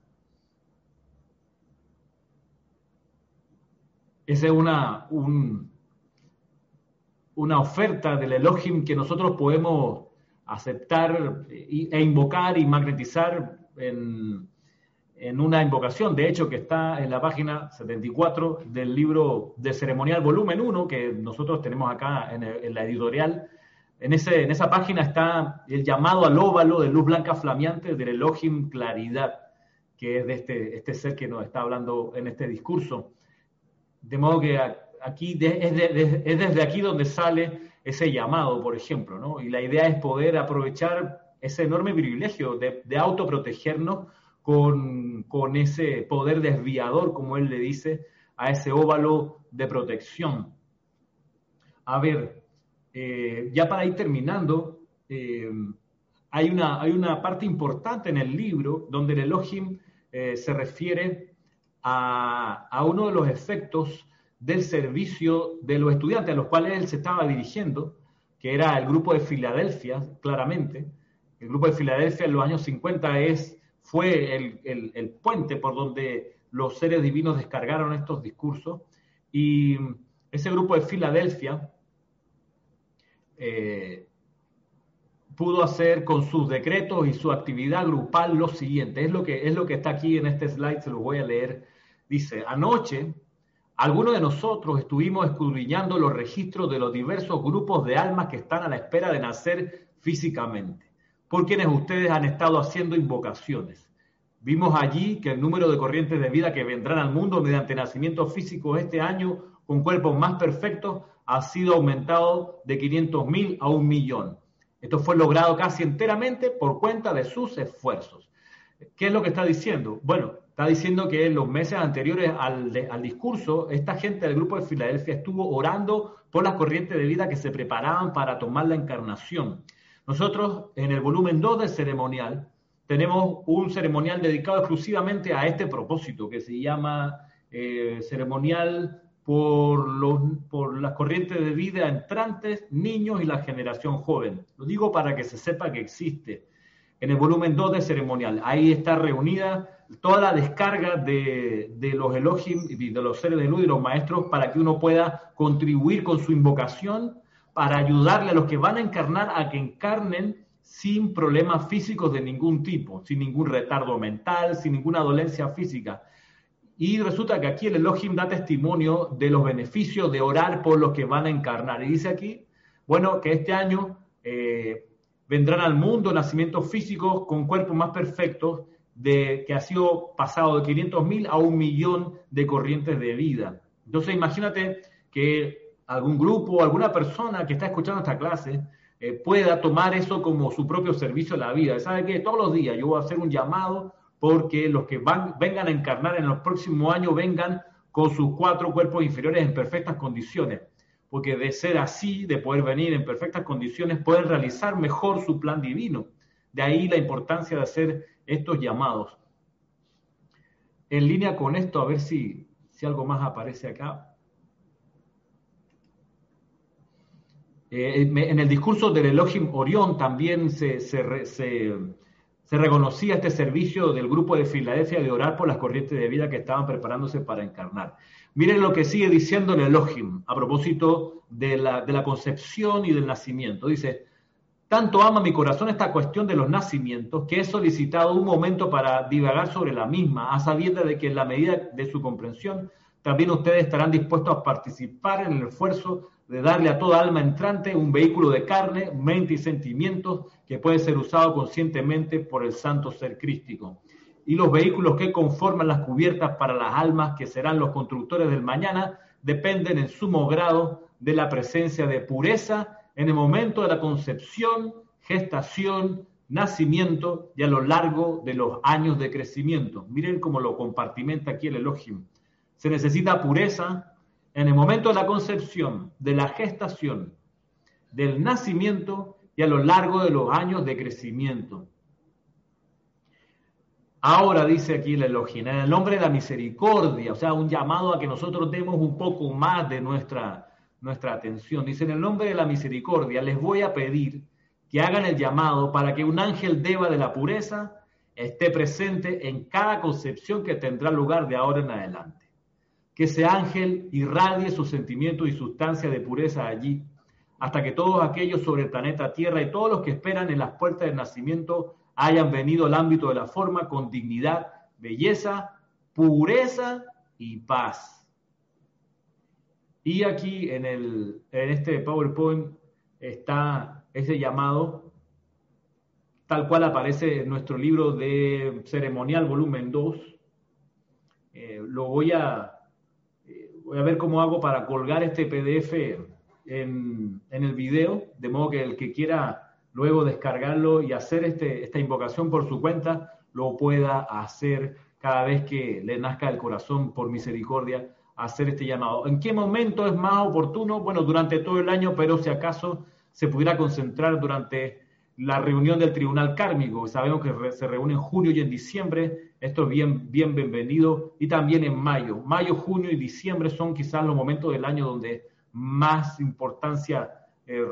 Esa es una, una oferta del Elohim que nosotros podemos aceptar e invocar y magnetizar en, una invocación, de hecho que está en la página 74 del libro de ceremonial volumen 1 que nosotros tenemos acá en, la editorial. En, ese, en esa página está el llamado al óvalo de luz blanca flameante del Elohim Claridad, que es de este, este ser que nos está hablando en este discurso. De modo que aquí es, es desde aquí donde sale ese llamado, por ejemplo, ¿no? Y la idea es poder aprovechar ese enorme privilegio de, de autoprotegernos con, con, ese poder desviador, como él le dice, a ese óvalo de protección. A ver, eh, ya para ir terminando, eh, hay, una, hay una parte importante en el libro donde el Elohim eh, se refiere a, uno de los efectos del servicio de los estudiantes a los cuales él se estaba dirigiendo, que era el grupo de Filadelfia, claramente. El grupo de Filadelfia en los años 50 es, fue el, puente por donde los seres divinos descargaron estos discursos. Y ese grupo de Filadelfia eh, pudo hacer con sus decretos y su actividad grupal lo siguiente. Es lo que, es lo que está aquí en este slide, se lo voy a leer. Dice, anoche algunos de nosotros estuvimos escudriñando los registros de los diversos grupos de almas que están a la espera de nacer físicamente, por quienes ustedes han estado haciendo invocaciones. Vimos allí que el número de corrientes de vida que vendrán al mundo mediante nacimiento físico este año con cuerpos más perfectos ha sido aumentado de 500.000 a un millón. Esto fue logrado casi enteramente por cuenta de sus esfuerzos. ¿Qué es lo que está diciendo? Bueno, está diciendo que en los meses anteriores al, discurso, esta gente del grupo de Filadelfia estuvo orando por las corrientes de vida que se preparaban para tomar la encarnación. Nosotros, en el volumen 2 del ceremonial, tenemos un ceremonial dedicado exclusivamente a este propósito, que se llama eh, ceremonial por, los, por las corrientes de vida entrantes, niños y la generación joven. Lo digo para que se sepa que existe. En el volumen 2 del ceremonial, ahí está reunida toda la descarga de, de los elogios y de los seres de luz y los maestros para que uno pueda contribuir con su invocación para ayudarle a los que van a encarnar a que encarnen sin problemas físicos de ningún tipo, sin ningún retardo mental, sin ninguna dolencia física. Y resulta que aquí el Elohim da testimonio de los beneficios de orar por los que van a encarnar. Y dice aquí, bueno, que este año eh, vendrán al mundo nacimientos físicos con cuerpos más perfectos, de, que ha sido pasado de 500 mil a un millón de corrientes de vida. Entonces imagínate que algún grupo, alguna persona que está escuchando esta clase, eh, pueda tomar eso como su propio servicio a la vida. ¿Sabe qué? Todos los días yo voy a hacer un llamado porque los que van, vengan a encarnar en los próximos años vengan con sus cuatro cuerpos inferiores en perfectas condiciones. Porque de ser así, de poder venir en perfectas condiciones, pueden realizar mejor su plan divino. De ahí la importancia de hacer estos llamados. En línea con esto, a ver si, si algo más aparece acá. Eh, en el discurso del Elohim Orión también se, se, reconocía este servicio del grupo de Filadelfia de orar por las corrientes de vida que estaban preparándose para encarnar. Miren lo que sigue diciendo el Elohim a propósito de la, de la concepción y del nacimiento. Dice, tanto ama mi corazón esta cuestión de los nacimientos que he solicitado un momento para divagar sobre la misma, a sabiendas de que en la medida de su comprensión también ustedes estarán dispuestos a participar en el esfuerzo de darle a toda alma entrante un vehículo de carne, mente y sentimientos que puede ser usado conscientemente por el santo ser crístico. Y los vehículos que conforman las cubiertas para las almas que serán los constructores del mañana dependen en sumo grado de la presencia de pureza en el momento de la concepción, gestación, nacimiento y a lo largo de los años de crecimiento. Miren cómo lo compartimenta aquí el Elohim. Se necesita pureza, en el momento de la concepción, de la gestación, del nacimiento y a lo largo de los años de crecimiento. Ahora dice aquí la Elohim, en el nombre de la misericordia, o sea, un llamado a que nosotros demos un poco más de nuestra, nuestra atención. Dice, en el nombre de la misericordia les voy a pedir que hagan el llamado para que un ángel deba de la pureza esté presente en cada concepción que tendrá lugar de ahora en adelante que ese ángel irradie su sentimiento y sustancia de pureza allí, hasta que todos aquellos sobre el planeta Tierra y todos los que esperan en las puertas del nacimiento hayan venido al ámbito de la forma con dignidad, belleza, pureza y paz. Y aquí en, el, en este PowerPoint está ese llamado, tal cual aparece en nuestro libro de ceremonial volumen 2. Eh, lo voy a voy a ver cómo hago para colgar este PDF en, el video, de modo que el que quiera luego descargarlo y hacer este, esta invocación por su cuenta, lo pueda hacer cada vez que le nazca el corazón por misericordia, hacer este llamado. ¿En qué momento es más oportuno? Bueno, durante todo el año, pero si acaso se pudiera concentrar durante la reunión del Tribunal Kármico. Sabemos que se reúne en junio y en diciembre. Esto es bien, bien bienvenido. Y también en mayo. Mayo, junio y diciembre son quizás los momentos del año donde más importancia eh,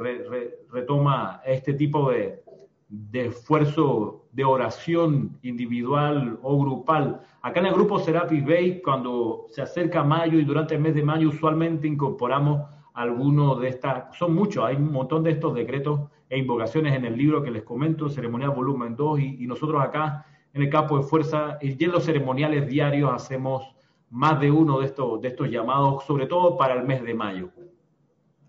retoma este tipo de, de, esfuerzo de oración individual o grupal. Acá en el grupo Serapis Bay, cuando se acerca mayo y durante el mes de mayo, usualmente incorporamos algunos de estas, son muchos, hay un montón de estos decretos e invocaciones en el libro que les comento, Ceremonial Volumen 2, y, nosotros acá en el campo de fuerza y en los ceremoniales diarios hacemos más de uno de estos, de estos llamados, sobre todo para el mes de mayo.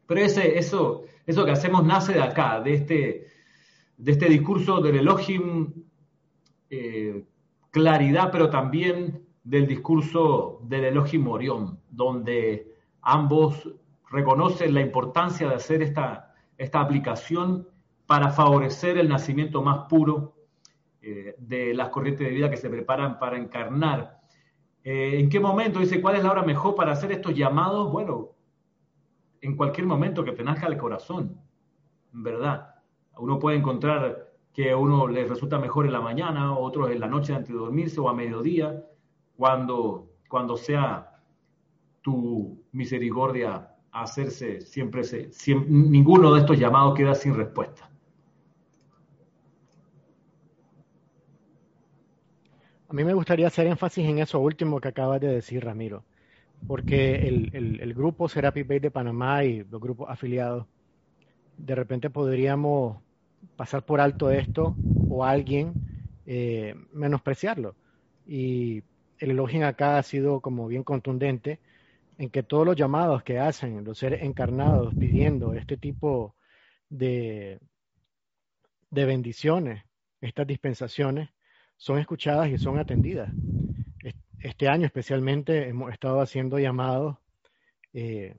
Pero ese, eso, eso que hacemos nace de acá, de este, de este discurso del Elohim, eh, claridad, pero también del discurso del Elohim Orión, donde ambos reconocen la importancia de hacer esta, esta aplicación para favorecer el nacimiento más puro eh, de las corrientes de vida que se preparan para encarnar. Eh, ¿En qué momento? Dice, ¿cuál es la hora mejor para hacer estos llamados? Bueno, en cualquier momento que te nazca el corazón, ¿verdad? Uno puede encontrar que a uno le resulta mejor en la mañana, otros en la noche antes de dormirse o a mediodía, cuando, cuando sea tu misericordia hacerse siempre, ninguno de estos llamados queda sin respuesta. A mí me gustaría hacer énfasis en eso último que acabas de decir, Ramiro, porque el, grupo Serapi Bay de Panamá y los grupos afiliados, de repente podríamos pasar por alto esto o alguien eh, menospreciarlo. Y el elogio acá ha sido como bien contundente en que todos los llamados que hacen los seres encarnados pidiendo este tipo de, de bendiciones, estas dispensaciones, son escuchadas y son atendidas. Este año especialmente hemos estado haciendo llamados eh,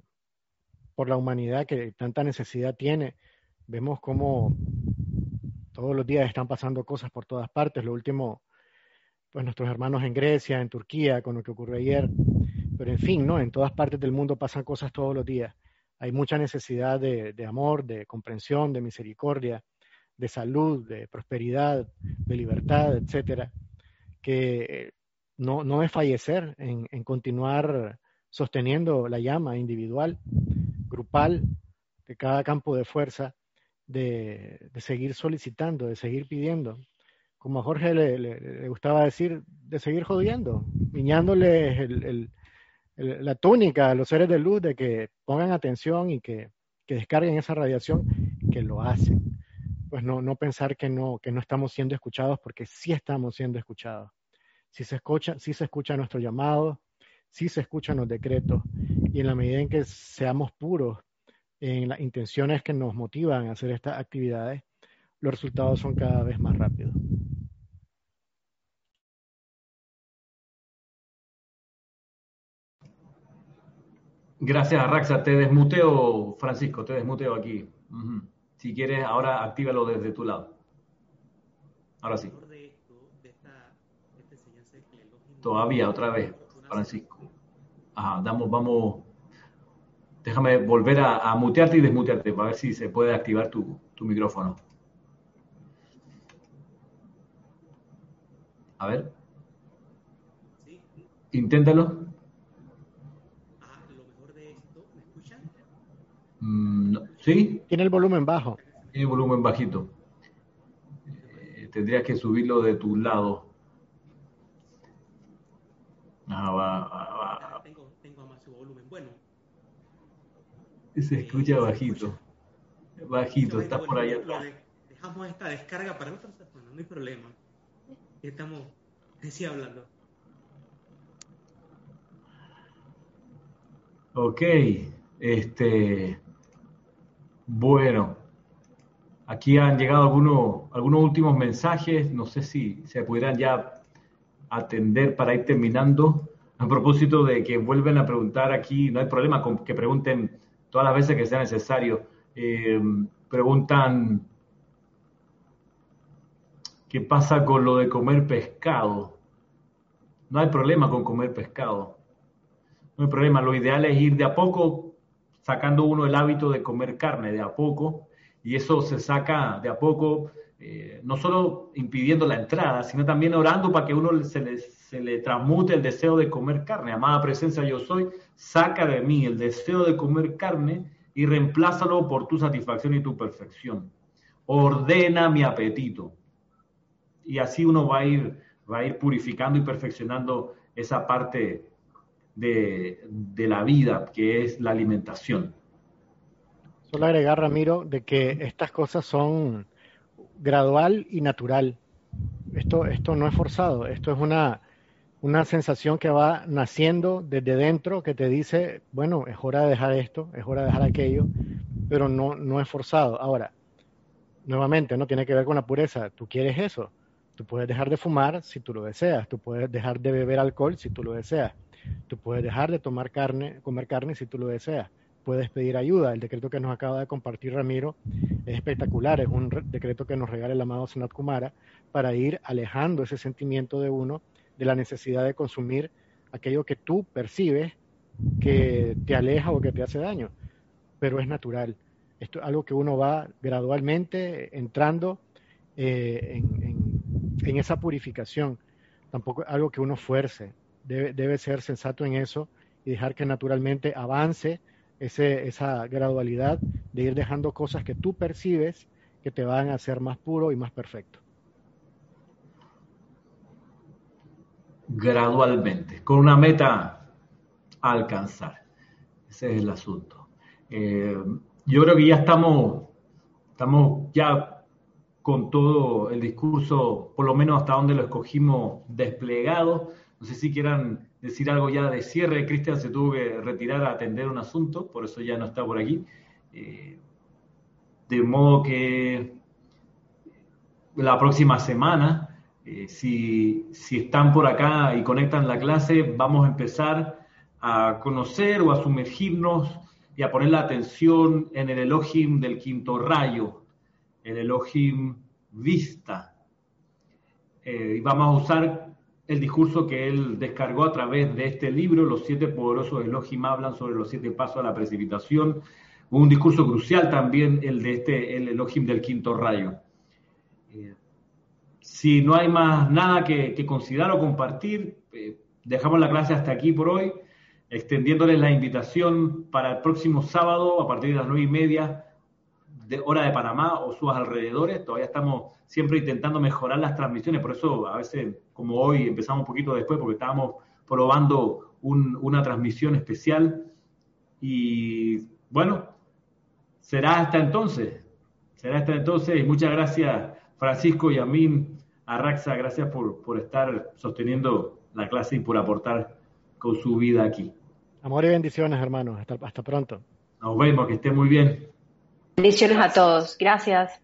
por la humanidad que tanta necesidad tiene. Vemos cómo todos los días están pasando cosas por todas partes. Lo último, pues nuestros hermanos en Grecia, en Turquía, con lo que ocurrió ayer. Pero en fin, ¿no? En todas partes del mundo pasan cosas todos los días. Hay mucha necesidad de, de amor, de comprensión, de misericordia de salud, de prosperidad, de libertad, etcétera, que no, no es fallecer en, continuar sosteniendo la llama individual, grupal, de cada campo de fuerza, de, seguir solicitando, de seguir pidiendo. Como a Jorge le, gustaba decir, de seguir jodiendo, viñándoles la túnica a los seres de luz de que pongan atención y que, que descarguen esa radiación, que lo hacen pues no, no pensar que no, que no estamos siendo escuchados, porque sí estamos siendo escuchados. Si se escucha, si se escucha nuestro llamado, si se escuchan los decretos, y en la medida en que seamos puros en las intenciones que nos motivan a hacer estas actividades, los resultados son cada vez más rápidos. Gracias, Raxa. Te desmuteo, Francisco, te desmuteo aquí. Si quieres, ahora actívalo desde tu lado. Ahora sí. Todavía, otra vez, Francisco. Ajá, damos, vamos. Déjame volver a, mutearte y desmutearte para ver si se puede activar tu, tu micrófono. A ver. Inténtalo. Mm, ¿Sí? Tiene el volumen bajo. Tiene el volumen bajito. Eh, tendrías que subirlo de tu lado. Ah, va, va, Tengo, tengo más volumen. Bueno. Se escucha bajito. Bajito, está por ahí atrás. Dejamos esta descarga para otra persona, no hay problema. Estamos así hablando. Ok, este, bueno, aquí han llegado algunos, algunos últimos mensajes, no sé si se pudieran ya atender para ir terminando. A propósito de que vuelven a preguntar aquí, no hay problema con que pregunten todas las veces que sea necesario. Eh, preguntan qué pasa con lo de comer pescado. No hay problema con comer pescado. No hay problema. Lo ideal es ir de a poco sacando uno el hábito de comer carne de a poco, y eso se saca de a poco, eh, no solo impidiendo la entrada, sino también orando para que uno se le, se le transmute el deseo de comer carne. Amada presencia yo soy, saca de mí el deseo de comer carne y reemplázalo por tu satisfacción y tu perfección. Ordena mi apetito. Y así uno va a ir, va a ir purificando y perfeccionando esa parte de, la vida, que es la alimentación. Solo agregar, Ramiro, de que estas cosas son gradual y natural. Esto, esto no es forzado, esto es una, una sensación que va naciendo desde dentro que te dice, bueno, es hora de dejar esto, es hora de dejar aquello, pero no, no es forzado. Ahora, nuevamente, no tiene que ver con la pureza. Tú quieres eso. Tú puedes dejar de fumar si tú lo deseas. Tú puedes dejar de beber alcohol si tú lo deseas. Tú puedes dejar de tomar carne, comer carne si tú lo deseas. Puedes pedir ayuda. El decreto que nos acaba de compartir Ramiro es espectacular. Es un decreto que nos regala el amado Sanat Kumara para ir alejando ese sentimiento de uno de la necesidad de consumir aquello que tú percibes que te aleja o que te hace daño, pero es natural. Esto es algo que uno va gradualmente entrando eh, en, esa purificación. Tampoco es algo que uno fuerce. Debe, debe ser sensato en eso y dejar que naturalmente avance ese, esa gradualidad de ir dejando cosas que tú percibes que te van a hacer más puro y más perfecto. Gradualmente, con una meta a alcanzar. Ese es el asunto. Eh, yo creo que ya estamos, estamos ya con todo el discurso, por lo menos hasta donde lo escogimos, desplegado. No sé si quieran decir algo ya de cierre. Cristian se tuvo que retirar a atender un asunto, por eso ya no está por aquí. Eh, de modo que la próxima semana, eh, si, si están por acá y conectan la clase, vamos a empezar a conocer o a sumergirnos y a poner la atención en el Elohim del quinto rayo, el Elohim vista. Eh, y vamos a usar el discurso que él descargó a través de este libro, Los siete poderosos Elohim hablan sobre los siete pasos a la precipitación. Un discurso crucial también el de este, el Elohim del quinto rayo. Eh, si no hay más nada que, considerar o compartir, eh, dejamos la clase hasta aquí por hoy extendiéndoles la invitación para el próximo sábado a partir de las nueve y media de hora de Panamá o sus alrededores. Todavía estamos siempre intentando mejorar las transmisiones, por eso a veces, como hoy, empezamos un poquito después porque estábamos probando una transmisión especial. Y bueno, será hasta entonces. Será hasta entonces. Muchas gracias, Francisco y a mí, a Raxa, gracias por, por estar sosteniendo la clase y por aportar con su vida aquí. Amor y bendiciones, hermanos. Hasta, hasta pronto. Nos vemos, que esté muy bien. Bendiciones a todos. Gracias.